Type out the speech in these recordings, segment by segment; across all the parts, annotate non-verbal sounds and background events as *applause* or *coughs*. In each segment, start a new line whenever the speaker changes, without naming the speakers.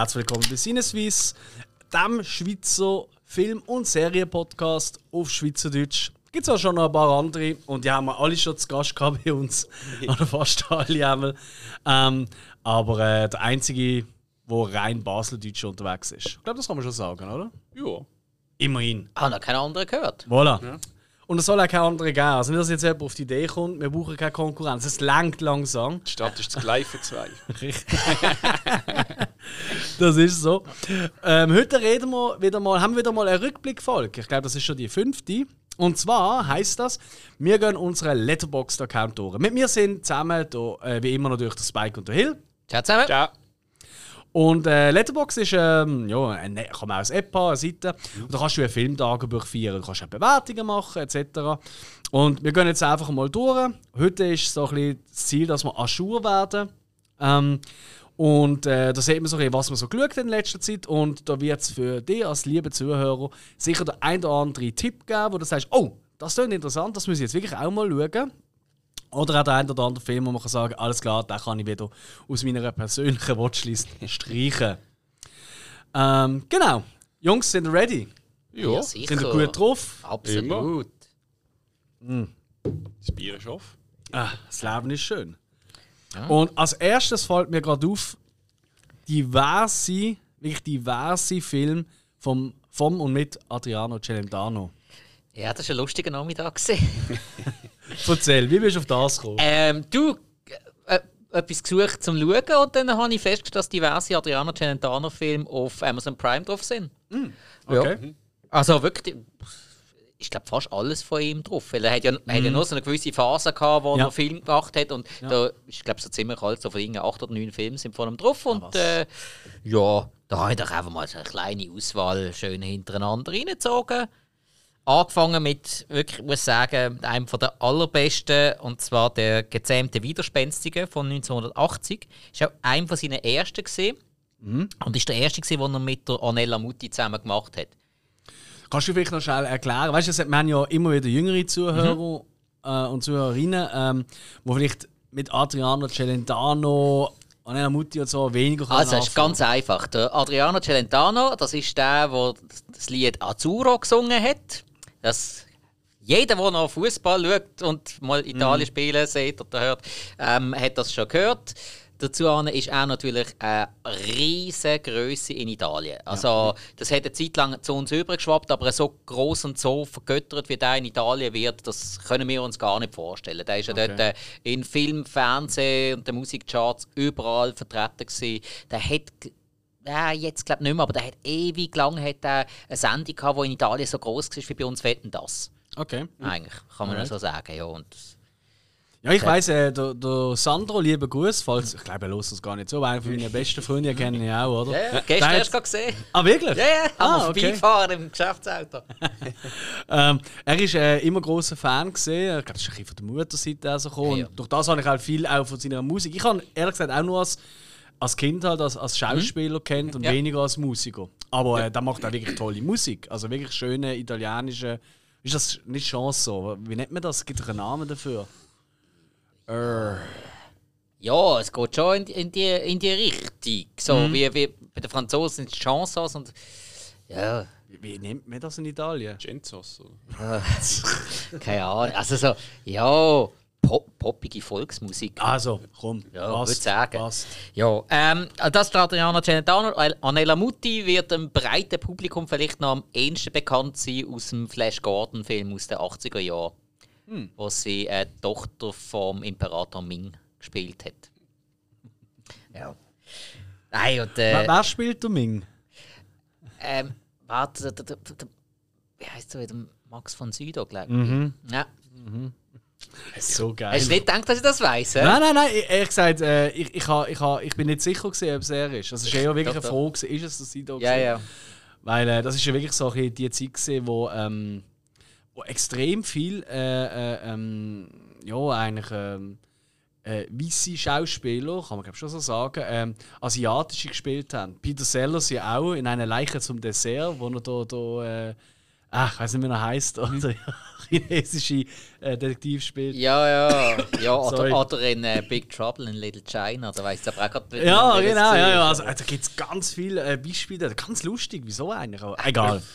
Herzlich willkommen bei Sinneswiss, dem Schweizer Film- und Serienpodcast auf Schweizerdeutsch. Gibt es auch schon noch ein paar andere und die haben wir alle schon zu Gast gehabt bei uns. *laughs* Oder fast alle einmal. Ähm, aber äh, der einzige, der rein Baseldeutsch unterwegs ist. Ich glaube, das kann man schon sagen, oder?
Ja.
Immerhin.
Ah, noch keinen anderen gehört.
Voilà. Und es soll auch keine andere geben. Also nicht, dass jetzt jemand auf die Idee kommt, wir brauchen keine Konkurrenz. Es langt langsam.
Die Stadt ist das gleich für zwei. *laughs* *laughs*
Das ist so. Ähm, heute reden wir wieder mal, haben wir wieder mal eine Rückblickfolge. Ich glaube, das ist schon die fünfte. Und zwar heißt das, wir gehen unseren Letterboxd-Account durch. Mit mir sind zusammen, da, äh, wie immer, natürlich der Spike und der Hill.
Ciao zusammen.
Ja.
Und äh, Letterboxd ist ähm, ja, eine, kann man als App haben, eine Seite. Und da kannst du ein Filmtagebuch führen, du kannst auch Bewertungen machen etc. Und wir gehen jetzt einfach mal durch. Heute ist so ein bisschen das Ziel, dass wir Ajour werden. Ähm, und äh, da sieht man so was man so geschaut hat in letzter Zeit. Und da wird es für dich als liebe Zuhörer sicher der ein oder andere Tipp geben, wo du sagst, oh, das ist interessant, das muss ich jetzt wirklich auch mal schauen. Oder auch der ein oder andere Film, wo man kann sagen alles klar, den kann ich wieder aus meiner persönlichen Watchlist *laughs* streichen. Ähm, genau. Jungs, sind ihr ready?
Ja.
sicher.
Sind ihr gut drauf?
Absolut.
Das Bier ist off.
Ah, das Leben ist schön. Und als erstes fällt mir gerade auf, diverse, wirklich diverse Filme vom, vom und mit Adriano Celentano.
Ja, das war ein lustiger Nachmittag. *laughs*
Erzähl, wie bist du auf das gekommen?
ähm, du, äh, etwas gesucht zum Schauen und dann habe ich festgestellt, dass diverse Adriano Celentano-Filme auf Amazon Prime drauf sind.
Okay.
Ja. Also wirklich, ich glaube fast alles von ihm drauf. Weil er hat ja, er hat ja nur so eine gewisse Phase gehabt, wo
Ja.
er Film gemacht hat und da ist glaube so ziemlich alt, so von irgendwie acht oder neun Filmen sind von ihm drauf und äh, ja, da habe ich doch einfach mal so eine kleine Auswahl schön hintereinander reingezogen. Angefangen mit, wirklich, ich muss sagen, einem von der allerbesten, und zwar der gezähmte Widerspenstige von 1980. Ist auch einer von seinen ersten gesehen. Und ist der erste, gewesen, den er mit der Ornella Mutti zusammen gemacht hat.
Kannst du vielleicht noch schnell erklären? Weißt du, wir haben ja immer wieder jüngere Zuhörer äh, und Zuhörerinnen, ähm, die vielleicht mit Adriano Celentano, Anella Mutti und so weniger können
Also, es ist ganz einfach. Der Adriano Celentano, das ist der, der das Lied Azzurro gesungen hat. Das jeder, der noch Fußball schaut und mal Italien spielen sieht oder hört, ähm, hat das schon gehört. Dazu ist er natürlich eine riesige Größe in Italien. Also, das hat eine Zeit lang zu uns übergeschwappt, aber so groß und so vergöttert, wie der in Italien wird, das können wir uns gar nicht vorstellen. Der ist ja dort äh, in Film, Fernsehen und den Musikcharts überall vertreten gewesen. Der hat ja, jetzt glaube ich nicht mehr, aber der hat ewig lang hat eine Sendung gehabt, die in Italien so groß war wie bei uns Wetten das.
Okay.
Eigentlich, kann man ja
Alright.
so sagen. Ja, und
Ja, ich weiss, äh, der, der Sandro, lieber Gruß, falls, ich glaube, er hört das gar nicht so, aber einer von meinen besten Freunde kennen ich auch, oder?
ja, gestern hast du gesehen.
Ah, wirklich?
Ja, ja,
Ah,
haben
okay.
vorbeigefahren im Geschäftsauto. *laughs* *laughs*
Ähm, er war äh, immer großer Fan. Gewesen. Ich glaube, das ist ein bisschen von der Mutterseite also gekommen.
Ja, ja.
Durch das habe ich halt viel auch von seiner Musik. Ich habe ehrlich gesagt auch nur als, als Kind halt als, als Schauspieler kennt und
Mhm. Ja.
weniger als Musiker. Aber äh, der macht auch wirklich tolle Musik. Also wirklich schöne italienische. Ist das nicht Chanson? Wie nennt man das? Gibt es einen Namen dafür? Äh,
Ja, es geht schon in, die- in, die, in die Richtung. So
Mhm.
wie, wie bei den Franzosen sind es Chansons und. Ja,
wie, wie nennt man das in Italien?
Genzos. *laughs*
keine Ahnung. Also so, ja, pop, poppige Volksmusik.
Also, komm.
Ja,
passt,
würde sagen.
passt.
Ja, ähm, das ist Adriana Celentano. Anela Mutti wird dem breiten Publikum vielleicht noch am ehesten bekannt sein aus dem Flash Gordon-Film aus den 80er Jahren, wo sie äh, Tochter vom Imperator Ming gespielt hat. Ja. Nein, und
Wer,
äh,
wer spielt der Ming?
ähm, warte, der, der, der, der, wie heißt er wieder? Max von Südow, glaube ich.
Mhm.
Ja.
So geil.
Hast du nicht gedacht, dass ich das weiss?
Nein, nein, nein, ich- ehrlich gesagt, äh, ich, ich, ha, ich, ha, ich bin nicht sicher, gewesen, ob es er ist. Also, es war eher wirklich
Doch,
eine Frage, ist es der Sido?
Ja,
gewesen?
ja.
Weil äh, das ist ja wirklich so die Zeit, gewesen, wo, ähm, wo extrem viel, äh, äh, ähm, ja, eigentlich, ähm, äh, weisse Schauspieler, kann man glaub, schon so sagen, ähm, asiatische gespielt haben. Peter Sellers ja auch in einer Leiche zum Dessert, wo er da, da äh, ach, ich weiß nicht, wie er heißt, oder *laughs* chinesische äh, Detektiv spielt.
Ja, ja. ja *laughs* oder, oder in äh, Big Trouble in Little China. Da ich aber auch gerade
Ja, genau, ja, ja. Also, da gibt es ganz viele äh, Beispiele. Ganz lustig, wieso eigentlich auch? Egal. *laughs*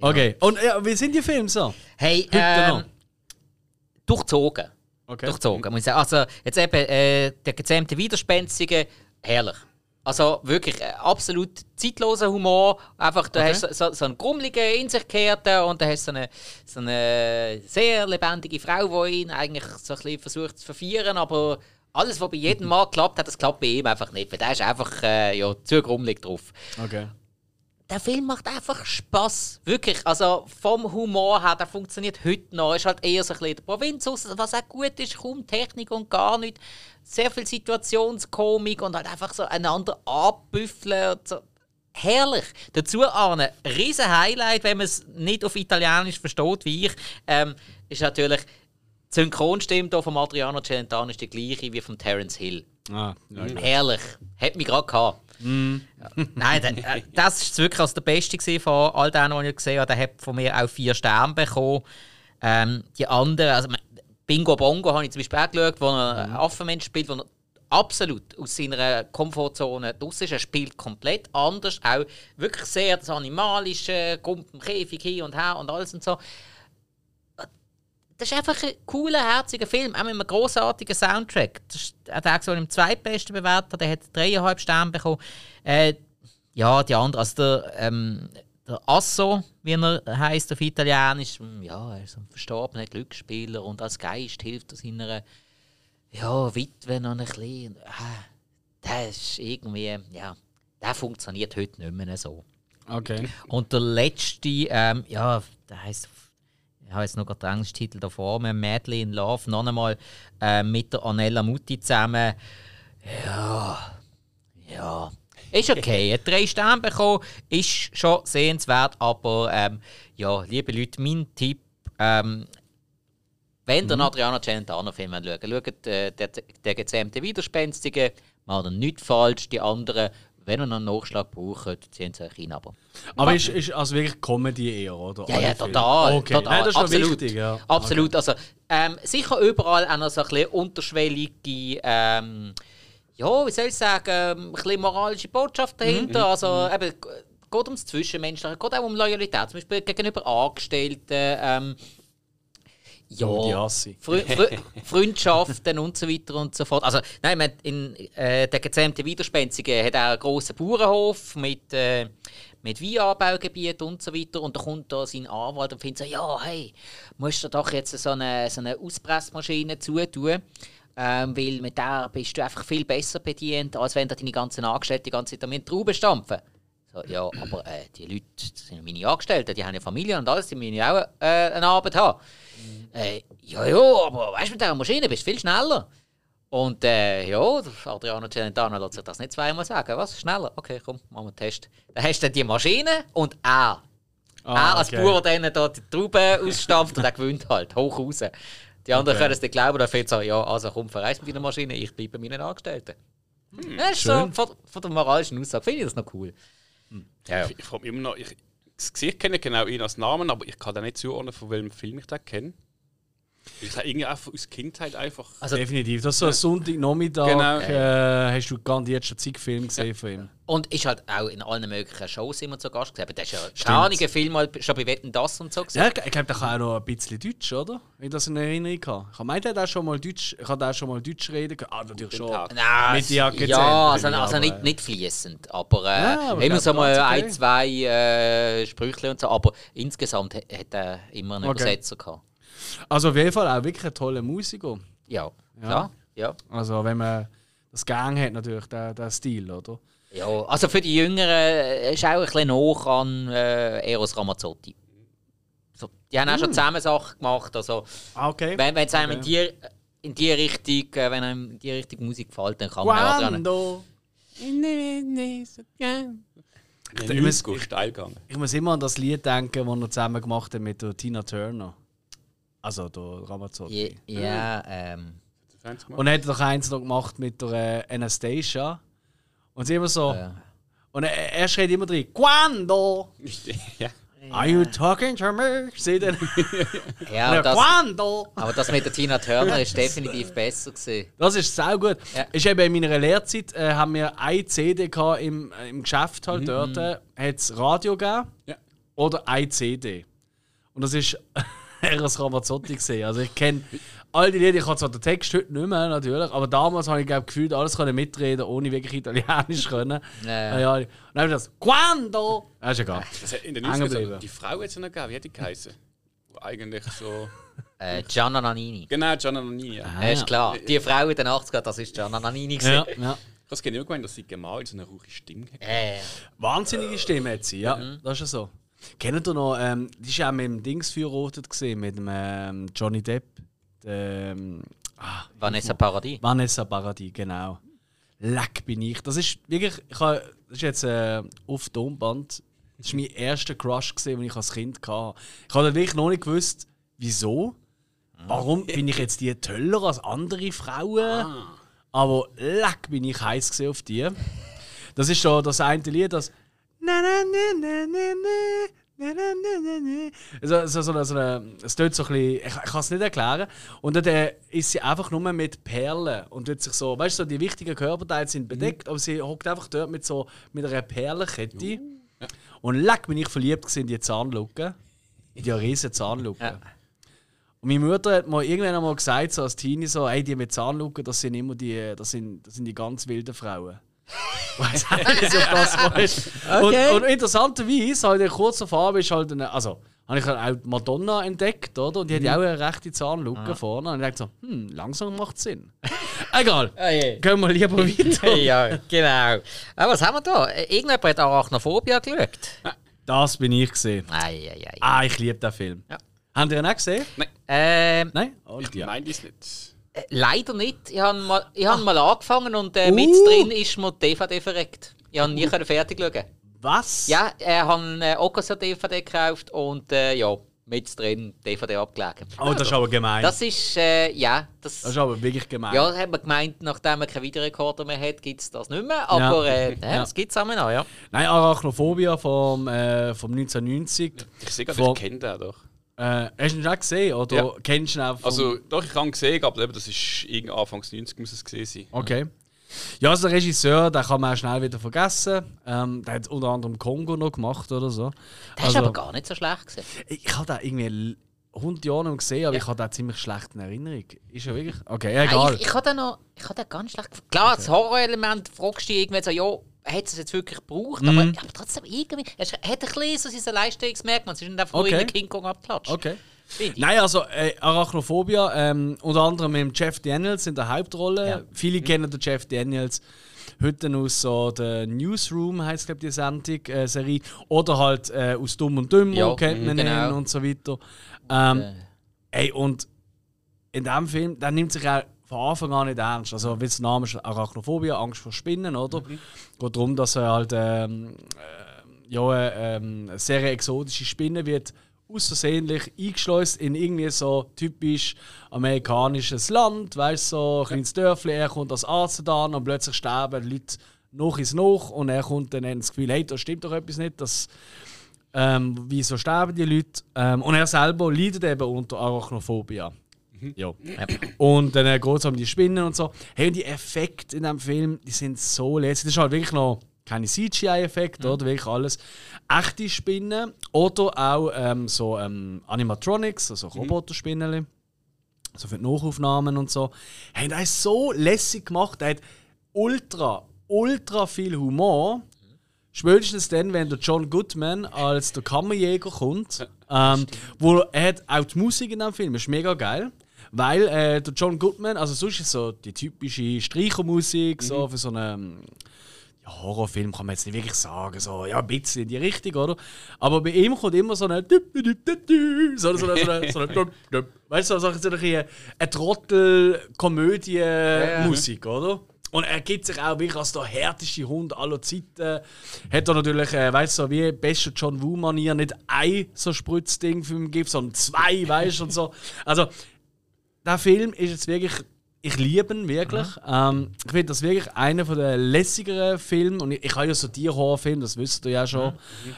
Okay, und ja, wie sind die Filme so?
Hey,
Heute
ähm,
noch.
durchzogen.
Okay.
Durchzogen, muss ich sagen. Also, jetzt eben, äh, der gezähmte Widerspenstige, herrlich. Also wirklich äh, absolut zeitloser Humor. Einfach, du
Okay.
hast so, so, so einen grummeligen, in sich gekehrten und du hast so eine, so eine sehr lebendige Frau, die ihn eigentlich so ein bisschen versucht zu verführen, aber alles, was bei jedem *laughs* Mal klappt, hat das klappt bei ihm einfach nicht. Weil der ist einfach äh, ja, zu grummelig drauf
Okay.
Der Film macht einfach Spaß. Wirklich. Also vom Humor her, der funktioniert heute noch. Ist halt eher so ein bisschen in der Provinz, raus, was auch gut ist, kaum Technik und gar nicht. Sehr viel Situationskomik und halt einfach so einander abbüffeln. So. Herrlich. Dazu ein riesen Highlight, wenn man es nicht auf Italienisch versteht, wie ich, ähm, ist natürlich die Synchronstimme hier von Adriano Celentano ist die gleiche wie von Terence Hill.
Ah, ja, ja.
Herrlich. Hat mich gerade gehabt. Ja. Nein, der, äh, das ist wirklich als der Beste von all denen, die ich gesehen habe. Der hat von mir auch vier Sterne bekommen. Ähm, die anderen, also Bingo Bongo habe ich zum Beispiel auch geschaut, wo er einen Affenmensch spielt, wo er absolut aus seiner Komfortzone draussen ist. Er spielt komplett anders, auch wirklich sehr das Animalische, kommt im Käfig hin und her und alles und so. Das ist einfach ein cooler, herziger Film, auch mit einem grossartigen Soundtrack. Das ist auch der, der im zweitbesten bewertet hat, der hat dreieinhalb Sterne bekommen. Äh, ja, die anderen, also der, ähm, der Asso, wie er heißt auf Italienisch, hm, ja, er ist ein verstorbener Glücksspieler und als Geist hilft er seiner ja, Witwe noch ein bisschen. Ah, der ist irgendwie, ja, der funktioniert heute nicht mehr so.
Okay.
Und der letzte, ähm, ja, der heißt, ich habe jetzt noch gerade den englischen Titel davor, mir, Madly in Love, noch einmal äh, mit der Anella Mutti zusammen. Ja, ja. Ist okay, hat drei Sterne bekommen, ist schon sehenswert, aber ähm, ja, liebe Leute, mein Tipp, ähm, wenn ihr einen Adriano Celentano-Film schaut, schaut äh, der, der gezähmte Widerspenstige, macht er nichts falsch, die anderen, wenn ihr noch einen Nachschlag braucht, ziehen sie euch rein. Aber
Aber ist, ist also wirklich Comedy eher, oder?
ja, ja, total.
Okay,
total.
Nein, das ist
absolut.
wichtig, ja.
Absolut. Also, ähm, sicher überall auch noch so ein bisschen unterschwellige, ähm, ja, wie soll ich sagen, ein bisschen moralische Botschaft dahinter.
Mhm.
Also, eben, g- geht ums Zwischenmenschliche, geht auch um Loyalität, zum Beispiel gegenüber Angestellten. Ähm, ja. Frö Frö *laughs* Freundschaften und so weiter und so fort. Also, nein, man, in, äh, der gezähmte Widerspenstige hat auch einen grossen Bauernhof mit, äh, mit Weinanbaugebiet und so weiter. Und da kommt da sein Anwalt und findet so, ja, hey, musst du doch jetzt so eine, so eine Auspressmaschine zutun. Ähm, weil mit der bist du einfach viel besser bedient, als wenn da deine ganzen Angestellten die ganze Zeit am Trauben stampfen. So, ja, aber äh, die Leute, das sind meine Angestellten, die haben ja Familie und alles, die müssen ja auch äh, eine Arbeit haben. Äh, ja, ja, aber weißt du, mit dieser Maschine bist du viel schneller. Und äh, ja, der Adriano Celentano lässt sich das nicht zweimal sagen. Was? Schneller? Okay, komm, machen wir einen Test. Dann hast du die Maschine und er.
Ah,
er als
okay.
Bauer, der da die Trauben *laughs* ausstampft und der gewinnt halt, hoch raus. Die anderen
Okay.
können es nicht glauben, dann fehlt so, ja, also komm, verreist mit deiner Maschine, ich bleibe bei meinen Angestellten. das ist so,
schön.
von, von der moralischen Aussage finde ich das noch cool. Ja, ja.
Ich, ich frage mich immer noch, ich, das Gesicht kenne genau ihn als Namen, aber ich kann da nicht zuordnen, von welchem Film ich den kenne. Ich habe irgendwie einfach aus Kindheit einfach.
Also,
Definitiv. Das ist so ein Sonntagnachmittag.
Genau.
Äh, hast du garantiert schon zig Filme gesehen von ihm.
Und ist halt auch in allen möglichen Shows immer zu Gast gewesen. Aber Das ist ja keine Ahnung, mal schon bei Wetten, das und so gewesen.
Ja, ich glaube, der kann auch noch ein bisschen Deutsch, oder? Wenn ich das in Erinnerung habe. Ich meine, der hat auch schon mal Deutsch, ich habe auch schon mal Deutsch reden können. Ah, natürlich schon.
Tag.
Nein,
Mit Jacke
ja, also,
aber,
also nicht,
äh,
nicht fließend, aber, äh,
Ja, aber ich
immer so mal
okay.
ein, zwei äh, Sprüche und so. Aber insgesamt hat hat er immer einen
Okay.
Übersetzer gehabt.
Also auf jeden Fall auch wirklich ein toller Musiker.
Ja, klar. Ja.
Also wenn man das Gang hat, natürlich, der, der Stil, oder?
ja. Also für die Jüngeren äh, ist auch ein bisschen nach an äh, Eros Ramazzotti. So, die haben auch schon zusammen Sachen gemacht. Also,
Ah, okay.
wenn es einem in,
Okay.
die, in die Richtung, äh, wenn einem in die Richtung Musik gefällt, dann kann man auch dran.
Quando.
Ich
Ich
muss gegangen.
Ich muss immer an das Lied denken, das er zusammen gemacht hat mit der Tina Turner. Also der Ramazzotti.
Ja, ja ähm.
Und er hat doch eins noch gemacht mit der äh, Anastasia. Und sie immer so.
Ja.
Und er, er schreit immer drin: Quando! *laughs*
ja.
Are you talking to me? Seht ihr? *laughs*
Ja, das,
Quando?
aber das mit der Tina Turner ist definitiv besser gewesen.
Das ist sau gut.
Ja.
Ist eben in meiner Lehrzeit äh, haben wir eine CD gehabt im, äh, im Geschäft halt dort. Äh, hat es Radio gegeben
Ja.
oder eine CD. Und das ist Eros Ramazzotti gesehen. Also ich kenne all die Lieder, ich habe zwar den Text heute nicht mehr natürlich, aber damals habe ich glaub, gefühlt alles können mitreden, ohne wirklich Italienisch *laughs* können.
Ja.
Ja. Und dann habe ich das Quando. Das ist egal.
Das hat in den
Hängen
90ern
geblieben.
so, die Frau jetzt noch gegeben, wie hat die geheißen? Eigentlich so.
Äh, Gianna Nannini.
Genau, Gianna Nannini. Ja.
Ja, ist klar. Die Frau in den 80ern, das ist Gianna Nannini. gewesen.
Ja, ja.
Ich habe es genau gemeint, dass sie gemalt so eine ruhige Stimme hat.
Äh,
Wahnsinnige Stimme hat sie, ja.
Mhm.
Das ist ja so. Kennt ihr noch, ähm, die ist auch mit dem Dings verheiratet gesehen, mit dem ähm, Johnny Depp. Ähm, ah,
Vanessa Paradis.
Vanessa Paradis, genau. Leck bin ich. Das ist wirklich, ich habe, das ist jetzt äh, auf Tonband. Das war mein erster Crush, gewesen, den ich als Kind hatte. Ich habe wirklich noch nicht gewusst, wieso. Warum bin ich jetzt die toller als andere Frauen? Aber leck bin ich heiß gesehen auf die. Das ist so das eine Lied, das. Na, na, na, na, na, na, na, na, na, na. So, so, so eine, es tut so ein bisschen, ich, ich kann es nicht erklären. Und dann äh, ist sie einfach nur mit Perlen und tut sich so, weißt du, so die wichtigen Körperteile sind bedeckt, aber sie hockt einfach dort mit so mit einer Perlenkette. Und leck bin ich verliebt in die Zahnlücke. In die riesen Zahnlücke.
Ja.
Und meine Mutter hat mal irgendwann einmal gesagt, so als Teenie, so, ey, die mit Zahnlücke, das sind immer die, das sind, das sind die ganz wilden Frauen. Weiß nicht, ob das *laughs* so ist.
Okay.
Und, und interessanterweise, halt in kurzer Farbe ist halt eine, also, habe ich halt auch Madonna entdeckt, oder? Und die hat ja auch eine rechte Zahnlücke vorne. Und ich dachte so, hm, langsam macht Sinn. *laughs* Egal.
Ah, je.
Gehen wir lieber *laughs* weiter.
ja, genau. Aber was haben wir da? Äh, Irgendjemand hat Arachnophobia geschaut.
Das bin ich gesehen.
Ei, ei, ei.
Ah, ich liebe den Film.
Ja.
Habt ihr ihn auch gesehen?
Ähm,
Nein? Oh,
Ich
ja.
meine es nicht.
Äh, leider nicht. Ich habe mal, ich hab mal angefangen und äh, mit
Uh.
drin ist mir die DVD verreckt. Ich habe nie können fertig schauen.
Was?
Ja, ich habe eine Ocasio-DVD gekauft und äh, ja, mit drin DVD abgelegt.
Oh, das ist aber gemein. Das,
Das ist, äh, ja, das,
ist aber wirklich gemein.
ja, hat man gemeint, nachdem man keinen Videorekorder mehr hat, gibt es das nicht mehr. Aber
Ja.
äh,
Ja.
ja. das gibt es auch noch, ja.
Nein, Arachnophobia vom, äh, vom 1990.
Ich sehe gerade, ich kenne den doch.
Äh, hast du ihn schon gesehen? Oder
Ja.
kennst du ihn auch vom...
Also, doch, ich habe ihn gesehen, aber eben, das ist irgend Anfangs 90 muss es gesehen sein.
Okay. Ja, also der Regisseur, den kann man auch schnell wieder vergessen. Ähm, der hat unter anderem Kongo noch gemacht oder so.
Das
Also-
ist aber gar nicht so schlecht gewesen.
Ich habe den irgendwie l- 100 Jahre noch gesehen, aber ich habe den ziemlich schlecht in Erinnerung. Ist ja wirklich... Okay,
Nein,
egal.
ich, ich habe den noch, ich habe den ganz schlecht gefunden. Klar, das Horrorelement fragst du dich irgendwann so, ja, hat es jetzt wirklich gebraucht?
Mhm.
Aber, aber trotzdem irgendwie, es hat ein bisschen so sein Leistungsmerkmal. Es ist nicht einfach nur
Okay.
okay. King Kong abgeklatscht.
Okay. Nein, also äh, Arachnophobia, ähm, unter anderem mit Jeff Daniels in der Hauptrolle.
Ja.
Viele kennen den Jeff Daniels heute aus so der Newsroom, heißt glaube die Sendung, äh, Serie. Oder halt äh, aus Dumm und Dümmer
Ja,
kennt man
mhm, genau.
ihn und so weiter. Ähm,
Äh,
Ey, und in diesem Film, der nimmt sich auch von Anfang an nicht ernst. Also, wie der Name ist Arachnophobia, Angst vor Spinnen, oder? Geht darum, dass er halt ähm, äh, ja, äh, eine sehr exotische Spinne wird außersehentlich eingeschleust in irgendwie so typisch amerikanisches Land, weißt du, so ein kleines Dörfli, er kommt als Arzt an und plötzlich sterben Leute noch ins Noch und er kommt dann ins Gefühl, hey, da stimmt doch etwas nicht, das ähm, wieso sterben die Leute? Ähm, und er selber leidet eben unter Arachnophobia. Ja. Und dann äh, geht es um die Spinnen und so. Hey, und die Effekte in diesem Film, die sind so lässig. Das ist halt wirklich noch keine CGI-Effekte, oder? Wirklich alles echte Spinnen. Oder auch ähm, so ähm, Animatronics, also Roboterspinnen. So für die Nachaufnahmen und so. Hey, der ist so lässig gemacht. Der hat ultra, ultra viel Humor. Spätestens dann, wenn der John Goodman als der Kammerjäger kommt, ähm, wo er hat auch die Musik in dem Film ist mega geil, weil äh, der John Goodman, also sonst ist so die typische Streichermusik so für so einen ja, Horrorfilm kann man jetzt nicht wirklich sagen, so ja ein bisschen in die Richtung, oder? Aber bei ihm kommt immer so eine so so eine, so eine, so eine *laughs* weißt du, so eine, so eine, eine Trottel-Komödie-Musik, oder? Und er gibt sich auch wirklich als der härteste Hund aller Zeiten. Hat er natürlich, äh, weißt du, wie bester John Woo-Manier nicht ein so Spritzding für ihn gibt, sondern zwei, weißt du, und so. Also, der Film ist jetzt wirklich ich liebe ihn wirklich. Ähm, ich finde das wirklich einer der lässigeren Filme. Und ich, ich habe ja so Tierhorrorfilme, das wisst ihr ja schon.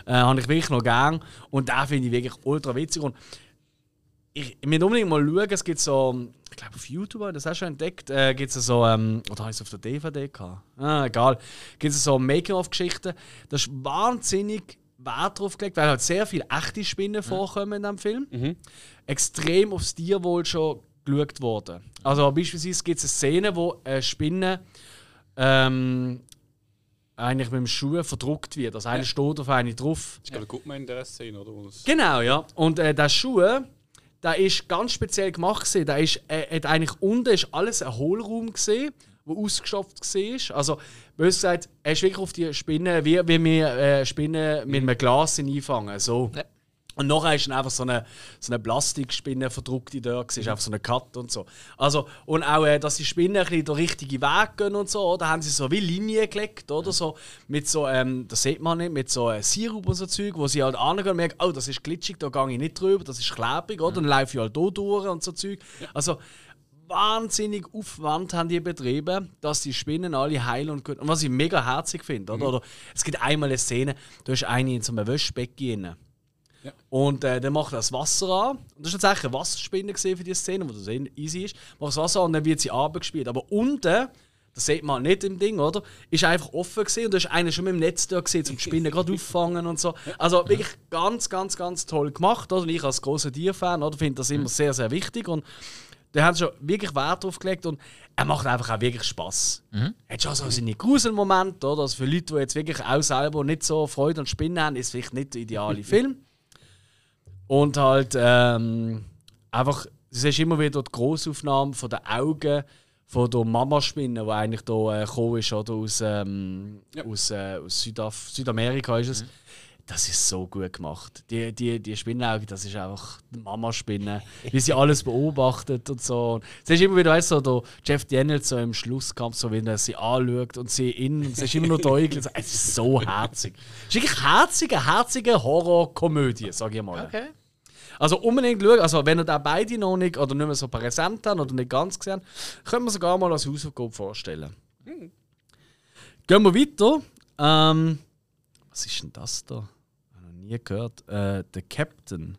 Äh, habe ich wirklich noch gern. Und den finde ich wirklich ultra witzig. Und ich, ich will unbedingt mal schauen, es gibt so, ich glaube auf YouTube das auch schon entdeckt, äh, gibt es so, ähm, oder habe ich es auf der DVD gehabt? Ah, egal. Gibt es so Making-of-Geschichten. Das ist wahnsinnig Wert drauf gelegt, weil halt sehr viele echte Spinnen vorkommen in diesem Film. Extrem aufs Tierwohl schon geschaut worden. Also beispielsweise gibt es eine Szene, wo eine Spinne ähm, eigentlich mit dem Schuh verdruckt wird. Also eine steht auf eine drauf.
Ich glaube, guckt man in der Szene, oder? Das-
Genau, ja. Und äh, der Schuh, der ist ganz speziell gemacht gewesen. Der ist, äh, hat eigentlich unten ist alles ein Hohlraum gesehen, wo ausgestopft war. Also bös gesagt, er ist wirklich auf die Spinne, wie, wie wir äh, Spinnen mit einem Glas einfangen. So.
Ja.
Und nachher ist dann einfach so eine, so eine Plastikspinne verdruckt in der, ist einfach so eine Cut und so. Also, und auch, äh, dass die Spinnen ein bisschen den richtigen Weg gehen und so, oder haben sie so wie Linien gelegt, oder so, mit so, ähm, das sieht man nicht, mit so äh, Sirup und so Zeug, wo sie halt angehen und merken, oh, das ist glitschig, da gehe ich nicht drüber, das ist klebrig, oder? Dann laufe ich halt hier durch und so Zeug. Also, wahnsinnig Aufwand haben die betrieben, dass die Spinnen alle heil und gut. Und was ich mega herzig finde, oder? oder? Es gibt einmal eine Szene, da ist eine in so einem Wäschbecken drin. Und äh, dann macht er das Wasser an. Und das war tatsächlich eine Wasserspinne gesehen für die Szene, wo das easy ist. Macht das Wasser an und dann wird sie abgespielt. Aber unten, das sieht man nicht im Ding, oder? Ist einfach offen gesehen und da ist einer schon mit dem Netz da gesehen, um die Spinnen gerade auffangen und so. Also wirklich ganz, ganz, ganz toll gemacht. Oder? Und ich als großer Tierfan oder, finde das immer sehr, sehr wichtig. Und da haben sie schon wirklich Wert drauf gelegt und er macht einfach auch wirklich Spaß. Er hat schon so seine Gruselmomente, oder? Also für Leute, die jetzt wirklich auch selber nicht so Freude an Spinnen haben, ist es vielleicht nicht der ideale *laughs* Film. Und halt ähm, einfach, du siehst immer wieder die Grossaufnahme von den Augen von der Mamaspinne, die eigentlich da äh, gekommen ist, oder aus, ähm, aus, äh, aus Südaf Südamerika ist es. Das ist so gut gemacht. Die, die, die Spinnenaugen, das ist einfach die Mamaspinne, wie sie alles beobachtet und so. Und siehst immer wieder, weißt du, so, Jeff Daniels so im Schlusskampf, so wie er sie anschaut und sie in, siehst immer nur die es ist so herzig. Es ist wirklich herzige, herzige Horrorkomödie, sag ich mal.
Okay.
Also unbedingt schauen, also wenn ihr da beide noch nicht oder nicht mehr so präsent habt oder nicht ganz gesehen könnt ihr sogar mal als Hausaufgabe vorstellen. Gehen wir weiter. Ähm, was ist denn das da? Habe noch nie gehört. Äh, The Captain.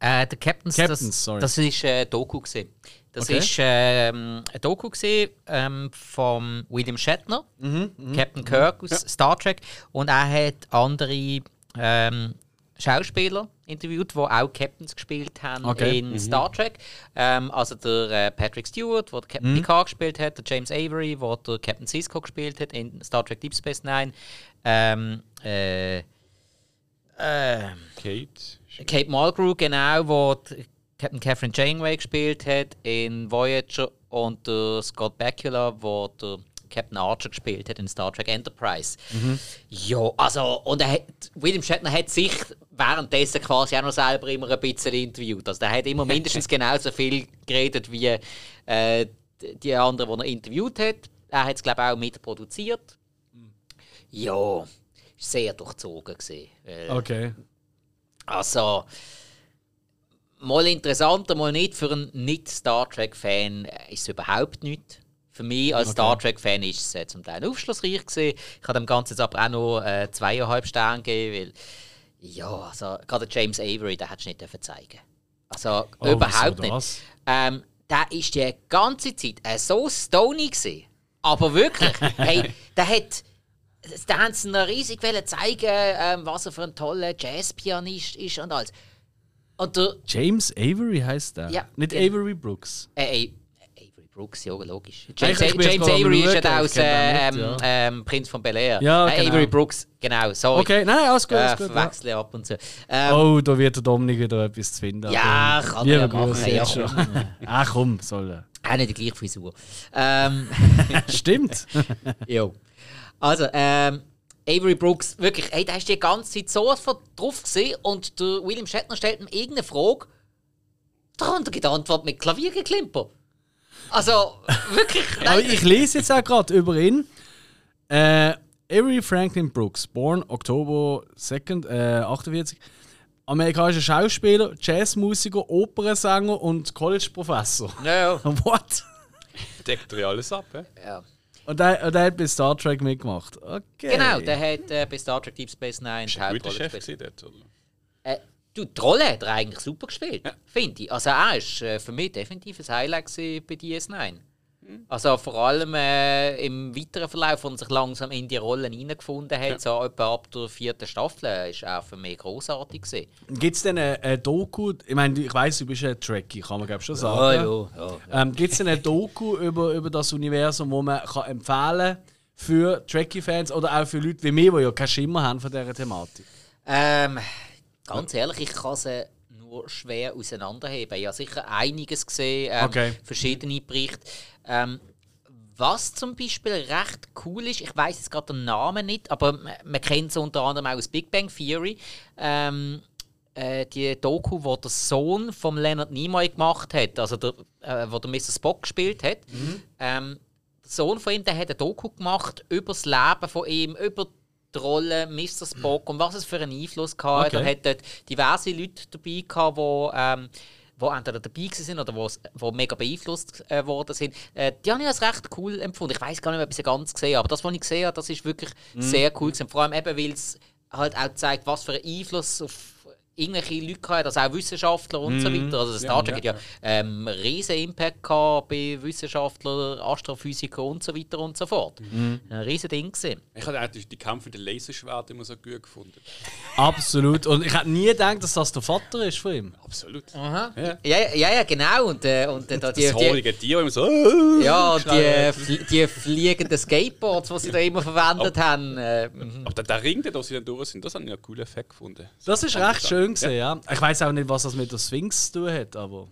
Äh, der Captains,
Captains,
das,
sorry.
das ist äh, Doku gesehen. Das
Okay.
ist ähm, ein Doku gesehen ähm, von William Shatner,
Mhm,
Captain Kirk aus Star Trek, und er hat andere ähm, Schauspieler interviewt, die auch Captains gespielt haben
Okay.
in Star Trek. Ähm, also der äh, Patrick Stewart, der Captain
Mhm.
Picard gespielt hat, der James Avery, der der Captain Cisco gespielt hat in Star Trek Deep Space Nine. Ähm, äh, ähm,
Kate.
Kate Mulgrew, genau, wo Captain Catherine Janeway gespielt hat in Voyager und der Scott Bakula, wo der Captain Archer gespielt hat in Star Trek Enterprise. Ja, also, und er hat, William Shatner hat sich währenddessen quasi auch noch selber immer ein bisschen interviewt. Also, der hat immer *laughs* mindestens genauso viel geredet wie äh, die- anderen, die er interviewt hat. Er hat es, glaube ich, auch mitproduziert. Ja, sehr durchzogen gesehen.
Okay.
Also, mal interessanter, mal nicht. Für einen Nicht-Star Trek-Fan äh, ist es überhaupt nicht. Für mich als Star Trek-Fan ist es äh, zum Teil aufschlussreich gewesen. Ich habe dem Ganzen jetzt aber auch noch äh, zweieinhalb Sterne gegeben, weil ja, also, gerade James Avery, den hättest du nicht dürfen zeigen Also,
Oh,
überhaupt nicht. Ähm, der ist die ganze Zeit äh, so stony gewesen. Aber wirklich, *laughs* hey, der hat. Da haben sie noch riesig zeigen, ähm, was er für ein toller Jazzpianist ist und alles. Und
James Avery heißt der?
Ja.
Nicht
Ja.
Avery Brooks.
äh, äh, Brooks, ja, logisch. James, James Avery ist ja aus
den
ähm, ähm, Prinz von Bel Air.
Ja,
äh,
genau.
Avery Brooks, genau, sorry.
Okay, nein, alles gut.
Äh,
Alles gut ja.
ab und zu. Ähm,
Oh, da wird der Dominik wieder etwas zu finden.
Ja, kann
liebe
er ja machen, ja,
schon. *laughs* Ah, komm, soll er.
Auch nicht die gleiche Frisur. Ähm, *laughs*
Stimmt. *laughs*
Jo. Also, ähm, Avery Brooks, wirklich, hey, da hast du die ganze Zeit so was von drauf gesehen und der William Shatner stellt ihm irgendeine Frage. Da kommt er die Antwort mit Klaviergeklimper. Also, wirklich, *laughs*
Aber ich lese jetzt auch gerade über ihn. Äh, Avery Franklin Brooks, born Oktober 2nd, äh, 48. Amerikanischer Schauspieler, Jazzmusiker, Opernsänger und College-Professor.
Ja, *laughs*
What?
Deckt er ja alles ab. hä?
Ja.
Und der, und der hat bei Star Trek mitgemacht. Okay.
Genau, der hat äh, bei Star Trek Deep Space Nine die Hauptrolle
Chef
gespielt.
gewesen dort, oder?
Äh, du, die Rolle hat er eigentlich super gespielt, finde ich. Also er ist äh, für mich definitiv ein Highlight bei DS9. Also vor allem äh, im weiteren Verlauf, wo er sich langsam in die Rollen hineingefunden hat, so etwa ab der vierten Staffel, ist er für mich großartig gewesen.
Gibt es denn eine, eine Doku? Ich meine, ich weiß, du bist ein Trekkie, kann man glaube schon sagen. Ähm, Gibt es eine Doku über, über das Universum, wo man kann empfehlen für Trekkie-Fans oder auch für Leute wie mir, die ja keinen Schimmer haben von dieser Thematik?
Ähm, ganz ehrlich, ich kann sie nur schwer auseinanderheben. Ich habe sicher einiges gesehen, ähm,
Okay.
verschiedene Berichte. Ähm, was zum Beispiel recht cool ist, ich weiß jetzt gerade den Namen nicht, aber man, man kennt es unter anderem auch aus Big Bang Theory. Ähm, äh, die Doku, wo der Sohn von Leonard Nimoy gemacht hat, also der, äh, wo der Mr. Spock gespielt hat. Ähm, der Sohn von ihm, der hat eine Doku gemacht über das Leben von ihm, über die Rolle Mr. Spock und was es für einen Einfluss hatte.
Okay.
Er hat dort diverse Leute dabei gehabt, die ähm, wo entweder dabei sind oder wo's- wo mega beeinflusst äh, worden sind. Äh, die habe ich als recht cool empfunden. Ich weiß gar nicht, ob ich sie ganz gesehen habe, aber das, was ich gesehen habe, das ist wirklich sehr cool gewesen. Vor allem eben, weil es halt auch zeigt, was für einen Einfluss auf irgendwelche Leute hat, also auch Wissenschaftler und so weiter. Also Star Trek hat ja ähm, riesen Impact gehabt bei Wissenschaftlern, Astrophysikern und so weiter und so fort. Ein riesen Ding gesehen.
Ich habe auch die die Kämpfe mit den Laserschwertern immer so gut gefunden.
Absolut. Und ich hätte nie gedacht, dass das der Vater ist von ihm.
Absolut.
Aha.
Ja.
Ja, ja, ja, ja, genau. Und, äh, und äh, da die,
Das
die,
haarige Tier immer so. äh,
ja, und die,
schreien.
fl die fliegenden Skateboards, die sie da immer verwendet haben. Äh, mhm.
Aber der, der Ring, der da sie dann durch sind, das habe ich einen coolen Effekt gefunden.
Das ist recht schön gesehen, ja. Ich weiß auch nicht, was das mit der Sphinx zu tun hat, aber.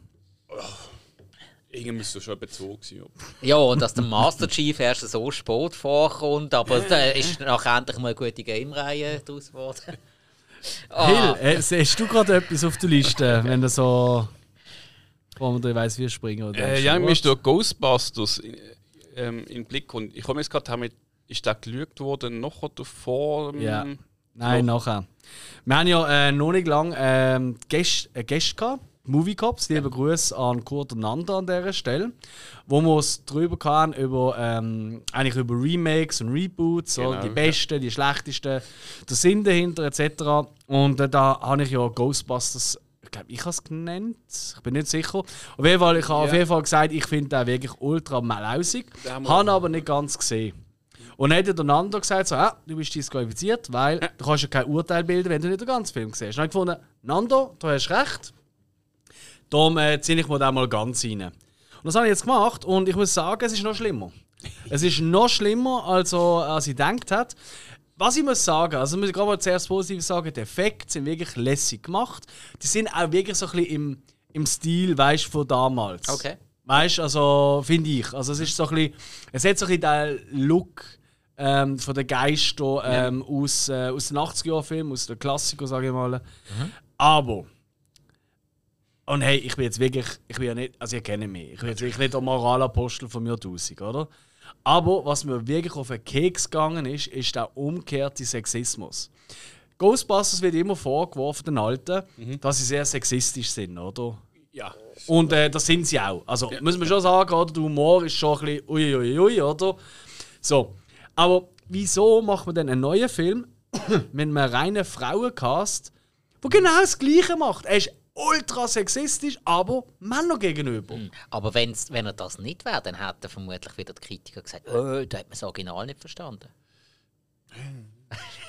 Irgendwie müsste schon bezogen sein.
ja, und dass der Master Chief erst so spät vorkommt, aber da ist nachher endlich mal eine gute Game-Reihe daraus geworden. *laughs* Ah,
Hill, äh, hast du gerade etwas auf der Liste, wenn du so. Wo man da weiss, wie springen oder
Äh, ja, mir ist durch Ghostbusters in, ähm, in den Blick und ich komme jetzt gerade, wir- ist der gelügt worden noch oder vor? ähm,
Ja. Nein, nachher. Wir haben ja äh, noch nicht lange ähm, Gäste, äh, Gäste gehabt. Movie Cops, liebe Grüße an Kurt und Nanda an dieser Stelle, wo wir uns darüber hatten, über, ähm, eigentlich über Remakes und Reboots, so,
Genau,
die
ja.
besten, die schlechtesten, der Sinn dahinter etc. Und äh, da habe ich ja Ghostbusters, ich glaube, ich habe es genannt, ich bin nicht sicher. Auf jeden Fall, ich habe auf
Ja.
jeden Fall gesagt, ich finde den wirklich ultra malausig, habe aber nicht ganz gesehen. Und dann hat der Nando gesagt, so, ah, du bist disqualifiziert, weil du kannst ja kein Urteil bilden, wenn du nicht den ganzen Film siehst. Dann habe ich gefunden, Nando, du hast recht. Darum äh, ziehe ich mir den mal ganz rein. Und das habe ich jetzt gemacht und ich muss sagen, es ist noch schlimmer. *laughs* es ist noch schlimmer, als, als ich gedacht habe. Was ich muss sagen, also muss ich gerade mal zuerst positiv sagen, die Effekte sind wirklich lässig gemacht. Die sind auch wirklich so ein bisschen im, im Stil, weißt du, von damals.
Okay.
Weißt du, also finde ich. Also es ist so ein bisschen, es hat so ein bisschen den Look ähm, von den Geistern ähm, aus, äh, aus den 80er-Filmen, aus den Klassikern, sage ich mal. Aber. Und hey, ich bin jetzt wirklich, ich bin ja nicht, also ihr kennt mich, ich bin jetzt wirklich nicht der Moralapostel von mir 1000, oder? Aber was mir wirklich auf den Keks gegangen ist, ist der umgekehrte Sexismus. Ghostbusters wird immer vorgeworfen, den Alten, dass sie sehr sexistisch sind, oder?
Ja.
Und äh, das sind sie auch. Also muss man schon sagen, oder? der Humor ist schon ein bisschen uiuiui, ui, oder? So. Aber wieso macht man dann einen neuen Film *coughs* mit einem reinen Frauencast, der genau das Gleiche macht? Er ist ultra sexistisch, aber Männer gegenüber.
Aber wenn's, wenn er das nicht wäre, dann hätten vermutlich wieder die Kritiker gesagt, oh, da hat man das Original nicht verstanden.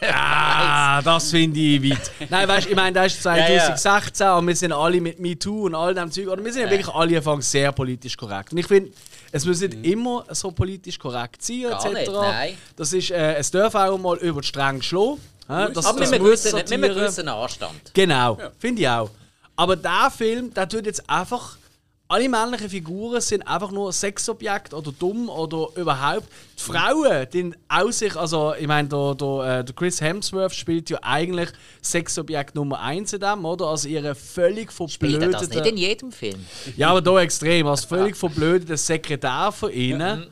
Ah, *laughs* das finde ich weit. Nein, weißt du, ich meine, das ist
Ja, ja.
2016 und wir sind alle mit MeToo und all dem Zeug. Oder wir sind ja wirklich alle anfangs sehr politisch korrekt. Und ich finde, es muss nicht immer so politisch korrekt sein,
Gar
etc.
nicht, nein.
Das ist, äh, es darf auch mal über die Stränge schlagen. hä? Das,
Aber
das
mit gewissen, mit einem gewissen Anstand.
Genau, finde ich auch. Aber der Film, der tut jetzt einfach. Alle männlichen Figuren sind einfach nur Sexobjekt oder dumm oder überhaupt. Die Frauen, die auch sich, also ich meine, der, der, äh, der Chris Hemsworth spielt ja eigentlich Sexobjekt Nummer 1 in dem, oder? Also ihre völlig
Spielt er das nicht in
verblödete.
jedem Film?
Ja, aber da extrem. Also völlig verblödete Sekretär von ihnen.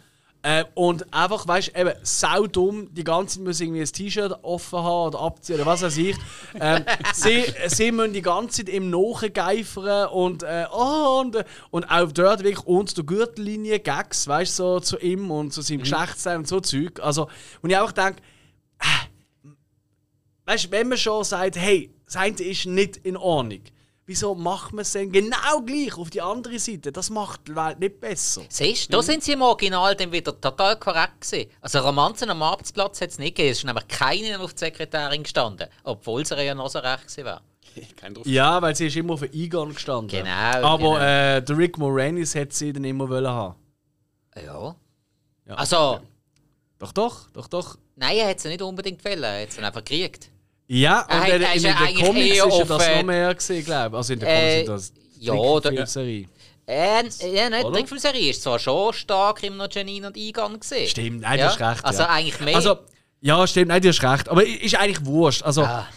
Äh, und einfach, weißt du, eben saudumm, die ganze Zeit müssen irgendwie ein T-Shirt offen haben oder abziehen oder was weiß ich. Ähm, *laughs* sie, sie müssen die ganze Zeit im Nachgeifern und, äh, oh, und, und auch dort wirklich unter der Gürtellinie Gags, weißt du, so zu ihm und zu seinem Geschlechtsteil und so Zeug. Also, und ich einfach denke, äh, weißt du, wenn man schon sagt, hey, das eine ist nicht in Ordnung, wieso macht man es denn genau gleich auf die andere Seite? Das macht die Welt nicht besser.
Siehst du, da sind sie im Original dann wieder total korrekt gewesen. Also Romanzen am Arbeitsplatz hat es nicht gegeben. Es ist nämlich keine auf die Sekretärin gestanden. Obwohl sie ja noch so recht gewesen wäre. *laughs*
Ja, weil sie ist immer auf den Egon gestanden.
Genau,
Aber
genau.
Äh, der Rick Moranis hat sie dann immer wollen haben.
Ja.
Ja.
Also,
Doch, doch, doch, doch.
nein, er hat sie nicht unbedingt wollen. Er hat sie einfach gekriegt.
Ja, und
Er
in, in, den Comics ist ja das
äh,
noch mehr glaube ich. Also in den
äh,
Comics ist das
ja,
Trickfilmserie.
Äh, ja, nicht. Die? Trickfilmserie ist zwar schon stark im noch Janine und Egon gesehen.
Stimmt, nein,
ja?
du hast recht.
Also
ja.
eigentlich mehr.
Also, ja, stimmt, nein, du hast recht. Aber ist eigentlich wurscht. Also,
Ah.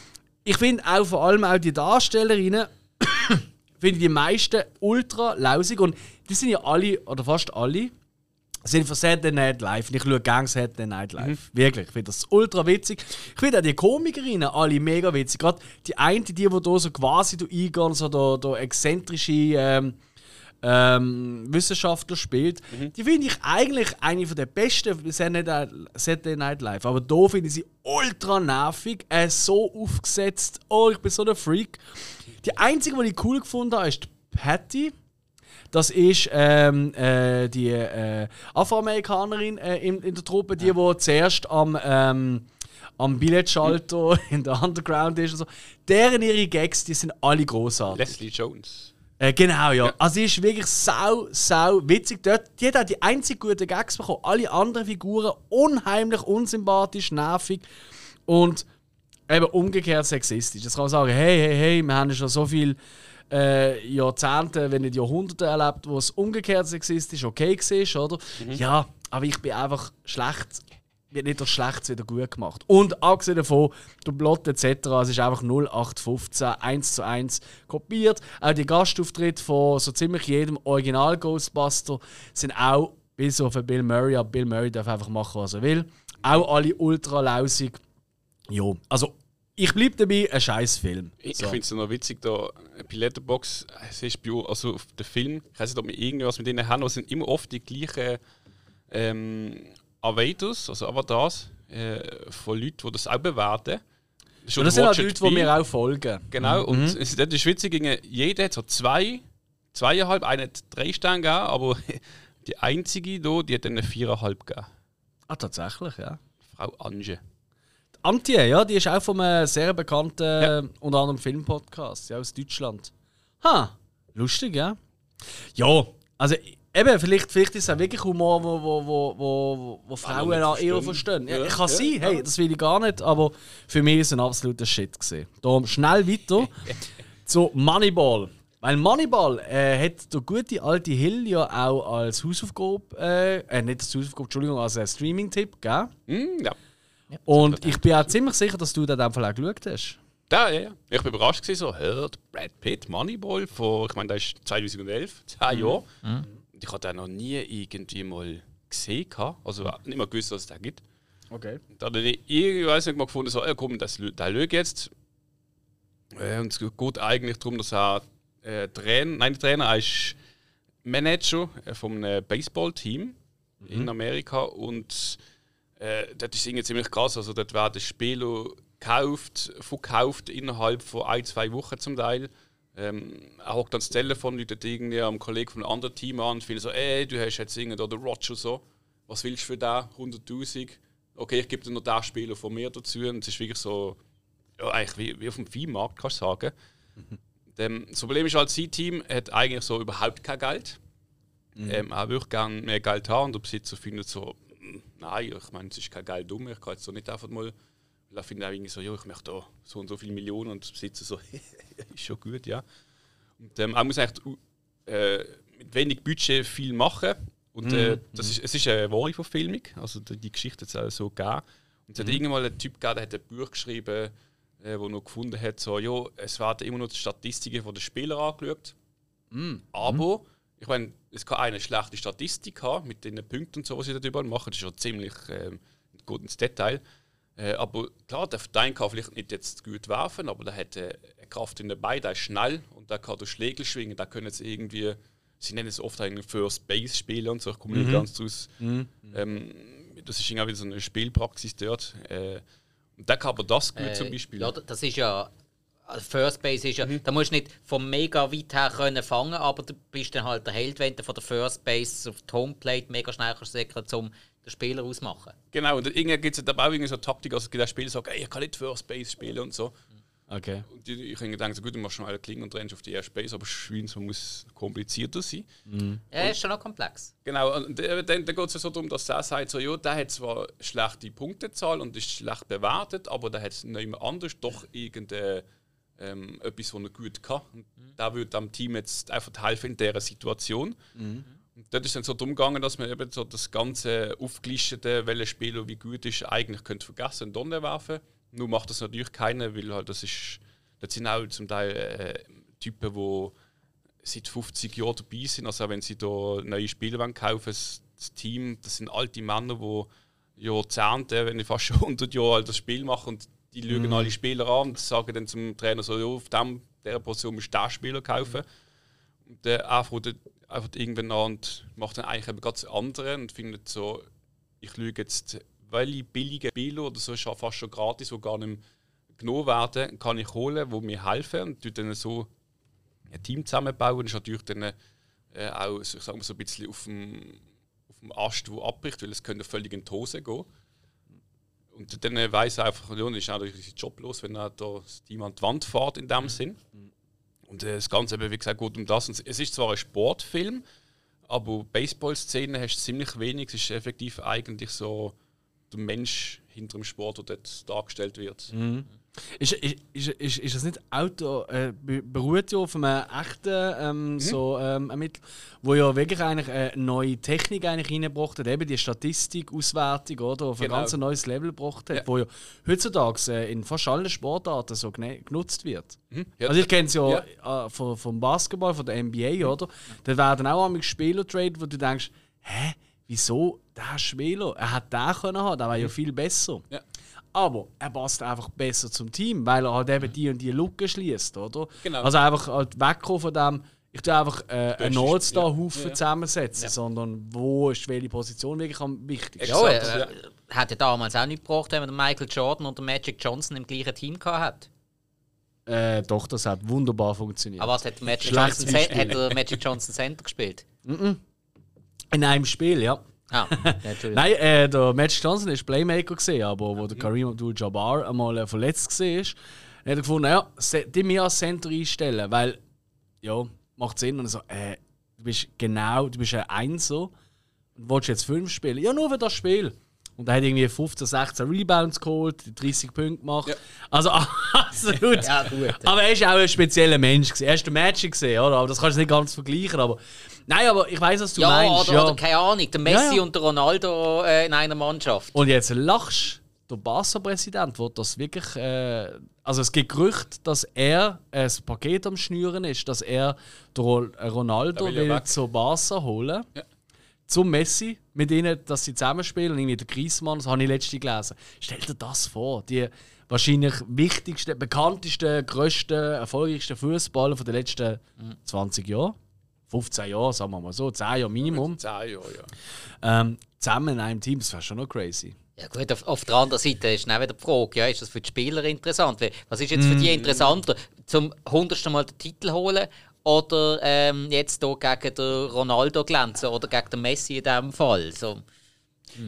ich finde auch vor allem auch die Darstellerinnen, *coughs* finde ich die meisten ultra lausig. Und die sind ja alle, oder fast alle, sind von Saturday Night Live. Und ich schaue gerne Saturday Night Live. Wirklich. Ich finde das ultra witzig. Ich finde auch die Komikerinnen alle mega witzig. Gerade die eine, die, die da so quasi da eingehen, so da, da exzentrische ähm, ähm, Wissenschaftler spielt, die finde ich eigentlich eine von der besten Saturday Night- Live. Aber da finde ich sie ultra nervig, äh, so aufgesetzt. Oh, ich bin so ein Freak. Die einzige, die ich cool gefunden habe, ist Patty. Das ist ähm, äh, die äh, Afroamerikanerin äh, in, in der Truppe, die, die zuerst am, ähm, am Billetschalter *laughs* in der Underground ist. Und so. Deren ihre Gags, die sind alle großartig.
Leslie Jones.
Äh, genau, ja. Also sie ist wirklich sau, sau witzig. Dort, die hat auch die einzig guten Gags bekommen. Alle anderen Figuren unheimlich unsympathisch, nervig und eben umgekehrt sexistisch. Jetzt kann man sagen, hey, hey, hey, wir haben schon so viele äh, Jahrzehnte, wenn nicht Jahrhunderte erlebt, wo es umgekehrt sexistisch okay war, oder? Ja, aber ich bin einfach schlecht wird nicht durch Schlechtes wieder gut gemacht. Und abgesehen davon, der Plot etc., es ist einfach 0815, 1 zu 1 kopiert. Auch die Gastauftritte von so ziemlich jedem Original Ghostbuster sind auch, bis auf Bill Murray, aber Bill Murray darf einfach machen, was er will. Auch alle ultra lausig. Ja, also ich bleibe dabei, ein scheiß Film.
Ich
So.
finde es noch witzig, da bei Letterbox, es ist bei, also auf dem Film, ich weiß nicht, ob wir irgendwas mit denen haben, aber es sind immer oft die gleichen ähm, Avatars, also Avatars, äh, von Leuten, die das auch bewerten.
Und das sind auch
Watch
Leute, die mir auch folgen.
Genau, und es ist Witzige, irgendwie, jeder hat so zwei, zweieinhalb, einer hat drei Sterne gegeben, aber *laughs* die einzige hier, die hat dann eine viereinhalb gegeben.
Ah, tatsächlich, ja.
Frau Ange.
Antje, ja, die ist auch von einem sehr bekannten, äh, unter anderem Filmpodcast, ja, aus Deutschland. Ha, lustig, ja. Ja, also eben, vielleicht, vielleicht ist es auch wirklich Humor, wo, wo, wo, wo, wo Frauen
nicht
auch eher
verstehen.
Ja,
Ja,
kann
ja,
sein, hey, das will ich gar nicht, aber für mich ist es ein absoluter Shit gesehen. Darum schnell weiter *laughs* zu Moneyball. Weil Moneyball äh, hat der gute alte Hill ja auch als Hausaufgabe, äh, äh, nicht als Hausaufgabe, Entschuldigung, als Streaming-Tipp, gell?
Hm, ja.
Und ich bin auch ziemlich sicher, dass du das in dem Fall auch geschaut hast.
Da, ja, ja. Ich bin überrascht gewesen, so, hört Brad Pitt, Moneyball, von, ich meine, das ist 2011, 10 Jahre. Und ich hatte den noch nie irgendwie mal gesehen. Also nicht mal gewusst, dass es den gibt.
Okay.
Da habe ich irgendwie nicht mal gefunden, so, ja, komm, das, lö- den löge jetzt. Äh, und es geht eigentlich darum, dass er äh, Trainer, nein, der Trainer er ist Manager äh, von einem Baseballteam in Amerika und äh, das ist irgendwie ziemlich krass. Also dort werden Spieler gekauft, verkauft innerhalb von ein, zwei Wochen zum Teil. Ähm, er hockt dann das Telefon, läutet irgendwie am Kollegen von einem anderen Team an und findet so, ey, du hast jetzt irgendwie den Roger so, was willst du für den? 100'000? Okay, ich gebe dir noch den Spieler von mir dazu. Und es ist wirklich so, ja, eigentlich wie, wie auf dem Viehmarkt, kannst du sagen. Dem, das Problem ist halt, sein Team hat eigentlich so überhaupt kein Geld. Ähm, er würde gerne mehr Geld haben und der Besitzer findet so, "Mm, nein, ich meine, es ist kein Geld dumm, ich kann jetzt so nicht einfach mal. Weil er findet auch irgendwie so, ja, ich möchte da so und so viele Millionen und der Besitzer so, *laughs* ist schon gut, ja. Und ähm, er muss eigentlich äh, mit wenig Budget viel machen. Und äh, das ist, es ist eine wahre Verfilmung, also die, die Geschichte hat es auch so gegeben. Und es hat irgendwann mal einen Typ gegeben, der hat ein Buch geschrieben, äh, wo er gefunden hat, so, ja, es werden immer nur die Statistiken von den Spielern angeschaut. Aber ich meine, es kann eine schlechte Statistik haben mit den Punkten und so, was sie da überall machen. Das ist schon ziemlich ähm, gut ins Detail. Äh, aber klar, der Dein kann vielleicht nicht jetzt gut werfen, aber der hat äh, eine Kraft in der Beine, der ist schnell und der kann durch Schlägel schwingen. Da können sie irgendwie, sie nennen es oft einen First Base spielen und so, ich komme nicht ganz aus. Ähm, das ist irgendwie so eine Spielpraxis dort. Äh, und der kann aber das gut zum Beispiel.
Äh, Ja, das ist ja. Also First Base ist ja. Da musst du nicht von mega weit her können fangen, aber du bist dann halt der Held, wenn du von der First Base auf die Homeplate mega schnell kannst säckeln, um den Spieler ausmachen.
Genau, und irgendwie gibt es dann auch irgendwie so eine Taktik, also es gibt auch Spieler, die sagen, ey, ich kann nicht First Base spielen und so.
Okay.
Und die- ich habe gedacht, so gut, du machst schon alle Klingen und rennst auf die erste Base, aber Schwein so muss komplizierter sein.
Ja, ist schon noch komplex.
Genau, und dann, dann geht es ja so darum, dass er sagt, so, ja, der hat zwar schlechte Punktezahl und ist schlecht bewertet, aber der hat nicht mehr anders doch irgendein ähm, etwas, was er gut kann. Und der würde dem Team jetzt einfach helfen in dieser Situation. Und dort ist dann so darum gegangen, dass man eben so das ganze aufgelistete, welcher Spieler wie gut ist, eigentlich könnte vergessen und dann werfen. Nur macht das natürlich keiner, weil halt das ist, das sind auch zum Teil äh, Typen, die seit 50 Jahren dabei sind. Also wenn sie da neue Spieler wollen kaufen, das, das Team, das sind alte Männer, die Jahrzehnte, wenn nicht fast schon 100 Jahre alt das Spiel machen und die schauen alle Spieler an und sagen dann zum Trainer so, ja, auf dem, dieser Position musst du den Spieler kaufen. Und der der einfach irgendwann an und macht dann eigentlich eben ganz andere und findet so, ich schaue jetzt, welche billige Spieler oder so ja fast schon gratis, die gar nicht genommen werden, kann ich holen, die mir helfen und tue dann so ein Team zusammenbauen. Das ist natürlich dann äh, auch ich sag mal, so ein bisschen auf dem, auf dem Ast, der abbricht, weil es könnte völlig in die Hose gehen. Und dann äh, weiss er einfach, ja, ist natürlich sein Job los, wenn er da das Team an die Wand fährt in dem Sinn. Und äh, das Ganze eben, wie gesagt, geht um das. Und es ist zwar ein Sportfilm, aber Baseball-Szene hast du ziemlich wenig. Es ist effektiv eigentlich so der Mensch hinter dem Sport, der dort dargestellt wird.
Ist, ist, ist, ist, ist das nicht Auto, äh, be- beruht ja auf einem echten ähm, so, ähm, Ermittler, wo ja wirklich eigentlich eine neue Technik eigentlich reingebracht hat, eben die Statistik, Auswertung, oder, auf
Genau.
ein ganz neues Level gebracht hat,
Ja.
wo ja heutzutage äh, in fast allen Sportarten so genutzt wird.
Mhm. Ja,
Also ich kenne es ja, äh, vom, vom Basketball, von der NBA, oder? Da werden auch einmal Spieler trade, wo du denkst, hä, wieso der Spieler? Er hat den können haben, der war ja viel besser.
Ja.
Aber er passt einfach besser zum Team, weil er halt eben die und die Lücke schließt, oder?
Genau.
Also einfach halt wegkommen von dem, ich tue einfach äh, einen All-Star-Haufen
ja. Ja.
zusammensetzen, sondern wo ist welche Position wirklich am wichtigsten?
Ja,
Exakt,
äh, hat ja damals auch nicht gebraucht, wenn man Michael Jordan und Magic Johnson im gleichen Team gehabt hat.
Äh, doch, das hat wunderbar funktioniert.
Aber was hat Magic Johnson, hat der Magic Johnson Center gespielt?
In einem Spiel, ja.
Ah, *laughs* Entschuldigung.
Nein, äh, der Magic Johnson war Playmaker, gewesen, aber wo der Kareem Abdul-Jabbar einmal äh, verletzt war, hat er gefunden, ja, se- die mir als Center einstellen, weil, ja, macht Sinn. Und so, äh, du bist genau, du bist ein Einser und willst jetzt fünf spielen. Ja, nur für das Spiel. Und er hat irgendwie 15, 16 Rebounds geholt, 30 Punkte gemacht.
Ja.
Also *laughs* absolut.
Ja, gut.
Aber er ist auch ein spezieller Mensch. gewesen. Er ist der Magic, gewesen, oder? Aber das kannst du nicht ganz vergleichen. Aber nein, aber ich weiß, was du
Ja,
meinst.
oder, oder keine Ahnung, der Messi
Ja, ja.
und der Ronaldo äh, in einer Mannschaft.
Und jetzt lachst der Barca-Präsident, wird das wirklich. Äh, also es gibt Gerüchte, dass er ein Paket am Schnüren ist, dass er den Ro- Ronaldo
will ja
zu Barca holen.
Ja.
Zum Messi, mit ihnen, dass sie zusammenspielen. Und irgendwie der Griezmann, das habe ich letztens gelesen. Stell dir das vor, die wahrscheinlich wichtigsten, bekanntesten, grössten, erfolgreichsten Fußballer der letzten 20 Jahre. 15 Jahre, sagen wir mal so, 10 Jahre Minimum.
Zehn Jahre, ja.
Ähm, zusammen in einem Team, das wäre schon noch crazy.
Ja gut, auf, auf der anderen Seite ist dann wieder die Frage, ja, ist das für die Spieler interessant? Was ist jetzt für
Mm.
die interessanter, zum hundertsten Mal den Titel holen oder ähm, jetzt hier gegen den Ronaldo glänzen oder gegen den Messi in diesem Fall? So,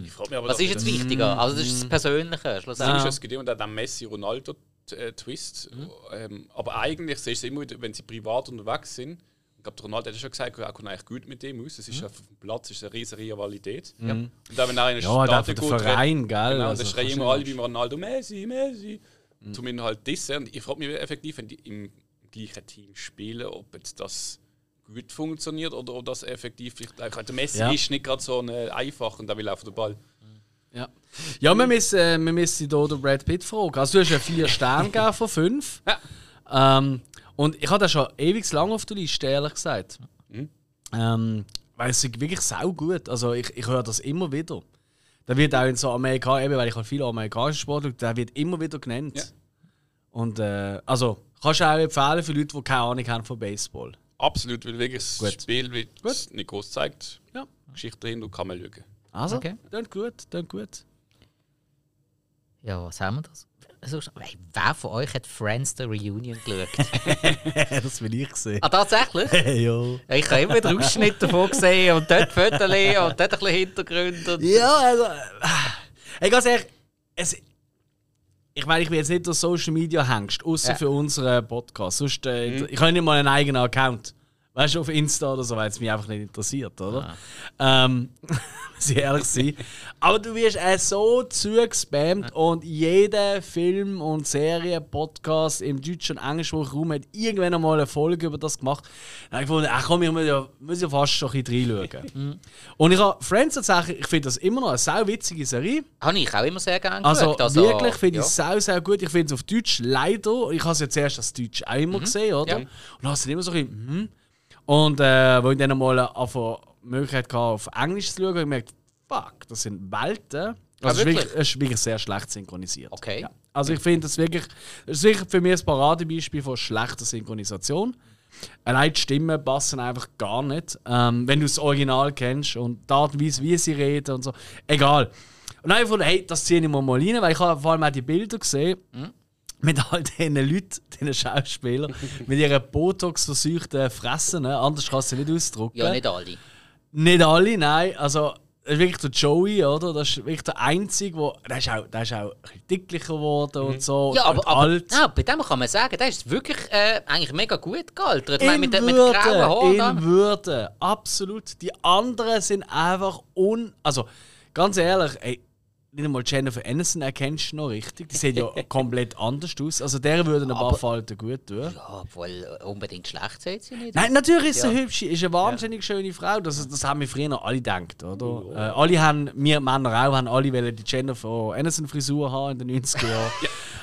Ich frage mich aber,
was ist jetzt wichtiger? Also das
Mm.
ist das Persönliche schlussendlich.
es gibt immer den Messi-Ronaldo-Twist. Ähm, aber eigentlich siehst du immer, wieder, wenn sie privat unterwegs sind. Ich glaube, der Ronaldo hat ja schon gesagt, er kommt eigentlich gut mit dem aus. Es ist auf dem Platz ist eine riesige Rivalität. Und dann, wenn er in
Ja, der Verein, gell?
Genau,
Also,
dann schreien immer alle wie Ronaldo, Messi, Messi. Zumindest halt das. Und ich frage mich effektiv, wenn die im gleichen Team spielen, ob jetzt das gut funktioniert oder ob das effektiv vielleicht. Der Messi
Ja.
ist nicht gerade so eine einfach und da will auf den Ball.
Ja, ja wir müssen, äh, wir müssen hier den Brad Pitt fragen. Also du hast ja vier Sterne gegeben von fünf.
Ja.
Ähm, und ich hatte schon ewig lang auf der Liste, ehrlich gesagt.
Mhm.
Ähm, weil es ist wirklich sau gut. Also ich, ich höre das immer wieder. Da wird auch in so Amerika, eben weil ich halt viele amerikanische Sport schaue, der wird immer wieder genannt.
Ja.
Und äh, also kannst du auch empfehlen für Leute, die keine Ahnung haben von Baseball.
Absolut, weil wirklich das
Gut.
Spiel wird nicht groß zeigt.
Ja.
Geschichte dahinter kann man schauen.
Also,
Okay.
klingt gut, klingt gut.
Ja, was haben wir das? Also, hey, wer von euch hat Friends the Reunion geschaut? *laughs*
das will ich sehen.
ah, tatsächlich? *laughs*
ja.
Ich habe immer wieder Ausschnitte davon gesehen und dort Fotos und dort ein bisschen Hintergrund. Und
Ja, also. äh, Hey, ganz ehrlich, es, ich meine, ich bin jetzt nicht der Social Media Hengst, außer
Ja.
für unseren Podcast. Sonst, äh, Ich habe nicht mal einen eigenen Account. Weißt du, auf Insta oder so, weil es mich einfach nicht interessiert, oder? Ähm, *laughs* muss ich ehrlich sein. Aber du wirst äh, so zugespammt und jeder Film und Serie, Podcast im deutschen und englischsprachigen Raum hat irgendwann einmal eine Folge über das gemacht. Dann habe ich gefunden, ach komm, ich muss ja, muss ja fast schon ein bisschen reinschauen. *laughs* Und ich habe Friends tatsächlich, ich finde das immer noch eine sau witzige Serie.
habe ich auch immer sehr gerne
Also,
geschaut.
wirklich finde ich
ja.
es sehr, sehr gut. Ich finde es auf Deutsch leider. Ich habe es ja zuerst als Deutsch auch immer gesehen, oder?
Mhm. Ja.
Und habe es dann immer so ein bisschen, mhm. Und äh, wo ich dann mal die Möglichkeit hatte, auf Englisch zu schauen, habe ich gemerkt, fuck, das sind Welten. Also, es, ist ist wirklich sehr schlecht synchronisiert.
Okay.
Ja. Also, ich finde das wirklich, das ist wirklich für mich ein Paradebeispiel von schlechter Synchronisation. Allein die Stimmen passen einfach gar nicht. Ähm, wenn du das Original kennst und die Art und Weise, wie sie reden und so. Egal. Und dann habe ich gedacht, hey, das ziehe ich mir mal rein, weil ich habe vor allem auch die Bilder gesehen. Mit all diesen Leuten, diesen Schauspielern, *laughs* mit ihren Botox-verseuchten Fressen. Ne? Anders kannst du sie nicht ausdrücken.
Ja, nicht alle.
Nicht alle, nein. Also, das ist wirklich der Joey, oder? Das ist wirklich der Einzige, wo, der ist auch, der ist auch ein dicklicher geworden und so.
Ja, aber, aber
alt.
ja, bei dem kann man sagen, der ist wirklich äh, eigentlich mega gut gealtert. Meine,
In
mit, mit
Würde,
grauen Haaren. da.
in Würde, absolut. Die anderen sind einfach un... Also, ganz ehrlich, ey, nicht einmal Jennifer Aniston erkennst du noch richtig. Die sieht ja *laughs* komplett anders aus. Also, der würde ein paar Falten gut tun.
Ja, obwohl unbedingt schlecht sieht sie nicht.
Nein, natürlich ist sie
Ja.
hübsch, ist eine wahnsinnig schöne Frau. Das, das haben wir früher noch alle gedacht, oder? Äh, alle haben, wir Männer auch, haben alle wollen die Jennifer Aniston Frisur haben in den 90er Jahren.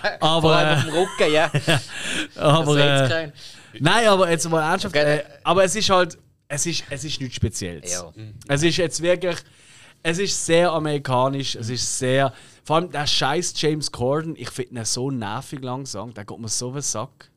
*laughs*
Vor
Aber,
allem auf
äh,
dem Rücken, ja. *laughs*
aber
Das
äh, nein, aber jetzt mal ernsthaft.
Okay.
Äh, aber es ist halt, es ist, es ist nichts Spezielles.
Ja.
Es ist jetzt wirklich, es ist sehr amerikanisch, es ist sehr, vor allem der scheiß James Corden, ich finde ihn so nervig langsam, der geht mir so den Sack.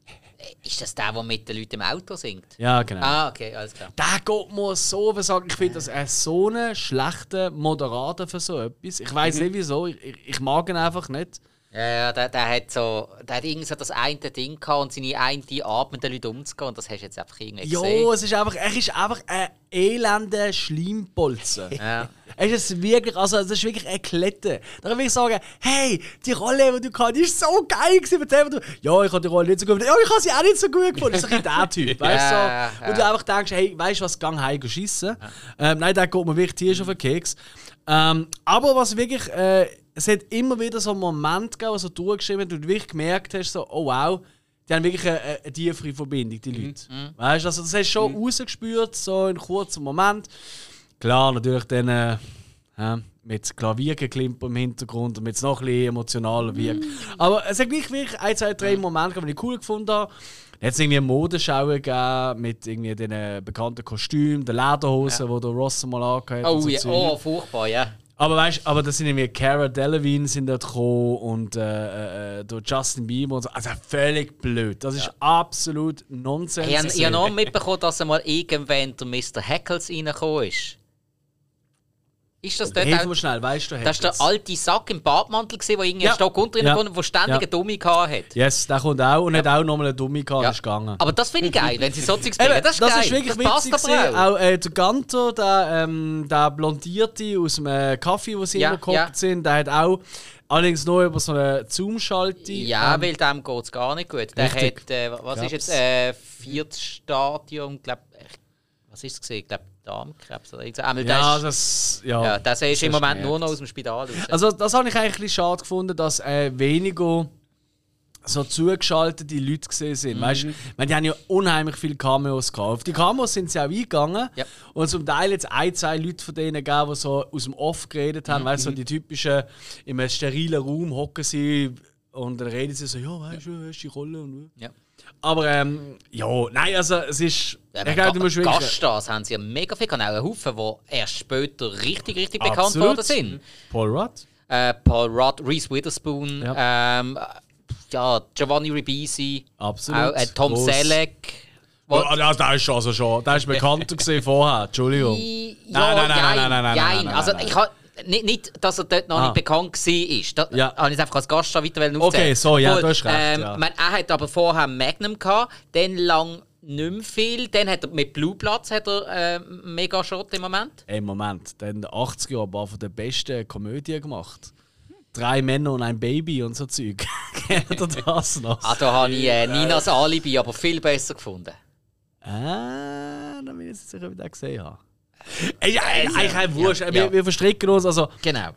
Ist das der, der mit den Leuten im Auto singt?
Ja, genau.
Ah, okay, alles klar.
Der geht mir so den Sack. Ich finde das er ist so einen schlechten Moderator für so etwas. Ich weiß nicht wieso, ich, ich, ich mag ihn einfach nicht.
Ja, ja, der, der hat so, der hat irgendwie so das eine Ding gehabt und seine eine Art mit den Leuten umzugehen und das hast du jetzt einfach irgendwie gesehen.
Ja, es ist einfach, er ist einfach ein elender Schleimpolzen. *laughs*
Ja.
Es ist wirklich, also es ist wirklich eine Klette. Da will ich sagen, hey, die Rolle, die du kannst, die ist so geil gewesen. Erzähl mir du, ja, ich habe die Rolle nicht so gut gefunden. Ja, ich habe sie auch nicht so gut gefunden. Das ist ein der Typ, *laughs* weißt du?
Ja,
so,
ja.
Und du einfach denkst, hey, weißt du was, gang heim schiessen. Ähm, nein, der geht mir wirklich tierisch auf den Keks. Ähm, aber was wirklich, äh, es hat immer wieder so einen Moment gegeben, wo so durchgeschrieben hat, und du wirklich gemerkt hast, so, oh wow, die haben wirklich eine, eine tiefere Verbindung, die Leute. Weißt du, also das hast du schon rausgespürt, so in kurzen Moment. Klar, natürlich dann äh, ja, mit Klaviergeklimper im Hintergrund, damit es noch ein bisschen emotionaler wirkt. Aber es hat gleich wirklich ein, zwei, drei Momente, die ich cool gefunden habe. Dann hat es irgendwie eine Modeschau gegeben mit irgendwie den bekannten Kostümen, den Lederhosen, die der Ross mal angehört.
Oh,
so
ja, oh, furchtbar, ja.
Aber weißt aber das sind irgendwie Cara Delevingne sind dort gekommen und äh, äh, der Justin Bieber und so. Also völlig blöd. Das ist absolut Nonsens.
Ich habe ich hab noch mitbekommen, dass einmal irgendwann der Mr. Heckles reingekommen ist. Ist das dort
Hilf mir schnell, weißt du?
Das ist der alte Sack im Badmantel, gewesen, der irgendwie
Ja.
einen Stock unter
Ja.
ja. der ständig
Ja.
eine Dummy gehabt hat.
Yes, der kommt auch und hat auch nochmal eine Dumme gehabt,
Ja.
das ist gegangen.
Aber das finde ich geil, wenn sie so Zeugs bringen. Das ist geil.
ist wirklich
das passt
witzig. gewesen.
auch.
Äh, der Ganto, der, ähm, der Blondierte aus dem äh, Kaffee, wo sie
Ja,
immer gekocht
ja.
sind, der hat auch allerdings nur über so eine Zoom-Schalte.
Ja,
ähm,
weil dem geht es gar nicht gut. Der
Richtig.
hat, äh, was
Krebs.
ist jetzt, äh, viertes Stadium, glaub, äh, was ist es gesehen? Ich glaube, Darmkrebs oder so. Einmal,
ja,
ist,
das. Ja,
ja, das ist im Moment
gemerkt.
nur noch aus dem Spital raus.
Also, das habe ich eigentlich ein bisschen schade gefunden, dass äh, weniger so zugeschaltete Leute gesehen sind.
Mhm.
Weißt, meine, die haben ja unheimlich viele Cameos gehabt. Auf die Cameos sind sie auch eingegangen.
Ja.
Und zum Teil jetzt ein, zwei Leute von denen gegeben, die so aus dem Off geredet haben. Weißt du, so die typischen, in einem sterilen Raum hocken sie und dann reden sie so, ja, weißt du, hast die Rolle und
ja.
Aber ähm, ja, nein, also es ist.
Ja,
ich glaube, du musst wirklich.
Gaststars haben sie ja mega viel, einen Haufen, die erst später richtig, richtig bekannt
Absolut.
worden sind.
Paul Rudd.
Äh, Paul Rudd, Reese Witherspoon, ähm, ja, Giovanni Ribisi,
Absolut.
auch äh, Tom
Gross.
Selleck.
Ja, der ist also schon. Der ist *laughs* bekannter gesehen vorher. Entschuldigung.
Ja,
Nein, nein, nein,
jein,
nein, nein, nein, nein,
jein.
nein,
Also
nein,
ich habe nicht, nicht, dass er dort noch
Ah.
nicht bekannt war. Da
Ja.
habe ich es einfach als Gaststar weiter aufzählen.
Okay, so, ja,
Gut,
du hast recht,
Ähm,
ja.
mein, er hat aber vorher Magnum gehabt, dann lang nicht mehr viel. Dann hat er mit Blue Platz hat er äh, mega Shot im Moment.
Ey, Moment. Der 80er Jahren ein paar von den besten Komödien gemacht. Drei Männer und ein Baby und so Zeug. *laughs* Kennt ihr das noch?
Ah, da habe ich äh, Ninas Alibi aber viel besser gefunden.
Ah, dann bin ich jetzt sicher, den gesehen habe. Ey, ja, ey, eigentlich kein Wurscht.
ja.
Wir, wir verstricken uns. Also,
Genau.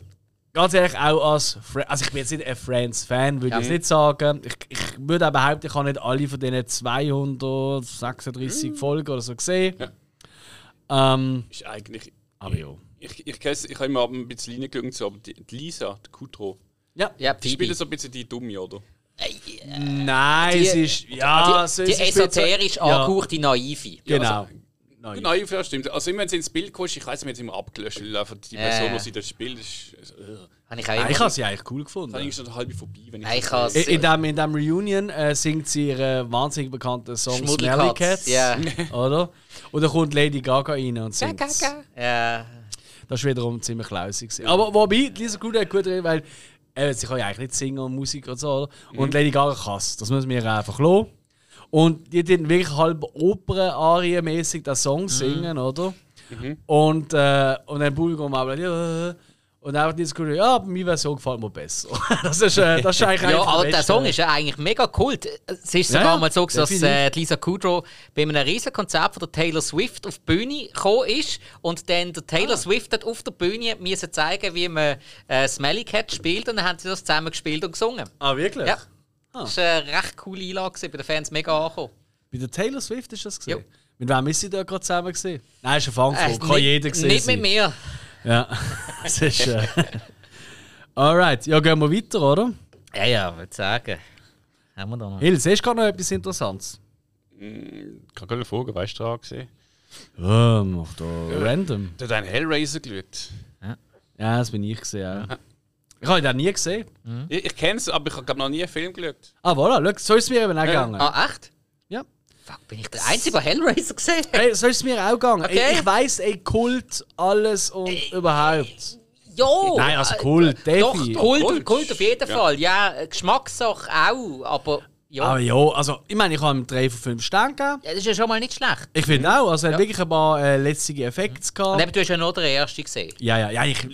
ganz ehrlich, auch als Fri- Also, ich bin jetzt nicht ein Friends-Fan, würde ich
Ja.
jetzt nicht sagen. Ich, ich würde auch behaupten, ich habe nicht alle von diesen 236 Folgen oder so gesehen. Ähm,
Ist eigentlich.
aber ja.
Ich, ich, ich, ich habe immer ein bisschen reingeschaut, so, aber die, die Lisa, die Kutro,
Ja.
Ja,
die
Phoebe.
spielt so ein bisschen die Dumme, oder?
Nein,
Die-
es ist. Ja,
die, die
es ist spitze-
esoterisch
Ja,
angehauchte Naive.
Genau. Nein.
Nein, ja, stimmt. Also immer wenn sie ins Bild kommst, ich weiß, wir haben sie immer abgelöscht, weil einfach die
Ja.
Person, die sie das spielt, ist. äh,
ich
ich habe sie eigentlich cool
dann
gefunden.
ist schon halb vorbei, wenn ich
ich has-.
In, in, dem, in dem Reunion äh, singt sie ihren wahnsinnig bekannten Song Smelly Cats.
ja. *laughs*
Oder? Und dann kommt Lady Gaga rein und singt.
Ja.
Das war wiederum ziemlich lausig. Aber wobei, Lisa Good hat gut weil äh, sie kann ja eigentlich nicht singen und Musik und so. Oder? Und Lady Gaga kann es. Das müssen wir einfach lassen. Und die dann wirklich halb Opern-Arie-mäßig den Song singen, oder? Und, äh, und dann Publikum auch ja, und einfach Lisa Good, ja, aber meine Version gefällt mir besser. *laughs* das, ist, äh, das ist eigentlich
Ja, aber
der
Song ist ja eigentlich mega kult. Es ist sogar
ja,
mal so, dass äh, die Lisa Kudrow bei einem riesen Konzert von der Taylor Swift auf die Bühne gekommen ist und dann der
Ah.
Taylor Swift hat auf der Bühne müssen zeigen, wie man äh, Smelly Cat spielt und dann haben sie das zusammen gespielt und gesungen.
Ah, wirklich?
Ja. Das war eine recht coole Einlage, bei den Fans mega angekommen.
Bei der Taylor Swift ist das gesehen? Mit wem ist sie da gerade zusammen gesehen? Nein, ist ein Frankfurt.
Äh,
Kann
nicht-
jeder gesehen
Nicht
sein.
mit mir.
Ja, *laughs* das ist. Äh... *laughs* Alright, ja, gehen wir weiter, oder?
Ja, ja, würde sagen. Haben wir da noch.
Hill, siehst du gerade noch etwas Interessantes?
Ich kann gerade fragen, weißt du, da gesehen?
Ja, mach da random.
Du hast einen Hellraiser geschaut.
Ja, das bin ich gesehen. Ja. Ich habe den nie gesehen.
Ich, ich kenne es, aber ich habe noch nie einen Film geschaut.
Ah, voilà, schau, so ist es mir eben auch gegangen.
Ah, echt?
Ja.
Fuck, bin ich der Einzige, der Hellraiser gesehen hat?
Hey, so ist es mir auch gegangen.
Okay.
Ich, ich weiss, ey, Kult, alles und überhaupt.
Ja!
Nein, also Kult,
Doch,
Defi.
Kult,
Kult.
Kult auf jeden
Ja.
Fall. Ja, äh, Geschmackssache auch, aber ja.
Aber ja, also, ich meine, ich habe ihm 3 von 5 Sternen gegeben.
ja. Das ist ja schon mal nicht schlecht.
Ich finde auch, also, er
Ja.
hat wirklich ein paar äh, letzte Effekte
Und
gehabt.
eben, du hast ja noch den ersten gesehen.
Ja, ja, ja, ich,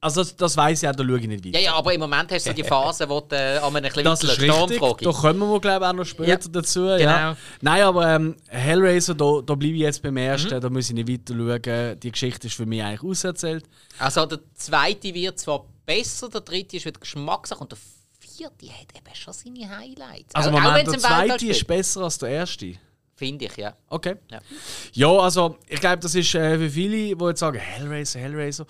also das, das weiss ich auch, da schaue ich nicht weiter.
Ja, ja, aber im Moment hast du die Phase, wo du äh, an einem ein bisschen
Das ist richtig, da kommen wir glaube ich auch noch später
Ja,
dazu.
genau.
Ja. Nein, aber ähm, Hellraiser, da, da bleibe ich jetzt beim ersten,
Mhm.
da muss ich nicht weiter schauen. Die Geschichte ist für mich eigentlich auserzählt.
Also der zweite wird zwar besser, der dritte ist wieder Geschmackssache und der vierte hat eben schon seine Highlights.
Also
Auch-
Moment, der zweite ist besser als der erste.
Finde ich, ja.
Okay.
Ja.
Ja, also ich glaube, das ist äh, für viele, die jetzt sagen, Hellraiser, Hellraiser.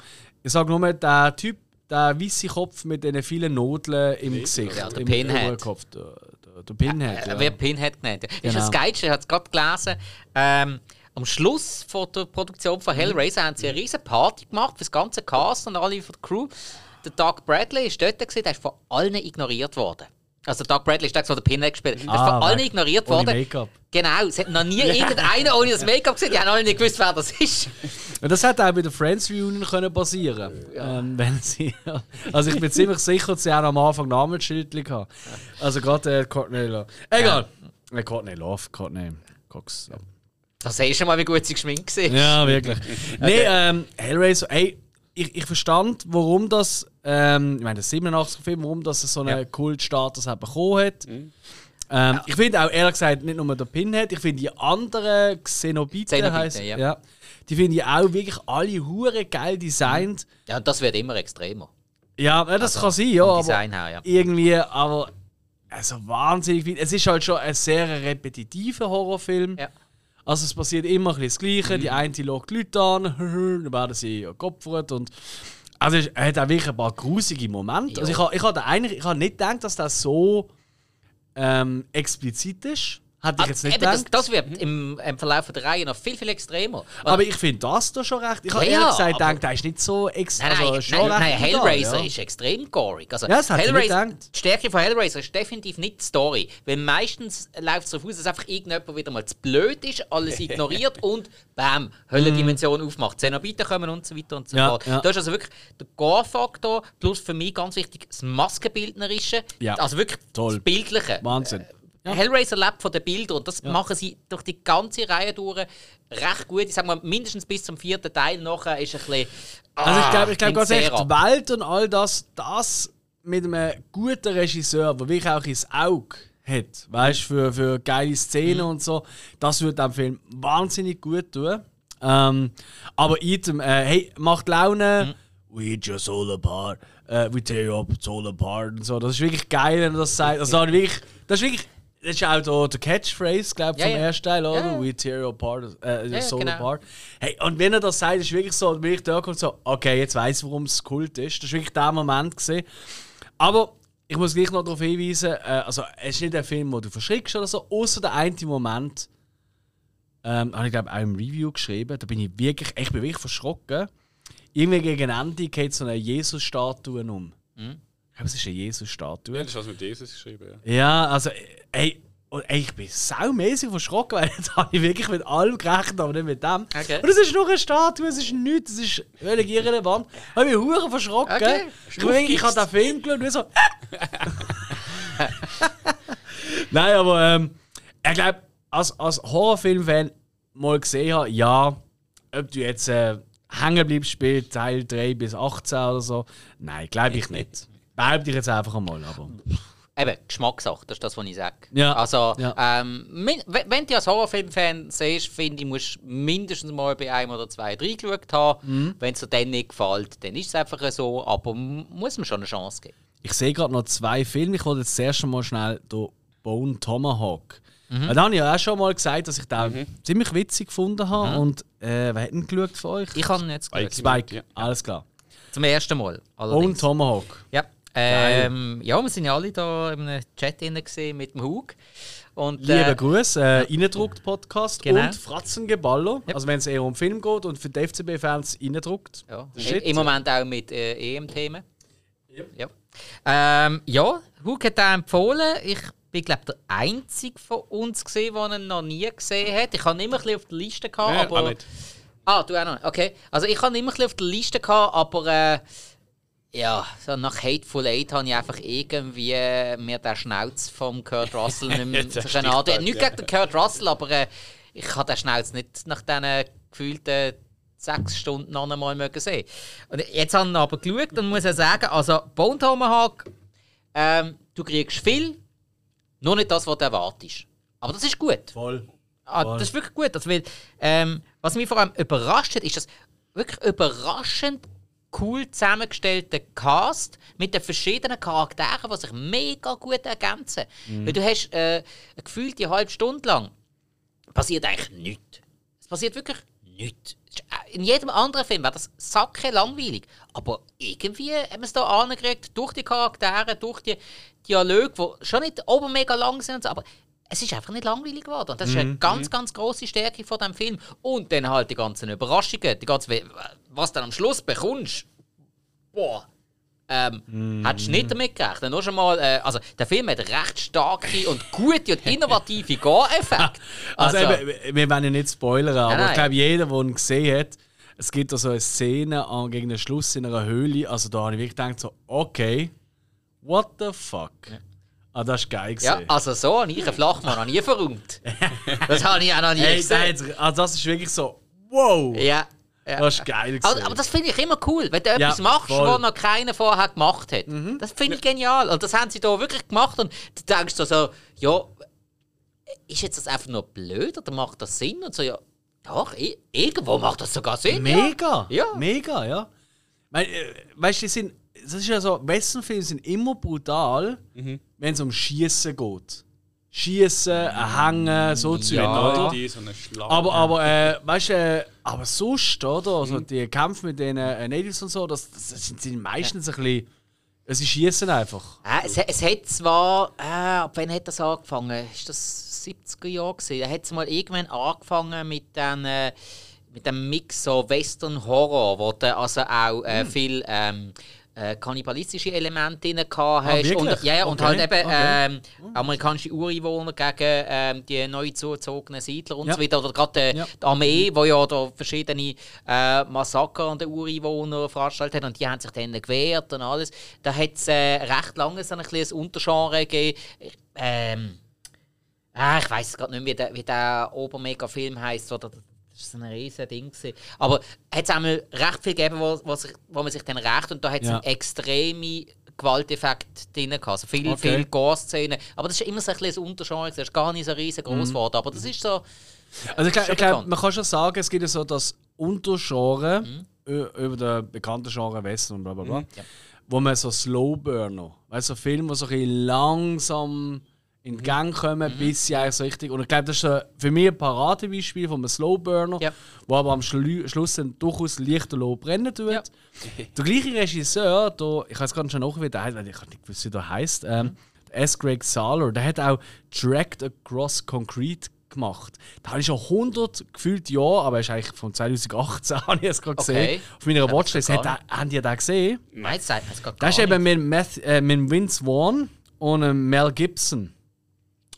Ich sage nur, der Typ, der weiße Kopf mit den vielen Nodeln im Gesicht.
Ja, der
im
Pinhead.
Oberkopf, der, der, der Pinhead.
Er
ja.
wird Pinhead genannt. Ist
Genau.
das Geilste, ich habe es gerade gelesen. Ähm, am Schluss von der Produktion von Hellraiser haben sie eine riesige Party gemacht für das ganze Cast und alle von der Crew. Der Doug Bradley ist dort, gewesen, der ist von allen ignoriert worden. Also Doug Bradley ist der, der Pinhead gespielt hat. Der ist
Ah,
von allen
weg.
ignoriert
Ohne
worden.
Make-up.
Genau, es hat noch nie irgendeiner ohne das Make-up gesehen. Die haben alle nicht gewusst, wer das ist.
Und das hätte auch bei der Friends Reunion können passieren ähm, wenn sie *laughs* Also ich bin ziemlich sicher, dass sie auch am Anfang Namensschildchen hatten. Also gerade äh, Courtney Love. Egal. Äh, Courtney Love, Courtney Cox. Ja.
Da siehst du mal, wie gut sie geschminkt war.
Ja, wirklich. *laughs* Nee, ähm, Hellraiser, ey, ich, ich verstand, warum das, ähm, ich meine, der 87 Film, warum das so einen
Ja.
Kultstatus hat bekommen hat. Ähm, Ich finde auch ehrlich gesagt nicht nur der Pinhead, ich finde die anderen Xenobiten,
Xenobiten,
heisst-
ja.
die finde ich auch wirklich alle hure geil designt.
Ja, und das wird immer extremer.
Ja, ja, das kann sein, ja, aber
Design her, ja.
irgendwie, aber also wahnsinnig viel. Es ist halt schon ein sehr repetitiver Horrorfilm.
Ja.
Also es passiert immer ein bisschen das Gleiche. Die eine lockt Leute an, *laughs* dann werden sie geopfert und also er hat auch wirklich ein paar grusige Momente.
Ja.
Also ich habe ich hab eigentlich ich hab nicht gedacht, dass das so ähm, explizit ist. Hätte ich jetzt nicht
Eben, das,
gedacht.
das wird im, im Verlauf der Reihe noch viel, viel extremer.
aber ich finde das da schon recht. Ich habe
Ja,
ehrlich gesagt gedacht, der ist nicht so extra.
Nein, nein,
also schon
nein,
recht
nein Hellraiser
ja.
ist extrem gorig. Also,
Ja, das hätte ich nicht
Hellraiser, die Stärke von Hellraiser ist definitiv nicht die Story. Weil meistens läuft es darauf aus, dass einfach irgendjemand wieder mal zu blöd ist, alles *laughs* ignoriert und bam, Höllendimension aufmacht. Zenobiten kommen und so weiter und so
Mhm.
Fort.
ja.
Da ist also wirklich der Gore-Faktor plus für mich ganz wichtig das Maskenbildnerische. Also wirklich
Toll.
das Bildliche.
Wahnsinn.
Hellraiser lebt von den Bildern und das machen sie durch die ganze Reihe durch recht gut. Ich sag mal, mindestens bis zum vierten Teil nachher ist ein bisschen.
Also ich glaube, ich glaube ganz ehrlich, die. Welt und all das, das mit einem guten Regisseur, der wirklich auch ins Auge hat, weißt für, für geile Szenen
Mhm.
und so, das würde dem Film wahnsinnig gut tun. Ähm, aber item, äh, hey, macht Laune.
Mhm.
We just all apart. Äh, we tear you up, all apart. Und so. Das ist wirklich geil, wenn er das sagt. Also, das, wirklich, das ist wirklich. Das ist auch da der Catchphrase, glaube ich,
Ja,
vom
ja.
ersten Teil, oder?
Ja.
We tear you apart, äh,
ja,
soul
genau.
apart. Hey, und wenn er das sagt, ist wirklich so, bin ich da und so, okay, jetzt weiß ich, warum es Kult ist. Das war wirklich der Moment. Gewesen. Aber ich muss gleich noch darauf hinweisen, äh, also es ist nicht ein Film, wo du verschrickst oder so, außer der eine Moment, ähm, habe ich glaube auch im Review geschrieben, da bin ich wirklich, ich bin wirklich verschrocken. Irgendwie gegen Ende geht so eine Jesus-Statue um. Ich glaube, es ist eine Jesus-Statue.
Das ist was mit Jesus geschrieben. Ja.
Ja, also, ey, ey ich bin saumäßig verschrocken, weil *laughs* jetzt habe ich wirklich mit allem gerechnet, aber nicht mit dem.
Okay.
Und es ist nur eine Statue, es ist nichts, es ist völlig irrelevant. Ich habe mich hure verschrocken.
Okay.
Ich, ich habe den Film geschaut und so. *laughs* Nein, aber ähm, ich glaube, als, als Horrorfilm-Fan mal gesehen habe, ja, ob du jetzt äh, hängen bleibst bei Teil 3 bis 18 oder so, nein, glaube ich nicht. Behaupte ich jetzt einfach einmal, aber.
Eben, Geschmackssache, das ist das, was ich sage.
Ja.
Also,
Ja.
Ähm, wenn du als Horrorfilm-Fan siehst, finde ich, musst du mindestens mal bei einem oder zwei reingeschaut haben.
Mhm.
Wenn es dir dann nicht gefällt, dann ist es einfach so, aber muss man schon eine Chance geben.
Ich sehe gerade noch zwei Filme. Ich wollte jetzt zuerst mal schnell den Bone Tomahawk.
Mhm.
Mhm. Da habe ich ja auch schon mal gesagt, dass ich den ziemlich witzig gefunden habe. Und äh, wer hat ihn geschaut von euch?
Ich habe ihn jetzt geschaut.
Spike.
Spike,
Ja.
alles klar.
Zum ersten Mal.
Bone
allerdings.
Tomahawk.
Ja. Ähm, ja, wir sind ja alle da einem Chat gesehen mit dem Hug. Und,
Liebe
äh,
Grüße, äh, Reindruckt Podcast
Genau.
und Fratzengeballo. Also wenn es eher um Film geht und für die FCB-Fans Reindruckt.
Ja,
Shit.
Im Moment auch mit äh, EM-Themen. Ja. Ähm, ja, Hug hat den empfohlen. Ich bin, glaube der Einzige von uns gesehen, der ihn noch nie gesehen hat. Ich habe immer ein bisschen auf der Liste gehabt,
Ja,
aber...
auch nicht.
Ah, du auch noch. nicht. Okay. Also ich habe immer ein bisschen auf der Liste gehabt, aber äh, ja, so nach Hateful Eight habe ich einfach irgendwie mir den Schnauz vom Kurt Russell nicht mehr *laughs*
Stichwort,
Nicht
ja.
gegen den Kurt Russell, aber äh, ich habe den Schnauz nicht nach diesen gefühlten sechs Stunden noch einmal mögen sehen. Und jetzt habe ich aber geschaut und muss ja sagen, also Bone Tomahawk, ähm, du kriegst viel, nur nicht das, was du erwartest. Aber das ist gut.
Voll.
Ah,
Voll.
das ist wirklich gut. Also, weil, ähm, was mich vor allem überrascht hat, ist das wirklich überraschend cool zusammengestellte Cast mit den verschiedenen Charakteren, die sich mega gut ergänzen. Weil du hast äh, gefühlt die halbe Stunde lang passiert eigentlich nichts. Es passiert wirklich nichts. In jedem anderen Film wäre das sacke langweilig. Aber irgendwie haben wir es hier angekriegt, durch die Charaktere, durch die Dialoge, die schon nicht oben mega lang sind, aber es ist einfach nicht langweilig geworden. Und das ist eine ganz, ganz große Stärke von diesem Film. Und dann halt die ganzen Überraschungen, die ganzen, was du dann am Schluss bekommst. Boah. Ähm, Hättest du nicht damit gerechnet? Nur schon mal, äh, also der Film hat recht starke und gute und innovative *laughs* Gar-Effekte.
Also, eben, wir wollen ja nicht spoilern, aber
nein.
ich glaube, jeder, der ihn gesehen hat, es gibt da so eine Szene an, gegen den Schluss in einer Höhle. Also da habe ich wirklich gedacht, so, okay, what the fuck? Ah, das ist geil
Ja,
gesehen.
also so habe ich einen Flachmann noch nie verräumt. *laughs* Das habe ich auch noch nie
Hey,
gesehen.
das, also das ist wirklich so, wow!
Ja. ja.
Das ist geil.
Aber, aber das finde ich immer cool, wenn du
Ja,
etwas machst,
voll. Mhm.
was noch keiner vorher gemacht hat. Das finde ich genial. Und das haben sie da wirklich gemacht. Und du denkst so, so, ja, ist jetzt das einfach nur blöd oder macht das Sinn? Und so, ja, doch, irgendwo macht das sogar Sinn.
Mega!
Ja.
Mega, ja. Weil, äh, weißt du, das ist ja so, Westernfilme sind immer brutal,
Mhm.
Wenn es um Schießen geht. Schießen, ein Hängen, so zu
Ja.
oder?
Die, so.
Aber, aber, äh, weißt du, äh, aber sonst, oder? Also die Kämpfe mit den äh, Natives und so, das, das sind, sind meistens ein bisschen Sie schießen einfach.
Äh, es, es hat zwar, äh, ab wann hat das angefangen? Ist das 70er Jahre gewesen? Da hat es mal irgendwann angefangen mit den, äh, mit dem Mix so Western Horror, wo du also auch äh,
Hm.
viel ähm, äh, kannibalistische Elemente drin hast.
Ah, wirklich?
und, ja, und
Okay,
halt eben
okay.
ähm, amerikanische Ureinwohner gegen ähm, die neu zugezogenen Siedler und
Ja.
so weiter. Oder gerade äh,
Ja.
die Armee, wo ja da verschiedene äh, Massaker an den Ureinwohnern veranstaltet hat und die haben sich dann gewehrt und alles. Da hat es äh, recht lange so ein kleines Untergenre gegeben. Ähm, ah, ich weiß gerade nicht mehr, wie der, wie der Obermega-Film heisst. Oder, das war ein riesiges Ding. Gewesen. Aber hat es einmal recht viel gegeben, wo, wo, sich, wo man sich dann recht und da hat es
Ja.
einen extremen Gewalteffekt drin gehabt. Also viel,
Okay.
viel Gore-Szenen. Aber das ist immer so ein kleines Untergenre, das ist gar nicht so riesengroß geworden. Aber das ist so.
Also ich glaube, glaub, man kann schon sagen, es gibt ja so das Untergenre
Mhm.
über den bekannten Genre Western und bla bla bla,
Ja.
wo man so Slowburner, so Filme, die so ein bisschen langsam in den Gang kommen,
Mhm.
bis sie eigentlich so richtig. Und ich glaube, das ist für mich ein Paradebeispiel von einem Slowburner,
Ja.
wo aber am Schlu Schluss dann durchaus lichterloh brennen tut.
Ja.
Der gleiche Regisseur, der, ich weiß gerade schon noch, wie der heißt, weil ich nicht gewusst, wie der heißt, ähm, S. Greg Saller, der hat auch Dragged Across Concrete gemacht. Da habe ich schon 100 gefühlt Jahre, aber er ist eigentlich von 2018, *laughs* habe ich es gerade
Okay.
gesehen. Auf meiner Watchlist.
gar
haben die den gesehen?
Nein, das sagt man gar
Das ist
nicht.
eben mit, Math, äh, mit Vince Vaughn und äh, Mel Gibson.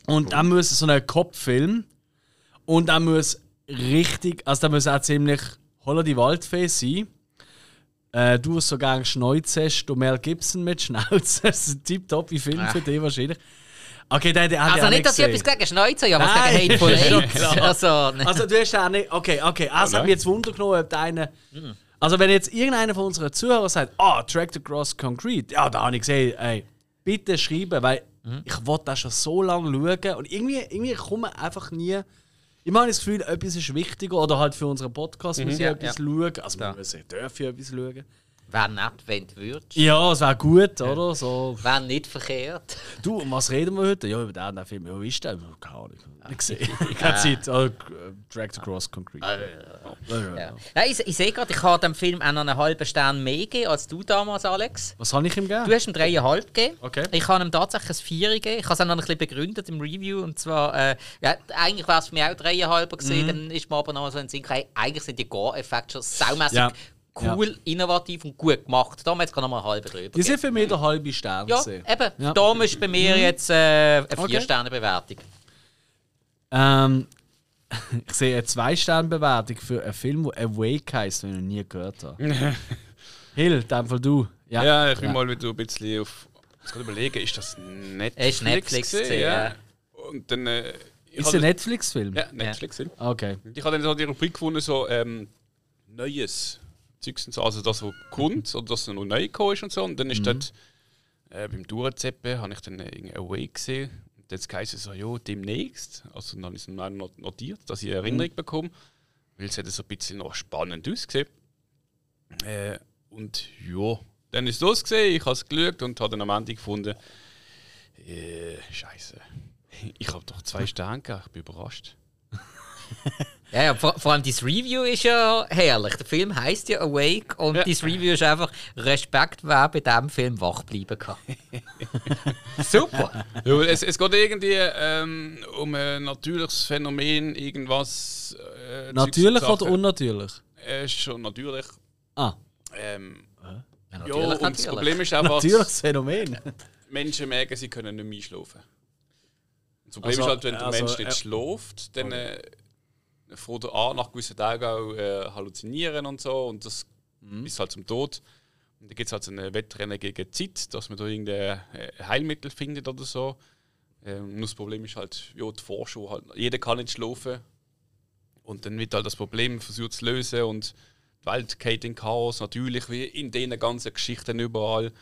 Und dann muss so ein Kopffilm. Und dann muss richtig, also da muss auch ziemlich Holla die Waldfee sein. Äh, du, so gerne Schnäuze hast, du Mel Gibson mit Schnauze. *laughs* Das ist ein tipptopp Film für dich wahrscheinlich. Okay, der, der,
Also nicht, dass ich etwas gegen Schneuzer habe,
Nein,
gegen Hateful *laughs* Eight. Also, ne.
Also du hast auch nicht. Okay, okay. Also
nein.
hat mich jetzt Wunder genommen, ob der eine. Also wenn jetzt irgendeiner von unseren Zuhörern sagt, ah, Track the Cross Concrete, ja, da habe ich gesehen, ey, bitte schreiben, weil ich wollte das schon so lange schauen und irgendwie, irgendwie komme einfach nie. Ich habe das Gefühl, etwas ist wichtiger oder halt für unseren Podcast muss ich
Ja,
etwas
ja.
schauen. Also
Ja.
man muss, darf ich etwas schauen.
Wäre nett, wenn du würdest.
Ja, es wäre gut, oder? So.
Wäre nicht verkehrt.
Du, um was reden wir heute? Ja, über den, den Film. Ja, ist der? Keine Ahnung. Nicht gesehen. *laughs* Keine Zeit. Also, äh, Drag the Cross Concrete. Ja, ja,
Ja.
ja.
Ja, ich ich sehe gerade, ich habe dem Film auch noch einen halben Stern mehr gegeben als du damals, Alex.
Was habe ich ihm gegeben?
Du hast ihm dreieinhalb gegeben.
Okay.
Ich habe ihm tatsächlich ein Vier gegeben. Ich habe es auch noch ein bisschen begründet im Review. Und zwar, äh, ja, eigentlich wäre es für mich auch dreieinhalb gewesen.
Mhm.
Dann ist mir aber noch so ein Sinn gekommen, eigentlich sind die Gore-Effekte schon saumässig
Ja.
cool, innovativ und gut gemacht. Da haben wir jetzt gerade noch mal einen halben drüber
Die sind für mich der halbe Stern.
Ja,
gewesen.
eben.
Ja.
Da ist bei mir jetzt äh, eine
Okay.
Vier-Sterne-Bewertung.
Ähm, *laughs* ich sehe eine Zwei-Sterne-Bewertung für einen Film, der Awake heisst, den ich noch nie gehört habe. *laughs* Hill, in dem Fall du. Ja,
Ja, ich bin mal wieder ein bisschen auf. Ich kann überlegen, ist das Netflix?
Es ist Netflix
gewesen,
ja.
Und dann. Äh,
Ist ein Netflix-Film?
Ja, Netflix. Ja.
Okay.
Und Ich habe dann so die Rubrik gefunden, so ähm, Neues. Zeugs und so. Also das, was kommt, oder das, noch neu gekommen ist und so. Und dann ist dort äh, beim Durchzeppen, habe ich dann äh, irgendwie Away gesehen. Und jetzt heisst es so, ja, demnächst. Also dann habe ich es noch notiert, dass ich eine Erinnerung bekomme. Weil es hat so ein bisschen noch spannend ausgesehen. Äh, und ja, dann ist es los gesehen, ich habe es geschaut und habe dann am Ende gefunden, äh, Scheiße. Ich habe doch zwei *laughs* Sterne gegeben, ich bin überrascht. *laughs*
Ja, ja vor, vor allem das Review ist ja herrlich. Der Film heißt ja Awake und
Ja.
das Review ist einfach Respekt, wer bei diesem Film wach bleiben kann. *laughs* Super!
Ja, weil es, es geht irgendwie ähm, um ein natürliches Phänomen, irgendwas. Äh,
Natürlich
und
oder unnatürlich?
Äh, ist schon natürlich.
Ah,
Ähm,
Ja,
ja,
natürlich,
und das
natürlich.
Problem ist einfach,
natürliches Phänomen. *laughs*
Menschen merken, sie können nicht mehr einschlafen. Das Problem
Also,
ist halt, wenn der
also,
Mensch nicht
äh,
schläft, dann äh, fängt er an, nach gewissen Tagen auch äh, halluzinieren und so. Und das
Mhm.
bis halt zum Tod. Und da gibt es halt so ein Wettrennen gegen die Zeit, dass man da irgendein äh, Heilmittel findet oder so. Ähm, nur das Problem ist halt, ja, die Forschung halt, jeder kann nicht schlafen. Und dann wird halt das Problem versucht zu lösen und die Welt geht in Chaos. Natürlich, wie in den ganzen Geschichten überall,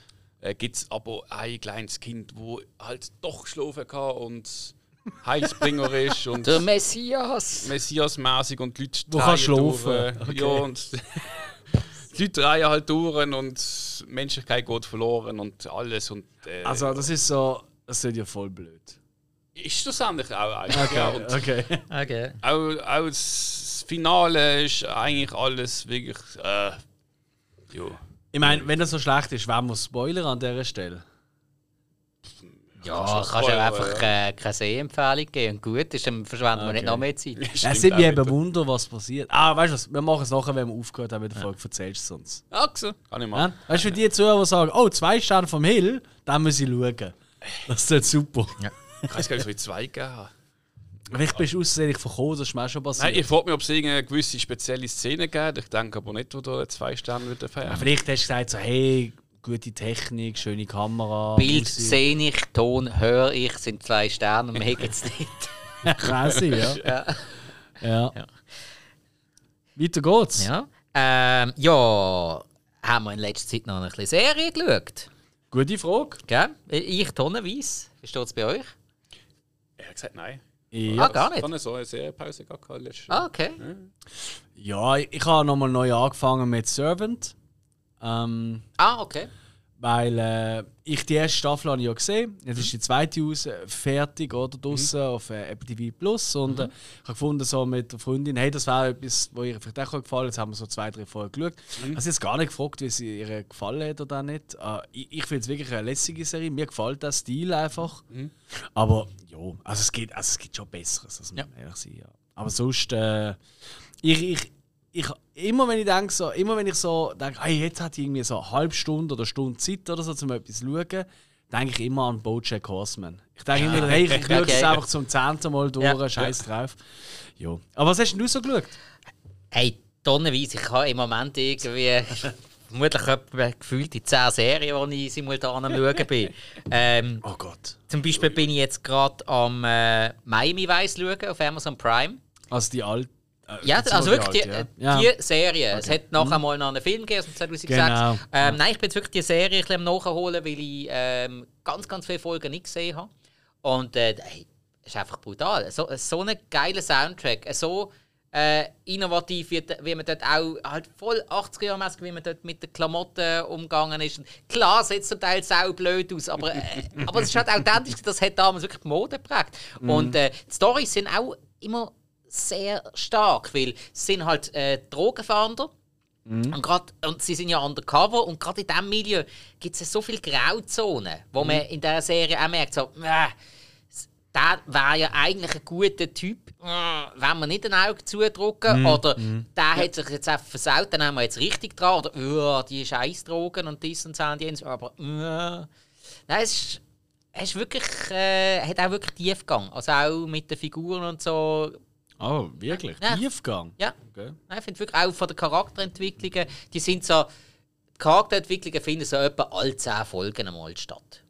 äh, gibt es aber ein kleines Kind, wo halt doch schlafen kann und Heilsbringer ist und
Der Messias!
Messias-mäßig und die Leute
Wo kann
drehen
schlafen.
durch, äh, Ja, und *laughs* die Leute drehen halt durch und die Menschlichkeit geht verloren und alles. Und, äh,
Also, das ist so. Das ist ja voll blöd.
ist das eigentlich auch eigentlich. Ja, und
Okay.
Okay.
auch, auch das Finale ist eigentlich alles wirklich. Äh, ja.
Ich meine, wenn das so schlecht ist, wer muss Spoiler an dieser Stelle?
Ja, kannst du einfach äh, keine Sehempfehlung geben. Und gut ist, dann verschwenden wir
Okay.
nicht noch mehr Zeit. *laughs*
Es
Stimmt
sind mir eben. Wunder, was passiert. Ah, weißt du was? Wir machen es nachher, wenn wir aufgehört haben mit der Folge. Erzählst du es uns.
Achse, kann ich
Ja?
machen.
Weißt du, für die Zuhörer, die sagen, oh, zwei Sterne vom Hill, dann muss ich schauen. Das ist super.
Ich weiß gar nicht, wie zwei gegeben habe.
Vielleicht bist du aussehentlich verkommen, das ist mir auch schon
Nein,
passiert.
ich frage mich, ob es irgendeine gewisse spezielle Szene gibt. Ich denke aber nicht, wo da zwei Sterne würde
Ja,
fehlen.
vielleicht hast du gesagt, so, hey, gute Technik, schöne Kamera.
Bild
Musik.
sehe ich, Ton höre ich, sind zwei Sterne und mehr gibt es nicht. *laughs*
Kann sein, ja.
Ja.
ja. Weiter geht's.
Ja. Ähm, ja, haben wir in letzter Zeit noch ein bisschen Serie geschaut.
Gute Frage.
Gell? Ich tonnenweise. Wie steht es bei euch?
Er hat gesagt, nein.
Ja,
Ah, gar
Ich
nicht?
habe so eine Serienpause gehabt letztes
Ah, okay.
ja ich, ich habe nochmal neu angefangen mit Servant. Ähm,
Ah, okay.
weil äh, ich die erste Staffel habe ich ja gesehen. Jetzt ist die zweite aus, äh, fertig oder draussen auf äh, Apple TV Plus. Und äh, ich habe gefunden, so mit der Freundin, hey, das wäre etwas, was ihr vielleicht auch gefallen Jetzt haben wir so zwei, drei Folgen geschaut. Ich habe sie jetzt gar nicht gefragt, wie sie ihr gefallen hat oder nicht. Äh, ich ich finde es wirklich eine lässige Serie. Mir gefällt der Stil einfach. Aber ja, also es gibt, also es gibt schon Besseres, das muss man ehrlich sein. Ja. Aber sonst, äh, ich, ich, ich, immer wenn ich denke, so, immer wenn ich so denke, hey, jetzt hat ich irgendwie so eine halbe Stunde oder Stunde Zeit oder so, um etwas zu schauen, denke ich immer an Bojack Horseman. Ich denke immer, hey, ich *laughs* schaue
Okay.
es einfach zum zehnten Mal durch,
Ja.
scheiß drauf. Ja. Aber was hast denn du so geschaut?
Hey, tonnenweise. Ich habe im Moment irgendwie *laughs* vermutlich etwa gefühlt die 10 Serien, die ich simultan am Schauen bin. Ähm,
Oh Gott.
zum Beispiel bin ich jetzt gerade am äh, Miami Vice schauen auf Amazon Prime.
Also die alte. Äh,
Ja, also wirklich die, äh,
ja.
die Serie. Es hat nachher mal noch einen Film gegeben aus dem 2006.
Genau.
Ähm, Nein, ich bin jetzt wirklich die Serie ein bisschen am nachholen, weil ich ähm, ganz, ganz viele Folgen nicht gesehen habe. Und äh, hey, ist einfach brutal. So, so ein geiler Soundtrack, so äh, innovativ, wie, wie man dort auch halt voll 80er Jahre mäßig, wie man dort mit den Klamotten umgegangen ist. Und klar, sieht es zum Teil sau blöd aus, aber, äh, aber es ist halt authentisch, das hat damals wirklich die Mode geprägt. Und äh, die Storys sind auch immer sehr stark, weil es sind halt äh, Drogenfahnder und, grad, und sie sind ja undercover und gerade in diesem Milieu gibt es so viele Grauzonen, wo man in dieser Serie auch merkt, so, äh, der wäre ja eigentlich ein guter Typ, äh, wenn wir nicht ein Auge zudrücken. Oder der hat sich jetzt einfach versaut, dann haben wir jetzt richtig dran. Oder oh, die Scheißdrogen und dies und das und jenes. Aber äh, nein, es ist, es ist wirklich, äh, hat auch wirklich Tiefgang. Also auch mit den Figuren und so.
Oh, wirklich?
Ja.
Tiefgang?
Ja,
Okay.
Nein, ich finde wirklich auch von den Charakterentwicklungen, die sind so, die Charakterentwicklungen finden so etwa alle 10 Folgen einmal statt.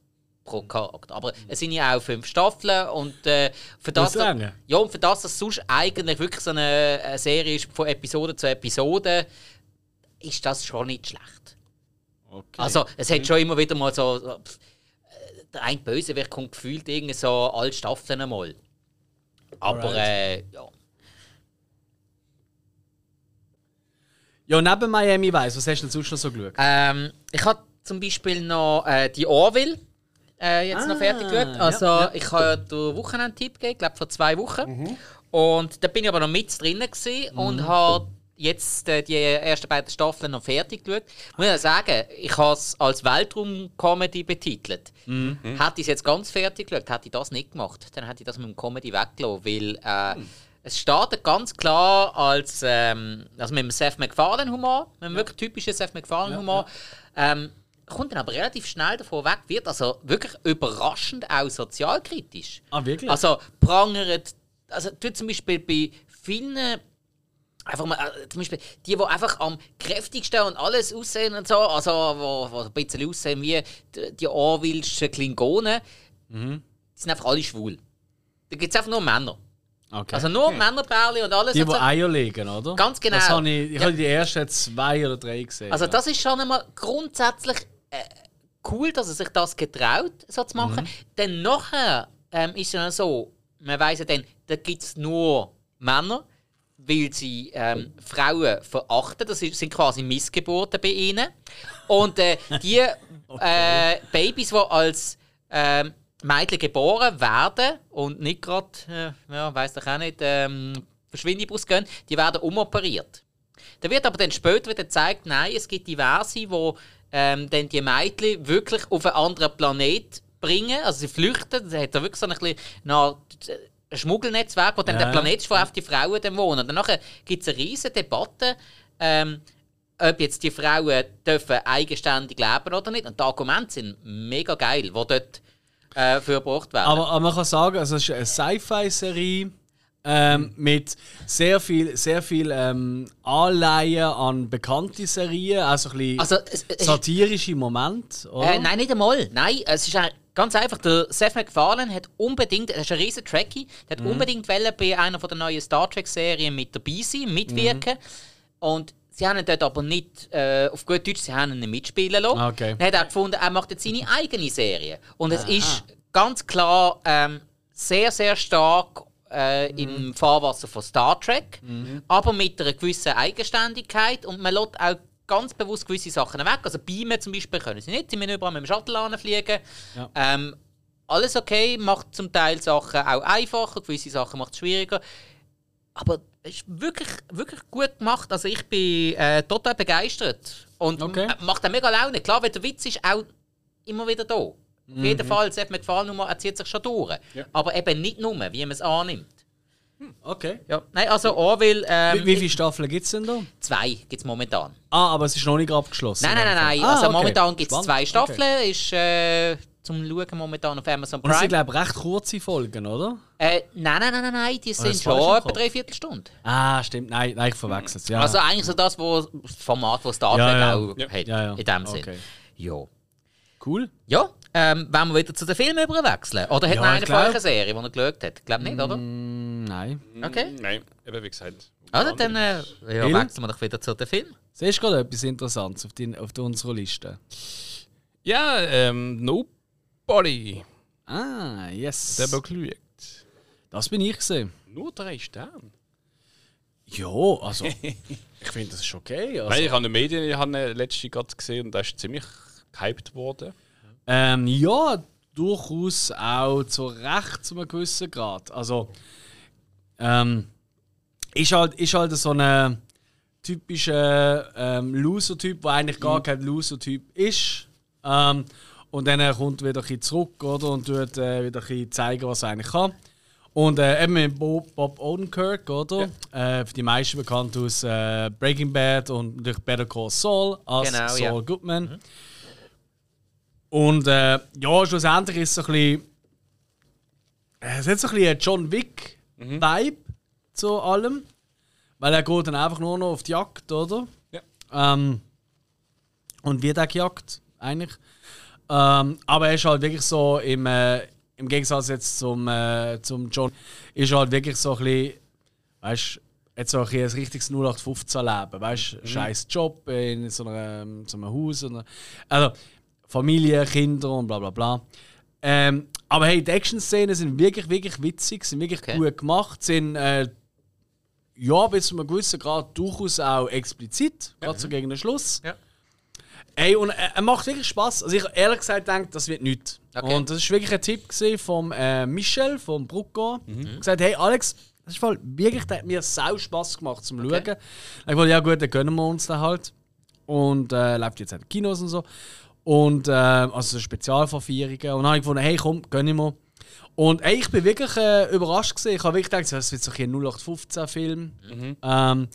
Pro Charakter. Aber es sind ja auch fünf Staffeln und äh, für das,
Das
ja, und für das, dass es sonst eigentlich wirklich so eine, eine Serie ist von Episode zu Episode, ist das schon nicht schlecht.
okay.
Also es hat schon immer wieder mal so, äh, der ein Bösewicht kommt gefühlt irgendwie so alle Staffeln einmal. Aber äh, ja.
Ja, neben Miami Vice, was hast du denn sonst noch so geschaut?
Ähm, ich habe zum Beispiel noch äh, die Orville äh, jetzt noch
Ah,
fertig geschaut. Also
ja,
ich habe den Wochenendtipp gegeben, ich glaube vor zwei Wochen. Und da bin ich aber noch mit drinnen gewesen und habe jetzt äh, die ersten beiden Staffeln noch fertig geschaut. Ich muss ja sagen, ich habe es als Weltraum-Comedy betitelt. Hätte ich es jetzt ganz fertig geschaut, hätte ich das nicht gemacht. Dann hätte ich das mit dem Comedy weggelassen, weil äh, es startet ganz klar als ähm, also mit dem Seth MacFarlane-Humor, mit einem wirklich typischen Seth MacFarlane-Humor. Ähm, kommt dann aber relativ schnell davon weg, wird also wirklich überraschend auch sozialkritisch.
Ah, wirklich?
Also prangert, also tut zum Beispiel bei vielen einfach mal, äh, zum Beispiel die, die einfach am kräftigsten und alles aussehen und so, also wo, wo ein bisschen aussehen wie die, die Orwellschen Klingonen,
Mhm.
sind einfach alle schwul. Da gibt es einfach nur Männer.
Okay.
Also nur Männerbärli und alles.
die, die
so.
Eier legen, oder?
Ganz genau.
Das habe ich, ich
Ja.
habe die ersten zwei oder drei gesehen.
Also das ist schon einmal grundsätzlich äh, cool, dass er sich das getraut, so zu machen.
Mhm.
Dann nachher ähm, ist es ja so, man weiss ja dann, da gibt es nur Männer, weil sie ähm, Frauen verachten. Das sind quasi Missgeburten bei ihnen. Und äh, die *laughs* äh, Babys, die als ähm, Mädchen geboren werden und nicht gerade, äh, ja, weiss doch auch nicht, ähm, Verschwindibus gehen, die werden umoperiert. Da wird aber dann später wieder gezeigt, nein, es gibt diverse, die ähm, dann die Mädchen wirklich auf einen anderen Planet bringen. Also sie flüchten, sie hat da wirklich so ein bisschen nach ein Schmuggelnetzwerk, wo dann
Ja.
der Planet ist, wo auf die Frauen dann wohnen. Und danach gibt es eine riesige Debatte, ähm, ob jetzt die Frauen dürfen eigenständig leben oder nicht. Und die Argumente sind mega geil, die dort äh, für gebracht werden.
Aber, aber man kann sagen, also es ist eine Sci-Fi-Serie ähm, mit sehr viel, sehr viel ähm, Anleihen an bekannte Serien, also ein bisschen
also, es, es,
satirische Momente.
Äh, nein, nicht einmal. Nein, es ist ein- ganz einfach. Der Seth MacFarlane hat unbedingt, er ist ein riesen Trekkie, der hat
Mhm.
unbedingt bei einer von der neuen Star Trek-Serien mit dabei sein, mitwirken.
Mhm.
Und sie haben ihn dort aber nicht, äh, auf gut Deutsch, sie haben ihn nicht mitspielen lassen.
Ah, okay.
Dann hat er gefunden, er macht jetzt seine eigene Serie. Und es ist ganz klar ähm, sehr, sehr stark äh,
Mhm.
im Fahrwasser von Star Trek, aber mit einer gewissen Eigenständigkeit und man lässt auch ganz bewusst gewisse Sachen weg. Also beamen zum Beispiel können sie nicht, sie müssen überall mit dem Shuttle anfliegen.
Ja.
Ähm, alles okay, macht zum Teil Sachen auch einfacher, gewisse Sachen macht es schwieriger. Aber ist wirklich, wirklich gut gemacht. Also ich bin äh, total begeistert. Und
Okay.
macht auch mega Laune. Klar, weil der Witz ist auch immer wieder da. Auf jeden
Mhm.
Fall, es hat mir gefallen, nur er zieht sich schon durch.
Ja.
Aber eben nicht nur, wie man es annimmt.
Okay.
Ja. Nein, also Orville, ähm,
Wie, wie viele Staffeln gibt es denn da?
zwei gibt es momentan.
Ah, aber es ist noch nicht abgeschlossen.
Nein, nein, nein, nein.
Ah,
also
okay.
momentan gibt es zwei Staffeln.
Okay.
Ist äh, zum Schauen momentan auf Amazon
Und es sind,
Prime.
glaube ich, recht kurze Folgen, oder?
Äh, nein, nein, nein, nein, nein, die
das
sind schon etwa dreiviertel Stunde.
Ah, stimmt. Nein, nein ich verwechsel es. Ja.
Also eigentlich so das, wo, das Format, das Star
Ja,
Trek
ja.
auch
Ja.
hat.
Ja, ja.
In dem Sinn.
Okay.
Ja.
cool.
Ja, ähm, wollen wir wieder zu den Filmen überwechseln? Oder hat
Ja,
noch eine
ich
von euch eine Serie, die er geschaut hat? Ich glaube nicht, oder?
Mm, nein.
Okay.
Nein, eben wie gesagt.
Also dann äh, ja, wechseln wir doch wieder zu den Filmen.
Siehst du gerade etwas Interessantes auf, auf unserer Liste?
Ja, ähm, Nobody.
Ah, yes.
Der beglückt.
Das bin ich gesehen.
Nur drei Sterne.
Ja, also. *laughs* ich finde das ist okay. Also,
Nein, ich habe in den Medien ich habe letzte gerade gesehen und da ist ziemlich gehypt worden.
ähm, ja, durchaus auch zu Recht zu einem gewissen Grad. Also, ähm, ist halt, ist halt so ein typischer ähm, Loser-Typ, der eigentlich gar kein Loser-Typ ist. Ähm, und dann kommt wieder ein bisschen zurück oder, und tut äh, wieder ein bisschen zeigen, was er eigentlich kann. Und äh, eben mit Bob, Bob Odenkirk, oder? Äh, für die meisten bekannt aus äh, Breaking Bad und durch Better Call Saul als
Genau,
Saul
ja.
Goodman. Und äh, ja, schlussendlich ist es so ein bisschen. äh, Es hat so ein bisschen einen John Wick-Vibe zu allem. Weil er geht dann einfach nur noch auf die Jagd, oder?
Ja.
Ähm, und wird auch gejagt, eigentlich. Ähm, aber er ist halt wirklich so im, äh, im Gegensatz jetzt zum, äh, zum John, ist halt wirklich so ein bisschen, weißt du, jetzt so ein, ein richtiges 0815-Leben, weißt du, scheiß Job in so, einer, so einem Haus. Und, also Familie, Kinder und bla bla bla. Ähm, aber hey, die Action-Szenen sind wirklich, wirklich witzig, sind wirklich
Okay.
gut gemacht, sind äh, ja bis zu einem gewissen Grad durchaus auch explizit, gerade so gegen den Schluss.
Ja.
Ey, und er, er macht wirklich Spaß. Also ich ehrlich gesagt denke, das wird nichts.
Okay.
Und das ist wirklich ein Tipp vom äh, Michel, vom Brucko. Mhm. gesagt, hey Alex, das ist voll wirklich, der hat mir sau Spaß gemacht zum Schauen.
Okay.
Ich wollte, ja gut, dann gönnen wir uns den halt. Und äh, läuft jetzt in den Kinos und so. Und äh, also so Spezialverfeierungen. Und dann habe ich gefunden, hey komm, gönn ich mir. Und ey, ich bin wirklich äh, überrascht gewesen. Ich habe wirklich gedacht, das wird so ein 0815-Film. Ähm,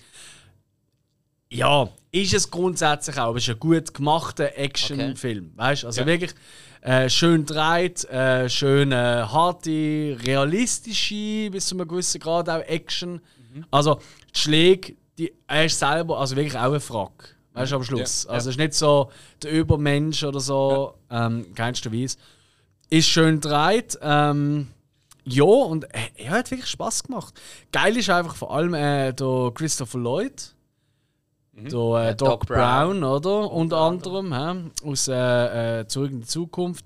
ja, ist es grundsätzlich auch, aber es ist ein gut gemachter Actionfilm. Weißt also
Ja.
wirklich äh, schön dreht, äh, schön äh, harte, realistische, bis zu einem gewissen Grad auch Action. Also die Schläge, die, er ist selber also wirklich auch ein Frack. Weißt du, am Schluss.
Ja,
Also es ist nicht so der Übermensch oder so, ähm, keinster Weise. Ist schön dreht. Ähm, ja, und äh, er hat wirklich Spaß gemacht. Geil ist einfach vor allem äh, der Christopher Lloyd. Der, äh,
Ja,
Doc,
Doc
Brown,
Brown.
oder? Unter anderem, hä? aus äh, äh, Zurück in die Zukunft.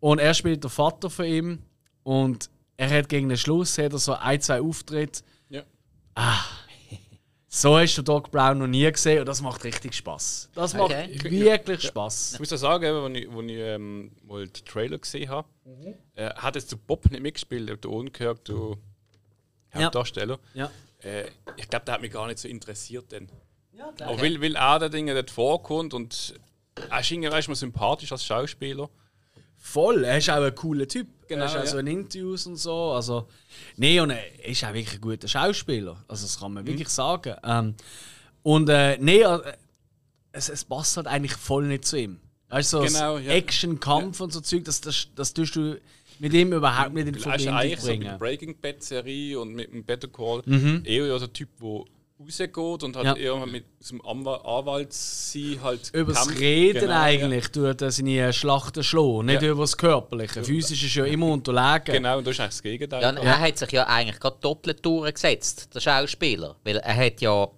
Und er spielt der Vater von ihm. Und er hat gegen den Schluss hat er so ein, zwei Auftritte.
Ja.
So hast du Doc Brown noch nie gesehen und das macht richtig Spaß. Das macht
Okay.
wirklich Spaß.
Ich muss ja sagen, als ich, als ich ähm, mal den Trailer gesehen habe, äh, hat jetzt der Bob nicht mitgespielt, der Unkirk, der
Ja.
Hauptdarsteller.
Ja.
Äh, ich glaube, der hat mich gar nicht so interessiert. Denn.
Ja,
Aber weil, weil auch der Dinge dort vorkommt und er ist irgendwie, weißt du, mal sympathisch als Schauspieler.
Voll, er ist auch ein cooler Typ.
Genau,
er ist auch
ja.
so in Interviews und so. Also, nee, und er ist auch wirklich ein guter Schauspieler. Also, das kann man
Mhm.
wirklich sagen. Ähm, und äh, nee, äh, es, es passt halt eigentlich voll nicht zu ihm. Weißt du, so
Genau, ja.
Action, Kampf und so Zeug, das, das, das tust du mit ihm überhaupt nicht in
Er ist
Verbindung
eigentlich so mit der
bringen.
Breaking Bad Serie und mit dem Better Call
Mhm.
eher ja der Typ, der rausgeht und halt
Ja.
eher mit dem Anwalt, sie halt
Übers
kämpft.
Reden
Genau,
eigentlich tut er seine Schlachten schlagen, nicht
Ja.
übers Körperliche. Physisch ist ja immer unterlegen.
Ja. Genau, und das ist eigentlich das Gegenteil.
Ja, er hat sich ja eigentlich gerade doppelt durchgesetzt, der Schauspieler. Weil er hat ja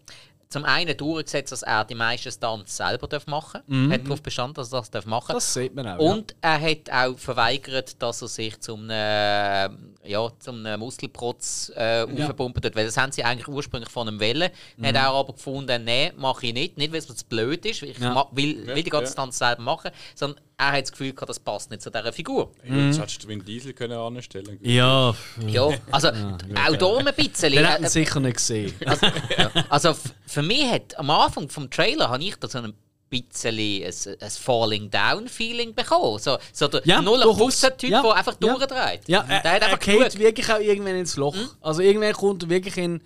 zum einen durchgesetzt, dass er die meisten Stunts selber darf machen darf. Er hat darauf bestanden, dass er das darf machen
Das sieht man auch.
Und er hat auch verweigert, dass er sich zum, äh, ja, zum Muskelprotz äh, aufpumpen tut. Weil das haben sie eigentlich ursprünglich von ihm wollen.
Mhm.
Hat er aber gefunden, nein, mache ich nicht. Nicht, weil es blöd ist, ich
Ja.
will, will die ganze
ja.
Tanz selber machen, sondern er hat das Gefühl gehabt, das passt nicht zu dieser Figur.
Ja, Jetzt hättest du Vin Diesel können anstellen
ja. ja.
Ja, also auch da ein bisschen.
Den hat
Äh,
man sicher nicht gesehen. *laughs*
Also f- für mich hat am Anfang vom Trailer habe ich da so ein bisschen ein, ein Falling Down Feeling bekommen. So, so der
Ja,
0
durchaus.
Typ,
Ja,
der einfach
ja.
durchdreht.
Ja, er,
der hat
er
einfach
geht
genug.
wirklich auch irgendwann ins Loch. Also irgendwann kommt er wirklich in,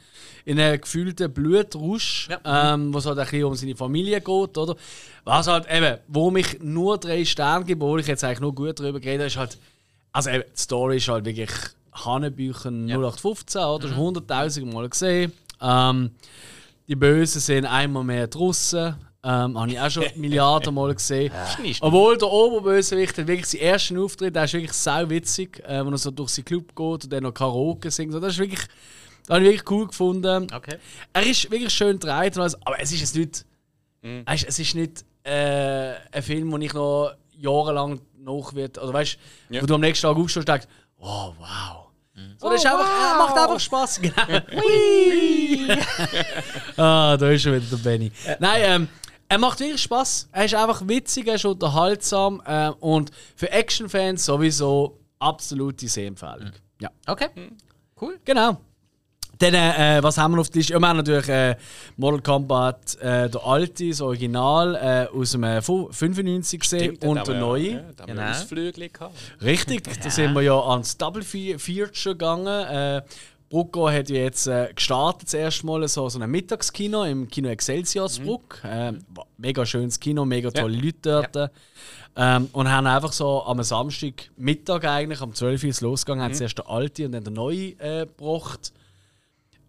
in einen gefühlten Blutrausch,
Ja.
ähm, wo es halt ein bisschen um seine Familie geht, oder? Was halt eben, wo ich nur drei Sterne gebe, obwohl ich jetzt eigentlich nur gut darüber geredet habe, ist halt, also eben, die Story ist halt wirklich Hanebüchen 0815, oder?
Mhm.
Schon 100'000 Mal gesehen. Ähm, die Bösen sind einmal mehr Russen. Ähm, habe ich auch schon *laughs* Milliarden Mal gesehen. Obwohl der Oberbösewicht hat wirklich seinen ersten Auftritt, der ist wirklich sau witzig, äh, wenn er so durch seinen Club geht und dann noch Karaoke singt. So, Das ist wirklich, das habe ich wirklich cool gefunden.
Okay.
Er ist wirklich schön alles, aber es ist jetzt nicht, weißt, es ist nicht äh, ein Film, den ich noch jahrelang noch wird, oder weißt,
Ja.
wo du am nächsten Tag aufstehst und denkst, oh wow. So, das ist einfach, er macht einfach Spaß. Genau. Hui. *laughs* *laughs* ah, da ist schon wieder der Benny. Nein, ähm, er macht wirklich Spaß. Er ist einfach witzig, er ist unterhaltsam äh, und für Actionfans sowieso absolute Sehempfehlung. Ja,
Okay. Cool.
genau. Dann, äh, was haben wir auf der Liste? Ja, wir haben natürlich äh, Mortal Kombat, äh, der alte, das Original, äh, aus dem äh, fu- 95 gesehen
Stimmt,
und der neue.
Ja, da haben wir
Genau.
Ausflüge gehabt.
Richtig, *laughs* da sind wir ja ans Double Fe- Feature gegangen. Brucko hat ja jetzt äh, gestartet, das erste Mal so, so ein Mittagskino im Kino Excelsior zu Bruck. Äh, war mega schönes Kino, mega tolle Leute dort. Ähm, und haben einfach so am Samstag Mittag eigentlich, am 12 Uhr ist es losgegangen, haben zuerst der alte und dann der neue äh, gebracht.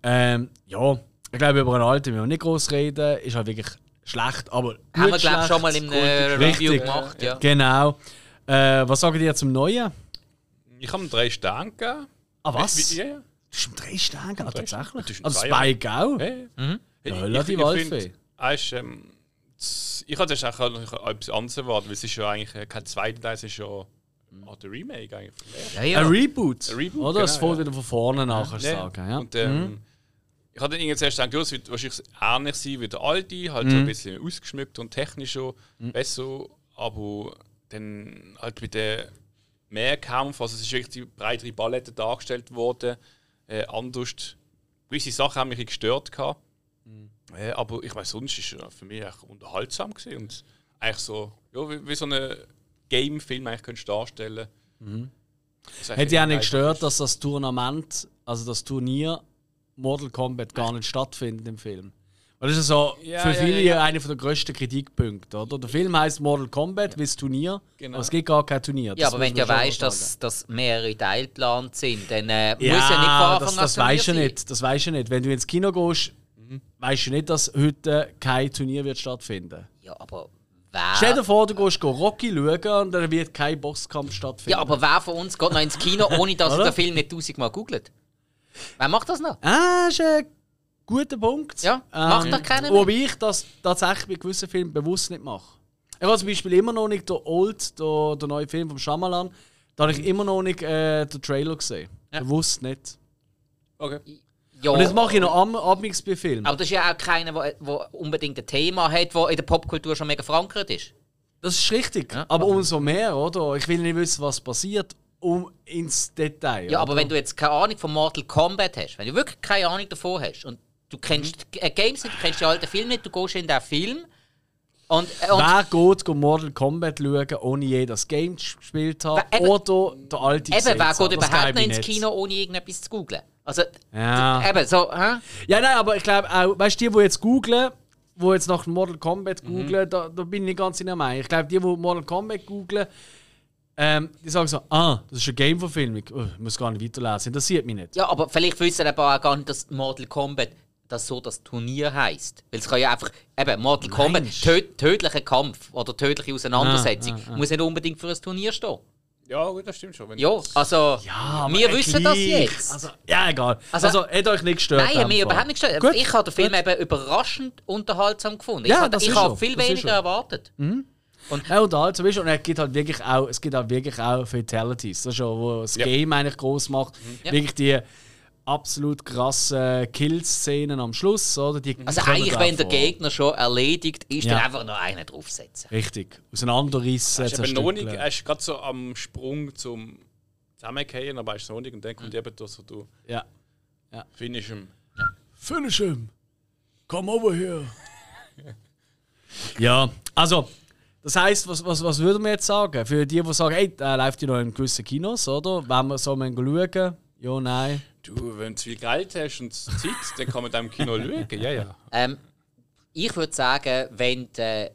Ähm, ja, ich glaube, über den alten müssen wir nicht groß reden. Ist halt wirklich schlecht, aber.
Haben wir, glaube ich, schon mal im äh,
Richtig.
Review gemacht. Ja.
Genau. Äh, was sagen die zum Neuen?
Ich habe drei Sterne gegeben.
Ah, was?
Wie- Ja, ja.
Du hast ihm drei Sterne
drei
tatsächlich.
Das ist
Also. Spike auch.
Ja, ja.
Ja,
Ich-
die
er ist, ähm, ich hatte erst auch noch etwas anderes erwartet, weil es ist ja eigentlich äh, kein zweiter Teil, es ist ja auch der Remake eigentlich.
Ja, ja.
Ein Reboot.
Ein Reboot,
Oder? Es
genau,
fällt
ja.
wieder von vorne nachher
Ja.
sagen. Ja.
Und, ähm, Ich hatte irgendwie zuerst gedacht, ja, es wird wahrscheinlich ähnlich sein wie der alte, halt so ein bisschen ausgeschmückt und technisch schon besser, aber dann halt mit dem Mehrkampf, also es ist wirklich die breitere Palette dargestellt worden, äh, anders. Gewisse Sachen haben mich gestört gehabt. Äh, aber ich weiß, sonst ist er für mich echt unterhaltsam gewesen und eigentlich so, ja, wie, wie so ein Game-Film eigentlich könntest darstellen. Das
Hätte dich auch nicht gestört, dass das Tournament, also das Turnier Mortal Kombat gar nicht stattfindet im Film. Das ist ja so
Ja,
für
ja,
viele
ja, ja.
einer der grössten Kritikpunkte. Oder? Der Film heißt Mortal Kombat wie das Turnier,
Genau.
aber es gibt gar kein Turnier.
Ja,
Das
aber
muss
wenn du ja weißt, dass, dass mehrere Teile geplant sind, dann äh,
Ja,
muss ja nicht von Anfang
das,
an
das
Turnier
weißt du
sein.
nicht. Das weißt du nicht. Wenn du ins Kino gehst, weißt du nicht, dass heute kein Turnier wird stattfinden.
Ja, aber
Stell dir
wer,
vor, du gehst go Rocky schauen und dann wird kein Bosskampf stattfinden.
ja, aber wer von uns geht noch ins Kino, ohne dass *laughs* er den Film nicht tausendmal googelt? Wer macht das noch?
Ah, ist guter Punkt.
Ja, macht doch keiner mehr.
Wobei ich das tatsächlich bei gewissen Filmen bewusst nicht mache. Ich habe zum Beispiel immer noch nicht der Old, der, der neue Film von Shyamalan, da habe ich immer noch nicht äh, den Trailer gesehen.
Ja.
Bewusst nicht.
Okay.
Ja,
Und das mache ich noch am, abends bei Filmen.
aber das ist ja auch keiner, der unbedingt ein Thema hat, das in der Popkultur schon mega verankert ist.
Das ist richtig.
Ja.
Aber umso mehr, oder? Ich will nicht wissen, was passiert, um ins Detail.
Ja,
oder?
aber wenn du jetzt keine Ahnung von Mortal Kombat hast, wenn du wirklich keine Ahnung davon hast und du kennst
Mhm.
äh, Games nicht, du kennst die alten Filme nicht, du gehst in den Film, Und, äh, und
Wer geht go Mortal Kombat schauen, ohne je das Game gespielt zu haben?
Eben-
oder der alte
eben, wer geht überhaupt noch ins. Kino, ohne irgendetwas zu googlen? Also,
Ja.
eben, so, hä?
Ja, nein, aber ich glaube auch, weißt du, die, die jetzt googlen, die jetzt nach Mortal Kombat
Mhm.
googlen, da, da bin ich nicht ganz in der Meinung. Ich glaube, die, die Mortal Kombat googlen, ähm, die sagen so, ah, das ist eine Game-Verfilmung. Oh, ich muss gar nicht weiterlesen, interessiert mich nicht.
Ja, aber vielleicht wissen aber auch gar nicht, dass Mortal Kombat das so das Turnier heisst. Weil es kann ja einfach, eben, Mortal Kombat,
Meinst du?
tö tödlicher Kampf oder tödliche Auseinandersetzung,
Ah,
muss nicht unbedingt für ein Turnier stehen.
Ja, gut, das stimmt schon. Wenn
Ja, also,
Ja,
wir wissen das
gleich.
jetzt.
Also, ja, egal.
Also-
Also, hat euch nicht gestört.
Nein, mir überhaupt nicht gestört.
Gut,
Ich habe den Film
gut.
eben überraschend unterhaltsam gefunden.
Ja,
ich habe,
das
ich
ist
habe
so.
viel
Das ist
weniger erwartet.
Ja, und halt, weißt, du, und es gibt halt wirklich auch, es gibt halt wirklich auch Fatalities. Das ist schon, wo das
Ja.
Game eigentlich groß macht.
Ja.
Wirklich die absolut krassen Kill-Szenen am Schluss, oder? Die
Also eigentlich, wenn der
vor.
Gegner schon erledigt ist,
Ja.
dann einfach noch einen draufsetzen.
Richtig. Auseinanderrissen,
Hast du noch nicht, er gerade so am Sprung zum Zusammengehen, aber ist noch nicht und dann
Mhm.
kommt eben das, so du
Ja.
finish him.
Finish him. Come over here. ja, also, das heisst, was, was, was würden wir jetzt sagen? Für die, die sagen, hey, der läuft ja noch in gewissen Kinos, oder? Wenn wir so mal schauen? Ja, nein.
Du, wenn du viel Geld hast und Zeit, dann kann man da im Kino *laughs* schauen. Ja, ja.
Ähm, ich würde sagen, wenn du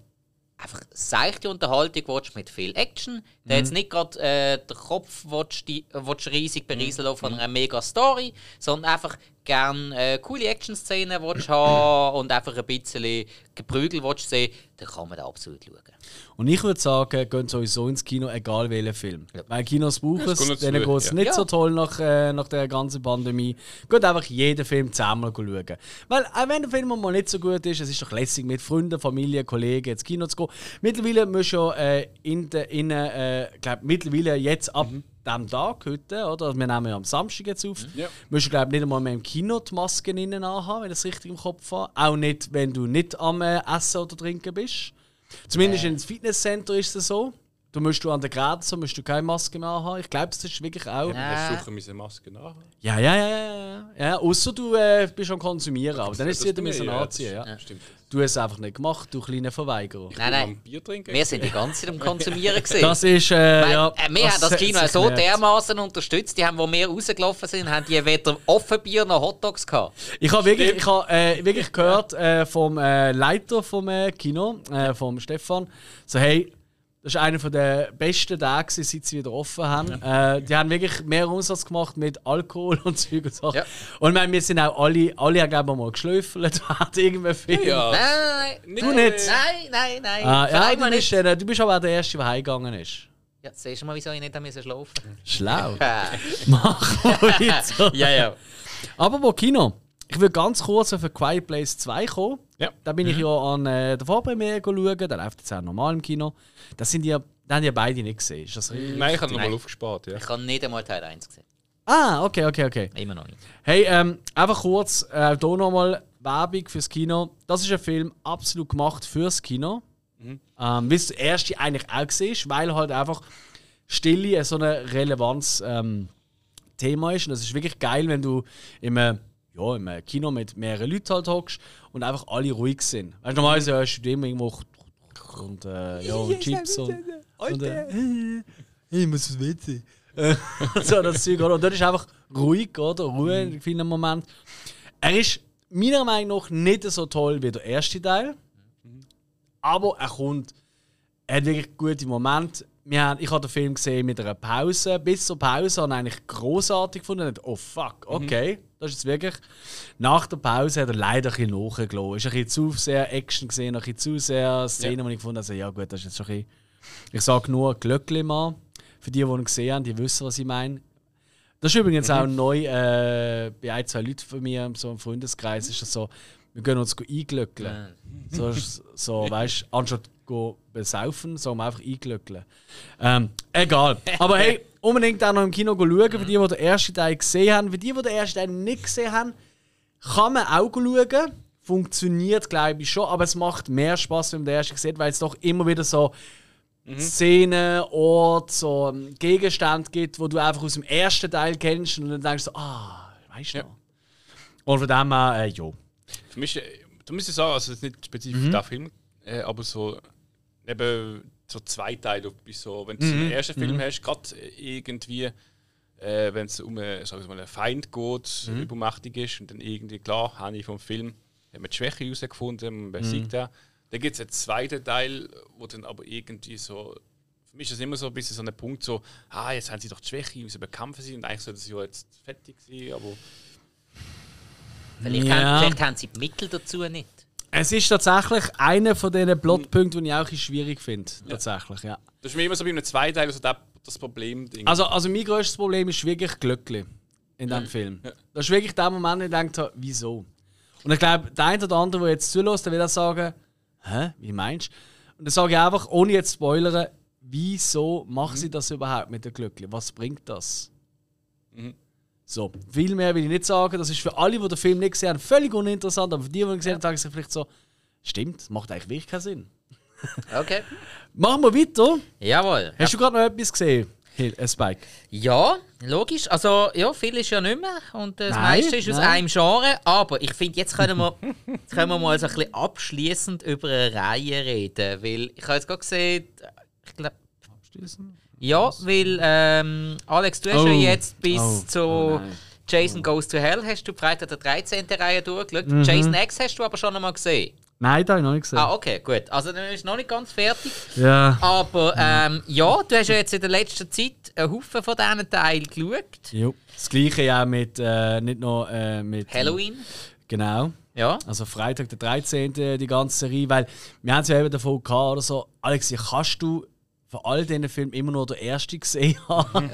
einfach seichte Unterhaltung willst, mit viel Action, der jetzt nicht gerade äh, den Kopf willst, die, willst riesig berieseln lassen von einer mega Story, sondern einfach gern äh, coole Action-Szenen willst haben *clears throat* und einfach ein bisschen Geprügel willst sehen, dann kann man da absolut schauen.
Und ich würde sagen, geht sowieso ins Kino, egal welchen Film. Weil Kinos brauchen
Ja,
es,
es geht
denen
nicht
geht es
zu,
nicht
ja.
so toll nach, äh, nach der ganzen Pandemie. Geht einfach jeden Film zusammen schauen. Weil auch wenn der Film mal nicht so gut ist, es ist doch lässig mit Freunden, Familie, Kollegen ins Kino zu gehen. Mittlerweile musst du ja äh, in der, in, äh, glaub, mittlerweile jetzt ab dem Tag heute, oder? Also Wir nehmen ja am Samstag jetzt auf.
Ja.
Musst du, glaube nicht einmal mehr im Kino die Masken innen anhaben, wenn ich das richtig im Kopf habe. Auch nicht, wenn du nicht am äh, Essen oder Trinken bist. Zumindest ins Fitnesscenter ist es so. Du musst du an der Grenze musst du keine Maske mehr haben. Ich glaube, das ist wirklich auch. Ja,
suchen wir eine Maske nach.
ja, ja, ja. ja, ja. Außer du äh, bist am Konsumieren, aber dann ist es wieder müssen
ja,
anziehen. Ja.
Stimmt.
Du hast es einfach nicht gemacht, du kleiner Verweigerer.
Nein, nein,
Bier trinken.
wir sind die ganze Zeit am Konsumieren *laughs* gesehen.
Das ist, äh,
Weil,
ja.
äh, wir haben das Kino so dermaßen unterstützt, die haben, wo wir rausgelaufen sind, haben die weder Offenbier noch Hotdogs gehabt.
Ich habe wirklich, ich hab, äh, wirklich gehört äh, vom äh, Leiter vom äh, Kino, äh, vom Stefan, so hey, das ist einer der besten Tage, seit sie wieder offen haben. Äh, die haben wirklich mehr Umsatz gemacht mit Alkohol und Zeug und Sachen.
Ja.
Und ich meine, wir sind auch alle, alle haben glaube ich mal geschlöffelt während *laughs* irgendeinem Film.
Ja.
Nein, nein,
Nicht-
Du nicht?
nein, nein, nein.
Ah, ja, du bist, äh, du bist aber auch der Erste, der heimgegangen ist.
Ja, siehst du mal, wieso ich nicht schlafen musste?
Schlau. *laughs* Mach mal weiter. *laughs*
ja, ja.
Aber wo Kino? Ich will ganz kurz auf A Quiet Place 2 kommen.
Ja.
Da bin ich ja an äh, der Vorpremiere schauen. Der läuft jetzt auch normal im Kino. Das sind ja, den haben ja beide nicht gesehen. Ist das richtig?
Nein, ich habe nochmal aufgespart. Ja.
Ich habe nicht einmal Teil 1 gesehen.
Ah, okay, okay, okay.
Immer noch nicht.
Hey, ähm, einfach kurz, äh, hier nochmal Werbung fürs Kino. Das ist ein Film absolut gemacht fürs Kino. Ähm, wie es der erste eigentlich auch gesehen weil halt einfach Stille so ein relevantes ähm, Thema ist. Und es ist wirklich geil, wenn du im, äh, ja, im äh, Kino mit mehreren Leuten halt hockst und einfach alle ruhig sind. Weißt, du, normalerweise hörst du immer irgendwo und, äh, ja, *laughs* und Chips und, und äh, *laughs* ich muss was wissen. *laughs* so das Zeug, oder? Und dort ist einfach ruhig, oder? Ruhe in vielen Momenten. Er ist meiner Meinung nach nicht so toll wie der erste Teil. Aber er kommt. Er hat wirklich gute Momente. Wir ich habe den Film gesehen mit einer Pause. Bis zur Pause habe ich eigentlich großartig gefunden. Oh fuck, okay. Das ist jetzt wirklich. Nach der Pause hat er leider ein bisschen nachgelassen. Ist ein bisschen zu sehr Action gesehen, ein bisschen zu sehr Szenen, wo ich gefunden habe, also, ja gut, das ist jetzt schon ein bisschen. Ich sage nur Glöckli mal. Für die, die ihn gesehen haben, die wissen, was ich meine. Das ist übrigens auch neu äh, bei ein, zwei Leuten von mir, so im Freundeskreis, ist das so, wir gehen uns einglöckeln. So, so *laughs* weißt du, anstatt go besaufen, so wir einfach einglöckeln. Ähm, egal. Aber hey, *laughs* unbedingt auch noch im Kino schauen, für die, die den ersten Teil gesehen haben. Für die, die den ersten Teil nicht gesehen haben, kann man auch schauen. Funktioniert, glaube ich, schon, aber es macht mehr Spaß, wenn man den ersten sieht, weil es doch immer wieder so Szenen, Orte, so ähm, Gegenstände gibt, wo du einfach aus dem ersten Teil kennst und dann denkst du so, ah, weißt du
Ja.
noch? Und von dem her, äh, ja.
Für mich, äh, du müsstest sagen, also nicht spezifisch
Mhm.
der Film äh, aber so eben so zwei Teile, bis so, wenn du so einen ersten Film hast, gerade irgendwie, äh, wenn es um einen, sagen wir mal, einen Feind geht, übermächtig ist und dann irgendwie, klar, habe ich vom Film hat man die Schwäche herausgefunden, man besiegt den. Dann gibt es einen zweiten Teil, wo dann aber irgendwie so, für mich ist das immer so ein bisschen so ein Punkt, so, ah, jetzt haben sie doch die Schwäche, müssen bekämpfen sie und eigentlich sollte sie ja jetzt fertig sein, aber
Vielleicht,
Ja.
haben, vielleicht haben sie die Mittel dazu nicht.
Es ist tatsächlich einer von diesen Plotpunkten, die ich auch ein bisschen schwierig finde. Tatsächlich, ja.
das ist mir immer so bei einem zweiten Teil so der, das Problem. -Ding.
Also, also mein grösstes Problem ist wirklich Glöckli in diesem Film. Das ist wirklich der Moment, wo ich denke, wieso? Und ich glaube, der eine oder andere, der jetzt zulässt, der wird auch sagen, hä, wie meinst du? Und dann sage ich einfach, ohne jetzt zu spoilern, wieso machen sie das überhaupt mit der Glöckli? Was bringt das? So, viel mehr will ich nicht sagen. Das ist für alle, die den Film nicht gesehen haben, völlig uninteressant. Aber für die, die ihn gesehen haben, sagen sich vielleicht so, stimmt, macht eigentlich wirklich keinen Sinn. *laughs*
Okay.
Machen wir weiter.
Jawohl.
Hast du gerade noch etwas gesehen, äh, Spike?
Ja, logisch. Also, ja, viel ist ja nicht mehr. Und äh, das
Nein,
meiste ist aus
nein.
einem Genre. Aber ich finde, jetzt können wir, *laughs* jetzt können wir mal so ein bisschen abschließend über eine Reihe reden. Weil ich habe jetzt gerade gesehen, ich glaube, ja, weil ähm, Alex, du hast
Oh.
ja jetzt bis
Oh.
zu
Oh.
Jason Goes to Hell hast du Freitag der 13. Reihe durchgeschaut.
Mhm.
Jason X hast du aber schon einmal gesehen.
Nein, da habe ich noch nicht gesehen.
Ah, okay, gut. Also dann ist noch nicht ganz fertig.
Ja.
Aber ähm, ja, du hast ja jetzt in der letzten Zeit einen Haufen von diesen Teilen geschaut.
Jo. Das gleiche ja mit, äh, nicht nur äh, mit.
Halloween.
Genau.
Ja.
Also Freitag der 13. die ganze Serie, weil wir haben es ja eben davon gehabt oder so, Alex, kannst du von all diesen Filmen immer nur den ersten gesehen *laughs* haben?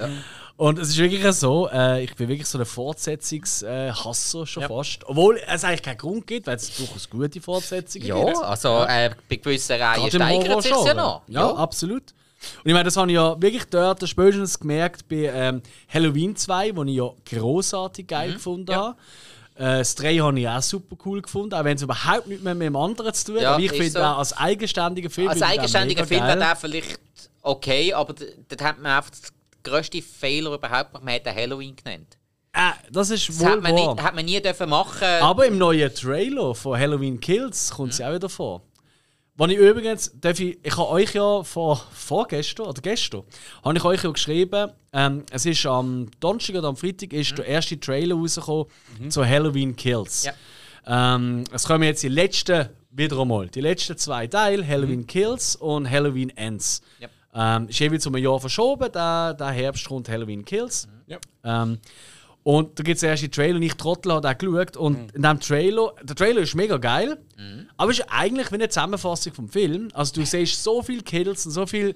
Und es ist wirklich so, äh, ich bin wirklich so ein Fortsetzungshasser schon
Ja.
fast. Obwohl es eigentlich keinen Grund gibt, weil es durchaus gute Fortsetzungen
Ja,
gibt.
also äh, bei gewissen Reihen steigert sich ja noch.
Ja, absolut. Und ich meine, das habe ich ja wirklich dort spätestens gemerkt bei ähm, Halloween 2, wo ich ja großartig geil gefunden
Mhm. ja.
habe. Äh, das 3 habe ich auch super cool gefunden, auch wenn es überhaupt nichts mehr mit dem anderen zu tun hat.
Ja,
Aber ich finde
so.
als eigenständiger Film.
Als eigenständiger Film wäre der vielleicht okay, aber dort hat man einfach den grössten Fehler überhaupt gemacht. Man hat den Halloween genannt.
Äh, das ist
Das
wohl
hat man,
wahr.
nicht, hat man nie dürfen machen.
Aber im neuen Trailer von Halloween Kills kommt sie auch wieder vor. Wo ich übrigens, darf ich, ich habe euch ja vor, vorgestern oder gestern, habe ich euch ja geschrieben, ähm, es ist am Donnerstag oder am Freitag ist der erste Trailer rausgekommen zu Halloween Kills.
Ja.
Ähm, es kommen jetzt die letzten, wieder einmal, die letzten zwei Teile, Halloween Kills und Halloween Ends.
Ja.
Ähm, ist jeweils um ein Jahr verschoben, der, der Herbst kommt Halloween Kills.
Ja.
Ähm, und da gibt es den ersten Trailer und ich Trottel habe den geschaut. Und in diesem Trailer, der Trailer ist mega geil, aber ist eigentlich wie eine Zusammenfassung vom Film. Also du siehst so viele Kills und so viele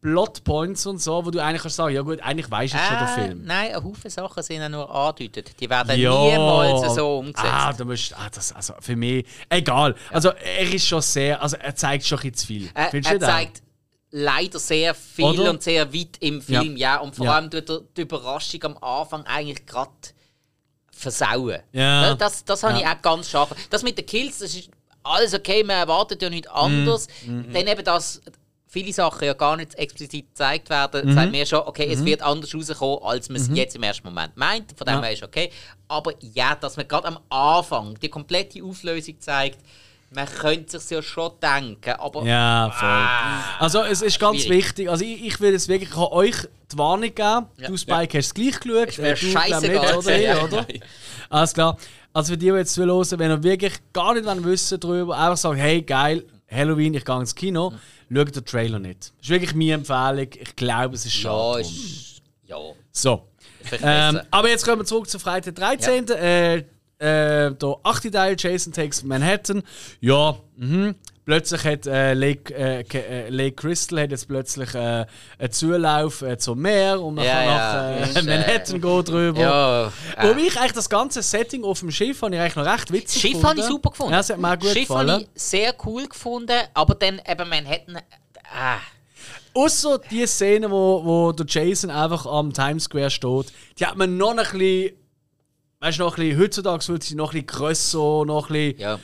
Plotpoints und so, wo du eigentlich kannst sagen, ja gut, eigentlich weißt du jetzt schon den
Äh,
Film.
Nein, ein Haufen Sachen sind ja nur angedeutet. Die werden
Ja.
niemals so umgesetzt.
Ah, da musst, ah, das, also für mich, egal. Also er ist schon sehr, also er zeigt schon ein bisschen zu viel. Findest du
er
auch?
zeigt leider sehr viel
Oder?
und sehr weit im Film, ja. Und vor
Ja.
allem tut er die Überraschung am Anfang eigentlich gerade versauen.
Ja.
Das, das habe ich auch ganz scharf. Das mit den Kills, das ist alles okay, man erwartet ja nichts anderes.
Mhm.
Dann eben, dass viele Sachen ja gar nicht explizit gezeigt werden,
Mhm.
sagt mir schon, okay, es wird anders rauskommen, als man es jetzt im ersten Moment meint. Von dem
Ja.
her ist okay. Aber ja, dass man gerade am Anfang die komplette Auflösung zeigt, man könnte sich ja schon denken, aber
Ja, voll. Also es ist ganz
Ah. Schwierig.
wichtig. Also ich, ich will es wirklich, ich euch die Warnung geben.
Ja.
Du Spike hast es gleich geschaut.
Ist mir scheißegal
oder?
ja.
oder? Alles klar. Also für die, die jetzt zuhören, wenn ihr wirklich gar nicht wissen darüber, einfach sagen, hey geil, Halloween, ich gehe ins Kino, schaut den Trailer nicht. Das ist wirklich meine Empfehlung. Ich glaube, es ist
ja,
schade. drum.
ist, ja.
So. Ähm, aber jetzt kommen wir zurück zu Freitag 13. Äh, äh, der achte Teil, Jason Takes Manhattan. Ja, mhm. Plötzlich hat äh, Lake, äh, äh, Lake Crystal hat jetzt plötzlich äh, einen Zulauf äh, zum Meer und man
Ja,
kann
ja,
nach äh, Manhattan gehen drüber.
Ja,
Wobei ich eigentlich das ganze Setting auf dem Schiff habe ich eigentlich noch recht witzig
Schiff habe ich super gefunden.
Ja, das hat mir auch gut
Schiff
gefallen.
habe ich sehr cool gefunden, aber dann eben Manhattan. Ah,
Außer die Szene, wo, wo der Jason einfach am Times Square steht, die hat man noch ein bisschen. Weißt du, noch ein bisschen, heutzutage würde sie noch ein bisschen grösser, noch ein bisschen.
ja.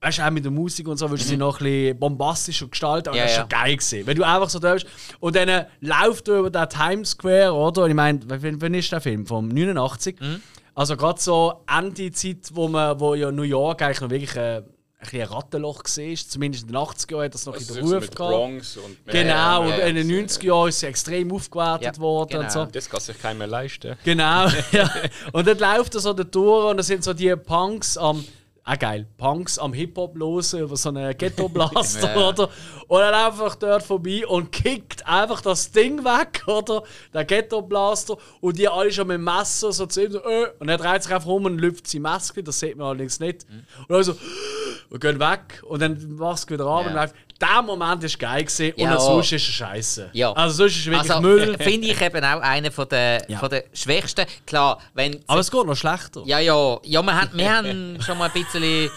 Weißt du, auch mit der Musik und so, würde sie noch ein bisschen bombastischer gestalten, aber
Ja,
das ist
ja.
schon geil gewesen. Wenn du einfach so da bist und dann äh, läuft er über den Times Square, oder? Und ich meine, wann, ist der Film? Vom 89.
Mhm.
Also gerade so Ende Zeit, wo, man, wo ja New York eigentlich noch wirklich äh, ein Rattenloch war. Zumindest in den 80er Jahren hat das noch
Also
in
so
den Ruf
mit
gehabt. Genau, und in den
ja.
90er Jahren ist sie extrem aufgewertet
Ja,
worden
genau.
und so.
Das kann sich keiner mehr leisten.
Genau, *laughs* ja. Und dann läuft er so da durch und da sind so die Punks am. Ah geil, Punks am Hip-Hop los über so einen Ghetto-Blaster,
Ja.
oder? Und dann einfach dort vorbei und kickt einfach das Ding weg, *laughs* oder? Der Ghetto-Blaster. Und die alle schon mit dem Messer so zu ihm so, äh, Und er dreht sich einfach um und lüpft seine Maske, das sieht man allerdings nicht.
Mhm.
Und dann so, *gasps* und gehen weg und dann die Maske wieder ab
Ja.
und läuft. Der Moment war geil gewesen, und
Ja.
sonst ist er scheiße.
Ja.
Also sonst ist er wirklich
Also,
Müll. *laughs*
finde ich eben auch einer von der,
Ja.
von der schwächsten. Klar, wenn.
Aber es geht noch schlechter.
ja, ja, ja, wir haben, wir haben *laughs* schon mal ein bisschen äh,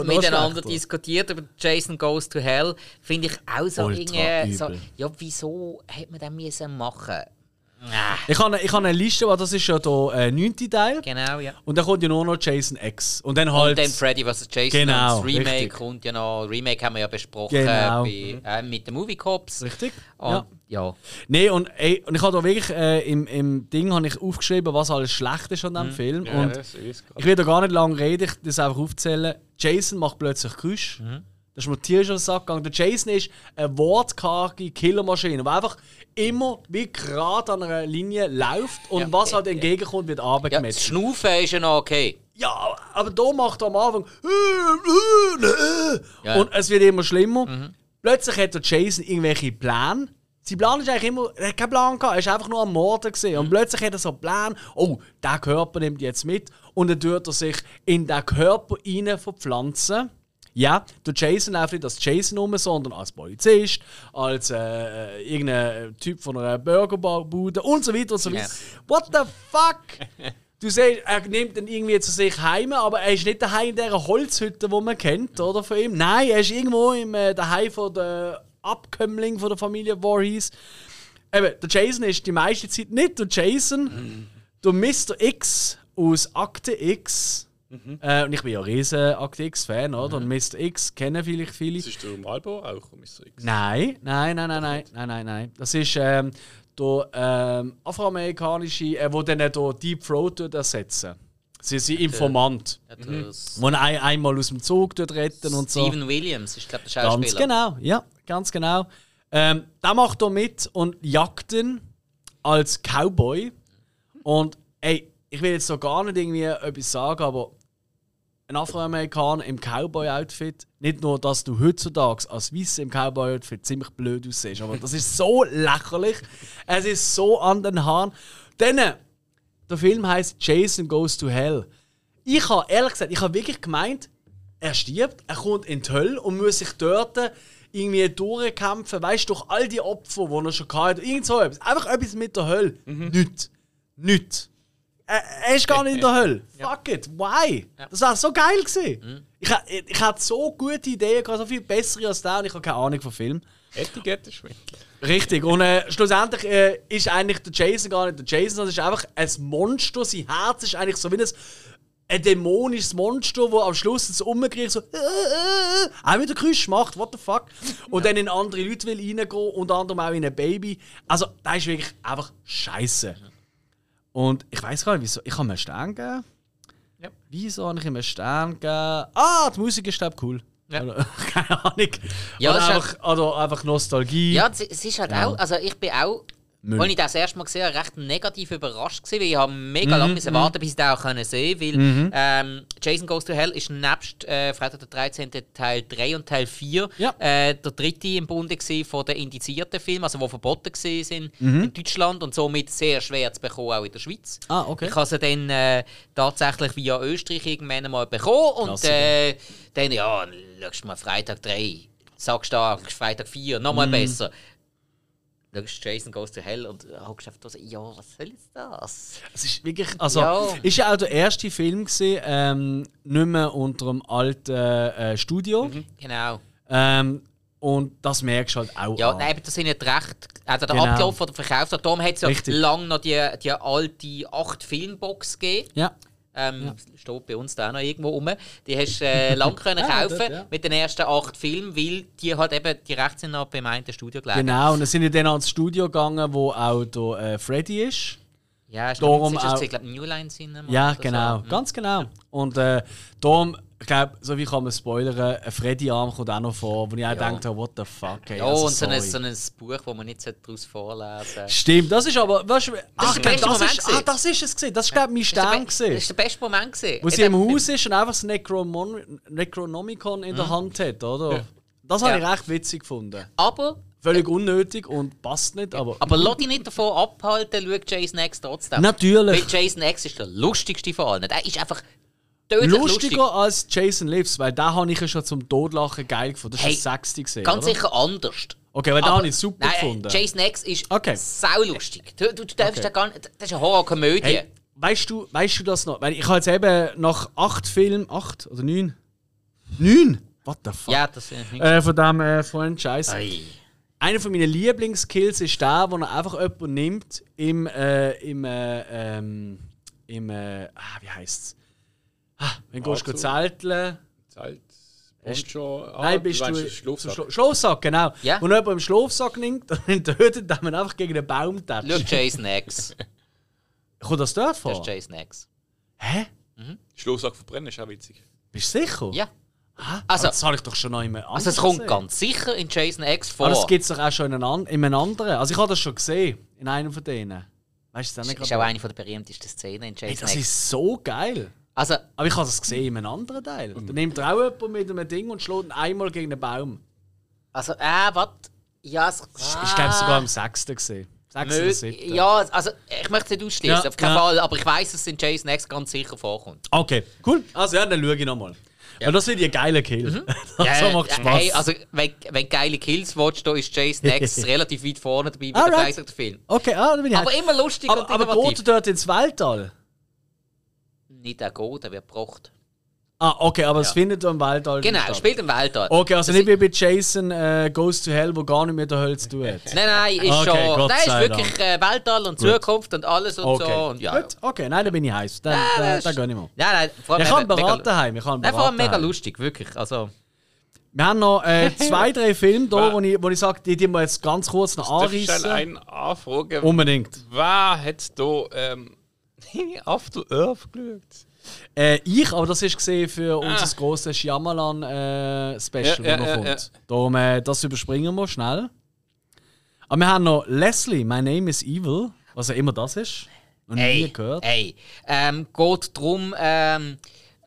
miteinander
schlechter.
diskutiert über Jason Goes to Hell. Finde ich auch so irgendwie. So, ja, wieso hätte man das müssen machen? Ah,
Ich habe eine, ich habe eine Liste, weil das ist ja der äh, neunte Teil.
genau, ja.
Und dann kommt ja nur noch Jason X. Und dann halt.
Und dann Freddy vs. Jason.
Genau,
und das Remake
richtig.
kommt ja noch. Remake haben wir ja besprochen
Genau.
bei, äh, mit den Movie Cops.
richtig?
Und,
Ja.
ja.
Nee, und, ey, und ich habe da wirklich äh, im, im Ding habe ich aufgeschrieben, was alles schlecht ist an diesem
Mhm.
Film.
Ja,
und ich will da gar nicht lange reden, ich das einfach aufzählen. Jason macht plötzlich Geräusche.
Mhm.
Das ist mir tierisch auf den Sack gegangen. Der Jason ist eine wortkarge Killermaschine, die einfach immer wie gerade an einer Linie läuft und
Ja.
was halt entgegenkommt, wird
ja
abgemessen.
das Schnaufen ist ja noch okay.
Ja, aber da macht er am Anfang.
Ja. Mhm.
Und es wird immer schlimmer. Plötzlich hat der Jason irgendwelche Pläne. Sein Plan ist eigentlich immer, er hat keinen Plan gehabt, er war einfach nur am Morden. Gewesen. Und plötzlich hat er so einen Plan, oh, der Körper nimmt jetzt mit. Und dann tut er sich in den Körper rein verpflanzen. Ja, der Jason läuft nicht als Jason um, sondern als Polizist, als äh, äh, irgendein Typ von einer Burgerbude und so weiter und so weiter. What the fuck? Du siehst, er nimmt dann irgendwie zu sich heim, aber er ist nicht daheim in dieser Holzhütte, die man kennt, oder? Von ihm. Nein, er ist irgendwo im äh, daheim von der Abkömmling von der Familie Voorhees. Eben, der Jason ist die meiste Zeit nicht der Jason, der Mr. X aus Akte X. Äh, und ich bin ja ein riesen Akte X-Fan, oder? Und Mr. X kennen vielleicht viele.
Das ist der Malbo auch, Mr. X.
Nein, nein, nein, nein, nein, nein, nein, nein. Das ist ähm, der ähm, afroamerikanische, äh, wo dann der Deep Throat ersetzen. Sie sind Informant,
Das
wo ihn ein, einmal aus dem Zug tut retten und so.
Steven Williams ist, glaube ich, der Schauspieler.
Ganz genau, ja, ganz genau. Ähm, der macht da mit und jagt ihn als Cowboy. Und ey, ich will jetzt so gar nicht irgendwie etwas sagen, aber ein Afroamerikaner im Cowboy-Outfit, nicht nur, dass du heutzutage als Weiße im Cowboy-Outfit ziemlich blöd aussiehst, aber das ist so lächerlich. Es ist so an den Haaren. Dann, der Film heißt Jason Goes to Hell. Ich habe ehrlich gesagt, ich habe wirklich gemeint, er stirbt, er kommt in die Hölle und muss sich dort irgendwie durchkämpfen, weißt du, durch all die Opfer, die er schon hatte. Irgend so etwas. Einfach etwas mit der Hölle. Nicht. Nicht. Er, er ist gar nicht in der Hölle. Fuck it. Why? Das war so geil gewesen. Ich, ha- ich, ich hatte so gute Ideen, so viel bessere als der und ich habe keine Ahnung von Film.
Etikette schwimmt.
Richtig. Und äh, schlussendlich äh, ist eigentlich der Jason gar nicht der Jason, sondern ist einfach ein Monster. Sein Herz ist eigentlich so wie ein, ein dämonisches Monster, wo am Schluss so umkriegt, so äh, äh, äh, auch wieder Geräusch macht, what the fuck. Und dann in andere Leute will reingehen, unter anderem auch in ein Baby. Also, das ist wirklich einfach scheiße. Und ich weiß gar nicht, wieso. Ich habe mir einen Stern gegeben.
Ja.
Wieso habe ich ihm einen Stern gegeben? Ah, die Musik ist, glaube ich, cool.
Ja.
Oder, *laughs* keine Ahnung.
Ja,
oder,
es ist
einfach, oder einfach Nostalgie.
Ja, es- es ist halt auch, also ich bin auch,
Müll.
als ich das erste Mal gesehen habe, recht negativ überrascht gewesen, weil ich habe
Mhm,
mega lange müssen warten, bis ich das auch können sehen weil ähm, Jason Goes to Hell ist nebst äh, Freitag der 13. Teil 3 und Teil 4
Ja.
äh, der dritte im Bunde von den indizierten Filmen, also die verboten gewesen sind
Mhm.
in Deutschland und somit sehr schwer zu bekommen, auch in der Schweiz.
Ah, okay.
Ich habe sie dann äh, tatsächlich via Österreich irgendwann mal bekommen und äh, dann, ja, schaust du mal Freitag 3, sagst du Freitag 4, nochmal
Mhm.
besser. Schaust Jason Goes to Hell und hockst einfach so, ja, was soll jetzt das?
Es ist wirklich, also,
Ja.
ist ja auch der erste Film gewesen, ähm, nicht mehr unter dem alten äh, Studio.
Genau.
Ähm, und das merkst du halt auch.
Ja,
an.
nein, aber das sind nicht recht. Also der
Genau.
Ablauf oder der Verkauf, darum hat es ja lange noch die, die alte 8-Filmbox gegeben.
Ja.
Ähm, Steht bei uns da auch noch irgendwo rum. Die hast du äh, *laughs* lang können
Ah,
kaufen
dort, ja.
mit den ersten acht Filmen, weil die halt eben die Rechte sind noch beim einen Studio gelegen.
Genau, und dann sind wir dann ans Studio gegangen, wo auch der äh, Freddy ist.
Ja, ist
Darum auch-
ich glaube New Line Cinema.
Ja,
oder
genau,
So.
ganz genau. Und äh, darum, ich glaube, so wie kann man spoilern, ein Freddy-Arm kommt auch noch vor, wo ich auch
Ja.
denke, what the fuck, ey,
Ja,
also
und so ein, so ein Buch, das man nicht daraus vorlesen.
Stimmt, das ist aber, weißt du, ach,
der beste
das,
Moment
ist, ah, das ist es gewesen. Das ist glaube ich mein
Das
Stern
ist Das ist der beste Moment. Gewesen.
Wo sie
Ja,
im Haus ist und einfach das Necromon Necronomicon in der Hand hat, oder? Das
Mhm. Ja.
habe ich recht witzig gefunden.
Aber,
Völlig unnötig und passt nicht, aber.
aber lass dich nicht davon abhalten, schau Jason X trotzdem.
Natürlich.
Weil Jason X ist der lustigste von allen. Der ist einfach tödlich lustig.
Lustiger als Jason Lives, weil da habe ich ja schon zum Todlachen geil gefunden. Das
Hey,
ist das sechste gesehen.
Ganz
oder?
sicher anders.
Okay, weil da habe ich super
nein,
gefunden.
Jason X ist
Okay.
saulustig. Du, du, du darfst
Okay.
da gar nicht, das ist eine Horrorkomödie.
Hey, weißt du, weißt du das noch? Weil ich habe jetzt eben nach acht Filmen, acht oder neun? Neun? What the fuck?
Ja, das ist
Äh, von diesem äh, Franchise.
Ei.
Einer von meinen Lieblingskills ist der, wo er einfach jemanden nimmt im, äh, im, äh, ähm, im, äh, ah, wie heißt's? Ah, wenn du gehst zelteln.
Zelt, Poncho, ah,
Nein, bist du, du
Schlafsack?
Schlo Schlafsack, genau.
Ja.
Wo er jemanden im Schlafsack nimmt *laughs* und ihn tötet, dann man einfach gegen einen Baum
Schau
tätscht.
Jason X.
Kommt das dort
Das
vor?
ist Jason X.
Hä?
Schlafsack verbrennen ist auch witzig.
Bist du sicher?
Ja.
Ah,
Also-
das habe ich doch schon noch immer
Also es kommt ganz sicher in Jason X vor.
Aber das gibt es doch auch schon in einem, in einem anderen. Also ich habe das schon gesehen, in einem von denen. Weißt du, das
das
ist
ist auch eine der berühmtesten Szenen in
Hey,
Jason
das
X.
ist so geil.
Also,
Aber ich habe das gesehen in einem anderen Teil. Da nimmt er auch jemanden mit einem Ding und schlägt ihn einmal gegen einen Baum.
also, äh, was? Ja, es,
Ich, ich glaube sogar im sechsten gesehen.
Ja, also ich möchte es nicht ausschließen,
Ja,
auf keinen
ja.
Fall, aber ich weiß, dass es in Jason X ganz sicher vorkommt.
Okay, cool. Also ja, dann schaue ich nochmal. Weil das finde ich ein geiler Kill. *laughs* das so macht
äh,
Spaß.
Hey, also, wenn, wenn geile Kills willst, da ist Jason X *laughs* relativ weit vorne dabei bei
Alright.
dem Freitag Film.
okay, ah, da bin ich
Aber
heiß.
immer lustig
aber,
und
aber geht er dort ins Weltall?
Nicht der Go, der wird gebracht.
Ah, okay, aber es findet im Weltall
Genau,
statt.
spielt im Weltall.
Okay, also
Das
nicht wie bei Jason äh, Goes to Hell, wo gar nicht mehr der Hölle zu tun hat.
Nein, nein, ist
Okay,
schon.
Gott
Nein, ist wirklich äh, Weltall und Zukunft und alles und
Okay,
so. Und, ja.
gut. Okay, nein, dann bin ich heiß. Dann,
Ja,
dann,
das
dann
ist-
geh ich mal.
Nein, nein, vor
Ich kann beraten heim. Ich kann
Nein, vor allem
beraten
mega lustig, wirklich. Also,
Wir haben noch äh, *laughs* zwei, drei Filme da, wo ich, wo ich sage, die, die wir jetzt ganz kurz noch
Darf ich schnell
anreißen.
einen anfragen?
Unbedingt.
Wer hat da ähm, *laughs* After Earth geschaut?
Äh, ich, aber das ist gesehen für
Ah.
unser grosses Shyamalan äh, Special,
Ja,
das noch
ja,
kommt.
ja, ja.
Darum, äh, das überspringen wir schnell. Aber wir haben noch Leslie, My Name is Evil, was ja immer das ist. Nie
ey,
gehört.
ey. Ähm, geht darum, ähm,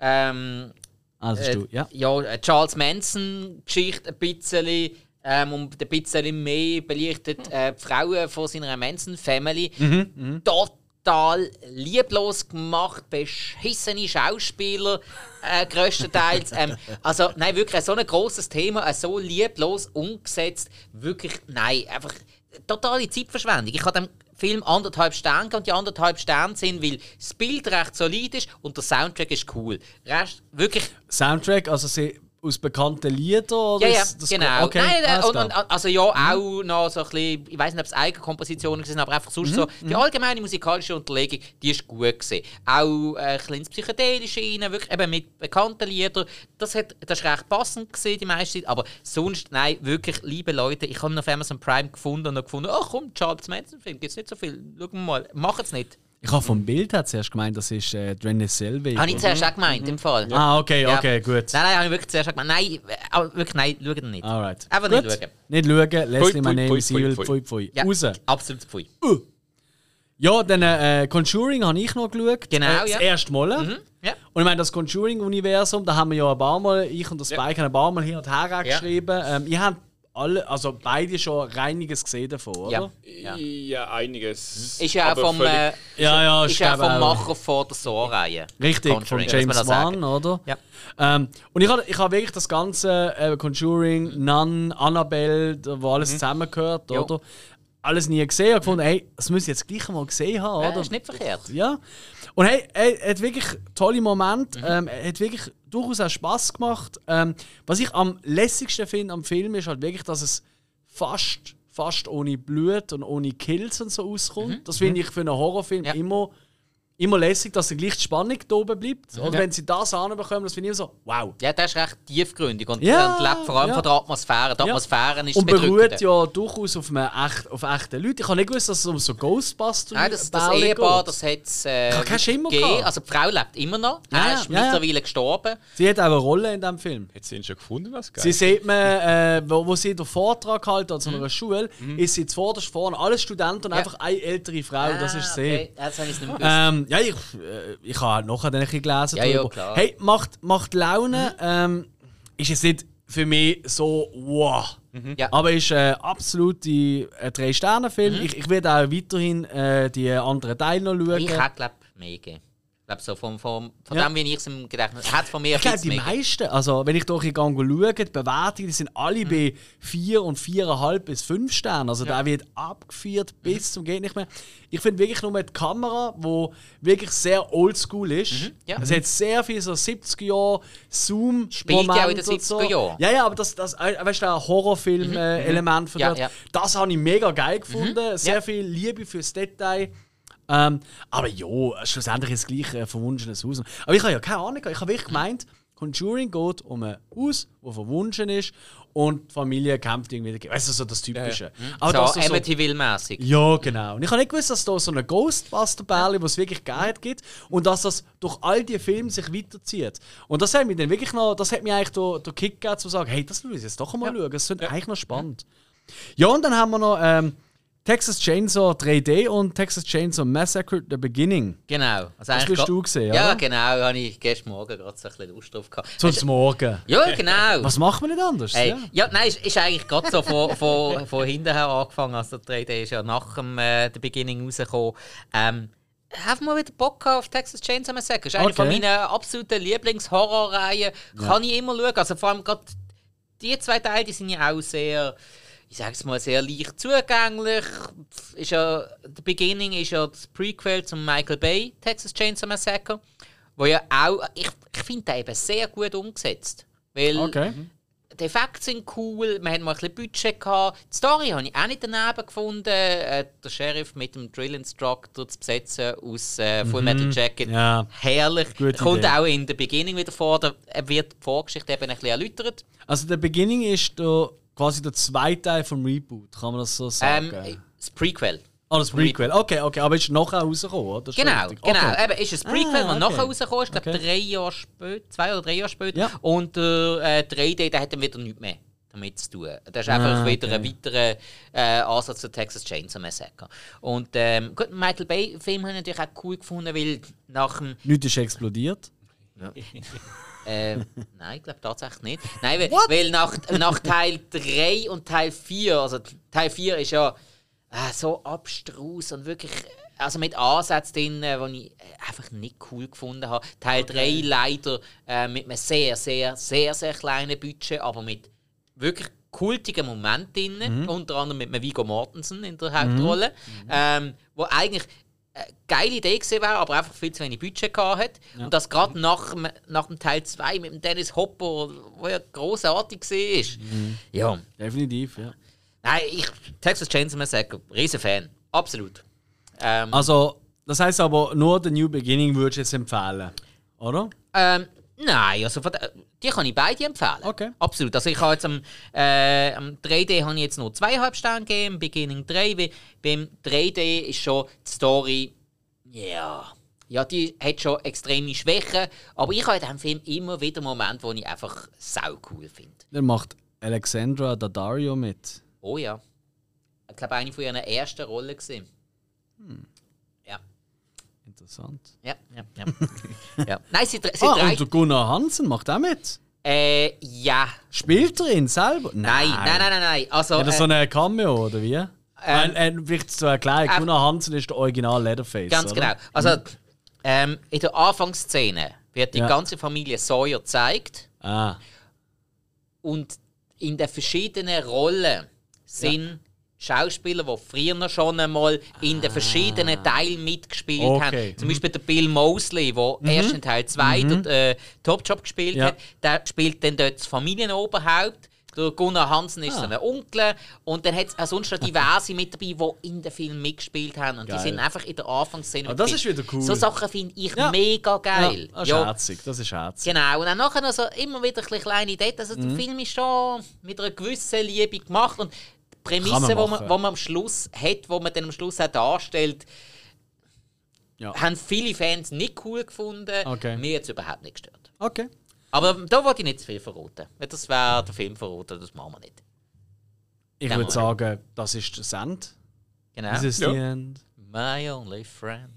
ähm,
das bist du, ja.
ja, äh, Charles Manson-Geschichte ein bisschen, ähm, und ein bisschen mehr belichtet äh, die Frauen von seiner Manson-Family.
Mhm,
Total lieblos gemacht, beschissene Schauspieler, äh, größtenteils. ähm, also, nein, wirklich so ein großes Thema, äh, so lieblos umgesetzt. Wirklich, nein, einfach totale Zeitverschwendung. Ich habe dem Film anderthalb Sterne und die anderthalb Sterne sind, weil das Bild recht solid ist und der Soundtrack ist cool. Rest, wirklich
Soundtrack, also sie aus bekannten Liedern? Oder
ja, ja,
das-
genau.
Okay,
Nein,
alles
und, und, also ja, auch noch so ein bisschen, ich weiß nicht, ob es Eigenkompositionen sind, aber einfach sonst
Mhm,
so, die allgemeine musikalische Unterlegung, die ist gut gewesen. Auch äh, ein bisschen ins Psychedelische rein, wirklich eben mit bekannten Liedern. Das, hat, das ist recht passend gewesen, die meiste Zeit, aber sonst, nein, wirklich, liebe Leute, ich habe ihn auf Amazon Prime gefunden und habe gefunden, ach komm, Charles Manson-Film, gibt es nicht so viel, schauen wir mal, macht es nicht.
Ich habe vom Bild her zuerst gemeint, das ist äh, Renée Zellweger.
Habe ich zuerst auch gemeint, im Fall.
Ah, okay,
Ja.
okay, gut.
Nein, nein, habe ich wirklich zuerst gemeint, nein, äh, aber wirklich, nein, schaut nicht.
Alright.
Einfach
Gut.
nicht schauen.
Nicht schauen. Leslie,
Pfui,
my
pfui,
name
pfui,
is
pfui,
Evil.
pfui.
Pfui.
Ja,
Raus.
absolut pfui.
Ja, dann äh, Conjuring habe ich noch geschaut.
Genau,
äh, Das
ja.
erste Mal.
Mhm, ja.
Und ich meine, das Conjuring-Universum, da haben wir ja ein paar Mal, ich und das
Ja.
Spike haben ein paar Mal hin und her geschrieben. Ähm, ihr habt alle, also beide schon reiniges gesehen davon, oder?
Ja.
Ja,
Ja.
einiges.
Ist ja auch vom, äh,
Ja, ja,
ist
ich
ja
glaube
vom
auch.
Macher von der Saw-Reihe.
Richtig, von
Conjuring,
James. Wan, oder?
Ja.
Ähm, und ich habe ich hab wirklich das ganze äh, Conjuring, Nun, Annabelle, wo alles zusammengehört,
Mhm. Jo.
oder? Alles nie gesehen. Ich habe gefunden, hey, das muss ich jetzt gleich mal gesehen haben,
Ja,
oder?
ist nicht verkehrt.
Ja. Und hey, er hat wirklich tolle Momente.
Mhm.
Ähm, er hat wirklich durchaus auch Spass gemacht. Ähm, was ich am lässigsten finde am Film ist halt wirklich, dass es fast, fast ohne Blut und ohne Kills und so auskommt. Das finde ich für einen Horrorfilm
Mhm. Ja.
immer immer lässig, dass die gleich die Spannung da oben bleibt. Oder
Ja.
wenn sie das anbekommen, das finde ich immer so, wow.
Ja, der ist recht tiefgründig und,
Ja,
und lebt vor allem
ja.
von der Atmosphäre. Die
Ja.
Atmosphäre ist
Und
das
beruht ja durchaus auf, echt, auf echten Leuten. Ich habe nicht gewusst, dass es um so Ghostbusters
Nein, das, das Ehepaar,
geht.
das hat es äh, gegeben.
gehabt.
Also die Frau lebt immer noch.
Ja,
er
ja,
ist
ja, ja.
mittlerweile gestorben.
Sie hat auch eine Rolle in diesem Film.
Hat sie ihn schon gefunden, was geil?
Sie sieht man, äh, wo, wo sie den Vortrag halten an so einer Schule,
Mhm.
ist sie zuvorderst vorne, alle Studenten und
Ja.
einfach eine ältere Frau, das ist sie.
Ah, Okay. Jetzt habe ich es nicht mehr gewusst.
Ähm, ja, ich, äh, ich habe halt nachher dann ein bisschen gelesen.
Ja, ja, klar.
Hey, macht, macht Laune. Ähm, ist es nicht für mich so wow.
Ja.
Aber ist ein äh, absolute äh, Drei-Sterne-Film.
Mhm.
Ich, ich werde auch weiterhin äh, die anderen Teile noch schauen.
ich hätte, glaube ich, mehr gegeben. Glaube, so vom, vom, von
Ja.
dem, wie ich es im Gedächtnis habe, von mir
Ich glaube, die
gegeben.
meisten, also wenn ich durch die Gang schaue, die Bewertungen die sind alle bei 4 und 4,5 bis 5 Sternen. Also der wird abgeführt bis zum geht nicht mehr. Ich finde wirklich nur die Kamera, wo wirklich sehr oldschool ist.
ja.
Es hat sehr viel so 70er Jahre Zoom
Spielt ja auch in den
und so.
70er Jahren.
Ja, ja, aber das, das äh, weißt du, ein Horrorfilm-Element von
Ja,
dort.
ja.
Das habe ich mega geil gefunden. Sehr
Ja.
viel Liebe fürs Detail. Ähm, aber ja, schlussendlich ist es gleich ein verwunschenes Haus. Aber ich habe ja keine Ahnung. Ich habe wirklich gemeint, Conjuring geht um ein Haus, das verwunschen ist und die Familie kämpft irgendwie dagegen. Weißt du, so das Typische. Aber dass
So
du so,
Amityville-mässig.
ja, genau. Und ich habe nicht gewusst, dass es da so eine Ghostbuster-Bärli, die es wirklich gegeben gibt und dass das durch all die Filme sich weiterzieht. Und das hat mich dann wirklich noch, das hat mir eigentlich den, den Kick gegeben, zu sagen, hey, das will ich jetzt doch einmal schauen. Das ist eigentlich noch spannend. Ja, und dann haben wir noch ähm, Texas Chainsaw 3D und Texas Chainsaw Massacre The Beginning.
Genau. Also
Das
gra-
du gesehen,
Ja,
oder?
genau. Habe ich gestern Morgen gerade so ein bisschen Lust drauf gehabt.
Zum Morgen.
Ja, genau.
Was macht man nicht anders?
Hey,
Ja.
ja. nein, ist, ist eigentlich gerade so von, von, *laughs* von hinten her angefangen. Also der 3D ist ja nach dem äh, der Beginning rausgekommen. Ähm, Einfach mal wieder Bock auf Texas Chainsaw Massacre. Das ist eine
Okay.
von meinen absoluten Lieblingshorrorreihen. Kann ich immer schauen. Also vor allem gerade die zwei Teile, die sind ja auch sehr, ich sage es mal, sehr leicht zugänglich. Ist ja, The Beginning ist ja das Prequel zum Michael Bay Texas Chainsaw Massacre, wo ja auch, ich, ich finde den eben sehr gut umgesetzt. Weil
Okay.
die Effekte sind cool, wir hatten mal ein bisschen Budget gehabt. Die Story habe ich auch nicht daneben gefunden. Äh, der Sheriff mit dem Drill Instructor zu besetzen aus äh, Full Metal Jacket.
Mhm. Ja.
Herrlich.
Gute
Kommt
Idee.
auch in der Beginning wieder vor. Da wird die Vorgeschichte eben ein bisschen erläutert.
Also der Beginning ist der, quasi der zweite Teil vom Reboot, kann man das so sagen?
Ähm, das Prequel.
oh, das Prequel. Okay, okay, aber ist nachher rausgekommen, oder?
Genau, genau.
Okay.
Eben, ist ein Prequel,
Ah,
das nachher
okay.
rausgekommen ist. Ich glaube,
Okay.
drei Jahre später, zwei oder drei Jahre später.
Ja.
Und der äh, 3D, der hat dann wieder nichts mehr damit zu tun. Das ist einfach
Ah,
wieder
okay.
ein weiterer äh, Ansatz zu Texas Chainsaw Massacre. Und ähm, gut, den Michael Bay-Film habe ich natürlich auch cool gefunden, weil nach dem
Nichts ist explodiert. *laughs*
äh, *laughs* nein, ich glaube tatsächlich nicht. Nein, weil, weil nach, nach Teil 3 und Teil 4, also Teil 4 ist ja äh, so abstrus und wirklich, also mit Ansätzen drin, äh, die ich äh, einfach nicht cool gefunden habe. Teil 3 leider äh, mit einem sehr, sehr, sehr, sehr kleinen Budget, aber mit wirklich kultigen Momenten drin, unter anderem mit einem Viggo Mortensen in der Hauptrolle, ähm, wo eigentlich geile Idee gewesen wäre, aber einfach viel zu wenig Budget gehabt hat. Und das gerade nach, dem- nach dem Teil 2 mit dem Dennis Hopper, wo ja großartig war. Ja.
Definitiv, ja.
Nein, ich, Texas Chainsaw Massacre, riesen Fan. Absolut. Ähm,
Also, das heißt aber, nur The New Beginning würdest du jetzt empfehlen, oder?
Ähm, nein, also von der, die kann ich beide empfehlen.
Okay.
Absolut. Also ich habe jetzt am, äh, am 3D habe ich jetzt nur zweieinhalb Sterne gegeben, Beginning 3. weil Beim 3D ist schon die Story, ja, ja, die hat schon extreme Schwächen, aber ich habe in diesem Film immer wieder Momente, wo ich einfach sau cool finde.
Dann macht Alexandra Daddario mit.
Oh ja. Ich glaube, eine von ihren ersten Rollen gesehen. Ja,
Interessant.
ja, ja, ja. *laughs* ja. Nein, sie, sie
Ah, und der Gunnar Hansen macht auch mit.
Äh, ja.
Spielt er ihn selber?
Nein, nein, nein, nein, nein. Also,
Hat er
äh,
so eine Cameo, oder wie? Ähm, äh, vielleicht zu erklären,
äh,
Gunnar Hansen ist der Original Leatherface.
Ganz
oder?
genau. Also, ähm, in der Anfangsszene wird die
Ja.
ganze Familie Sawyer gezeigt
Ah,
und in den verschiedenen Rollen sind Schauspieler, die früher schon einmal in den verschiedenen Teilen mitgespielt
Ah. Okay. Mhm.
haben. Zum Beispiel der Bill Mosley, der erst in Teil 2 den äh, Top Job gespielt
Ja.
hat, der spielt dann dort das Familienoberhaupt. Der Gunnar Hansen ist
Ah.
so ein Onkel. Und dann hat es auch sonst noch diverse mit dabei, die in den Film mitgespielt haben. Und
Geil.
die sind einfach in der Anfangsszene.
Ah,
mit
das ist wieder cool.
So Sachen finde ich
Ja.
mega geil.
Ja, das ist herzig. Das ist herzig.
Genau, und dann nachher noch so immer wieder kleine Details. Also
Mhm.
der Film ist schon mit einer gewissen Liebe gemacht und Prämisse,
man
die man, wo man am Schluss hat, wo man dann am Schluss auch darstellt,
Ja.
haben viele Fans nicht cool gefunden.
Okay.
Mir jetzt überhaupt nicht gestört.
Okay.
Aber da wollte ich nicht zu viel verraten. Das wäre der Film verraten, das machen wir nicht.
Ich würde sagen, das ist das End.
Genau.
Das ist
Ja.
the end.
My only friend.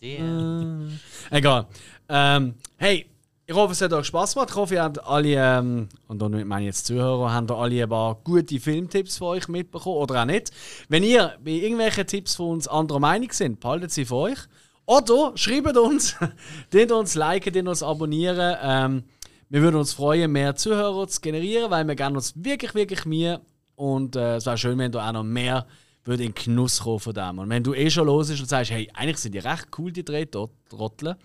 dear.
Äh, Egal. Ähm, hey, ich hoffe, es hat euch Spaß gemacht. Ich hoffe, ihr habt alle, ähm, und damit meine ich jetzt Zuhörer, habt ihr alle ein paar gute Filmtipps von euch mitbekommen oder auch nicht. Wenn ihr bei irgendwelchen Tipps von uns anderer Meinung sind, behaltet sie für euch. Oder schreibt uns, *laughs* den uns liken, den uns abonnieren. Ähm, wir würden uns freuen, mehr Zuhörer zu generieren, weil wir gerne uns wirklich, wirklich mehr und äh, es wäre schön, wenn du auch noch mehr würde in den Genuss kommen von dem. Und wenn du eh schon los ist und sagst, hey, eigentlich sind die recht cool, die drei Trotteln,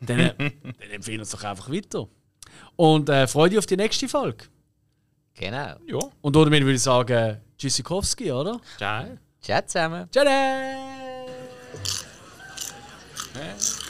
dann, äh, *laughs* dann empfehlen uns doch einfach weiter. Und äh, freue dich auf die nächste Folge.
Genau.
Ja.
Und damit würde ich sagen, Tschüssikowski, oder?
Ciao.
Ciao zusammen. Ciao.
Ciao.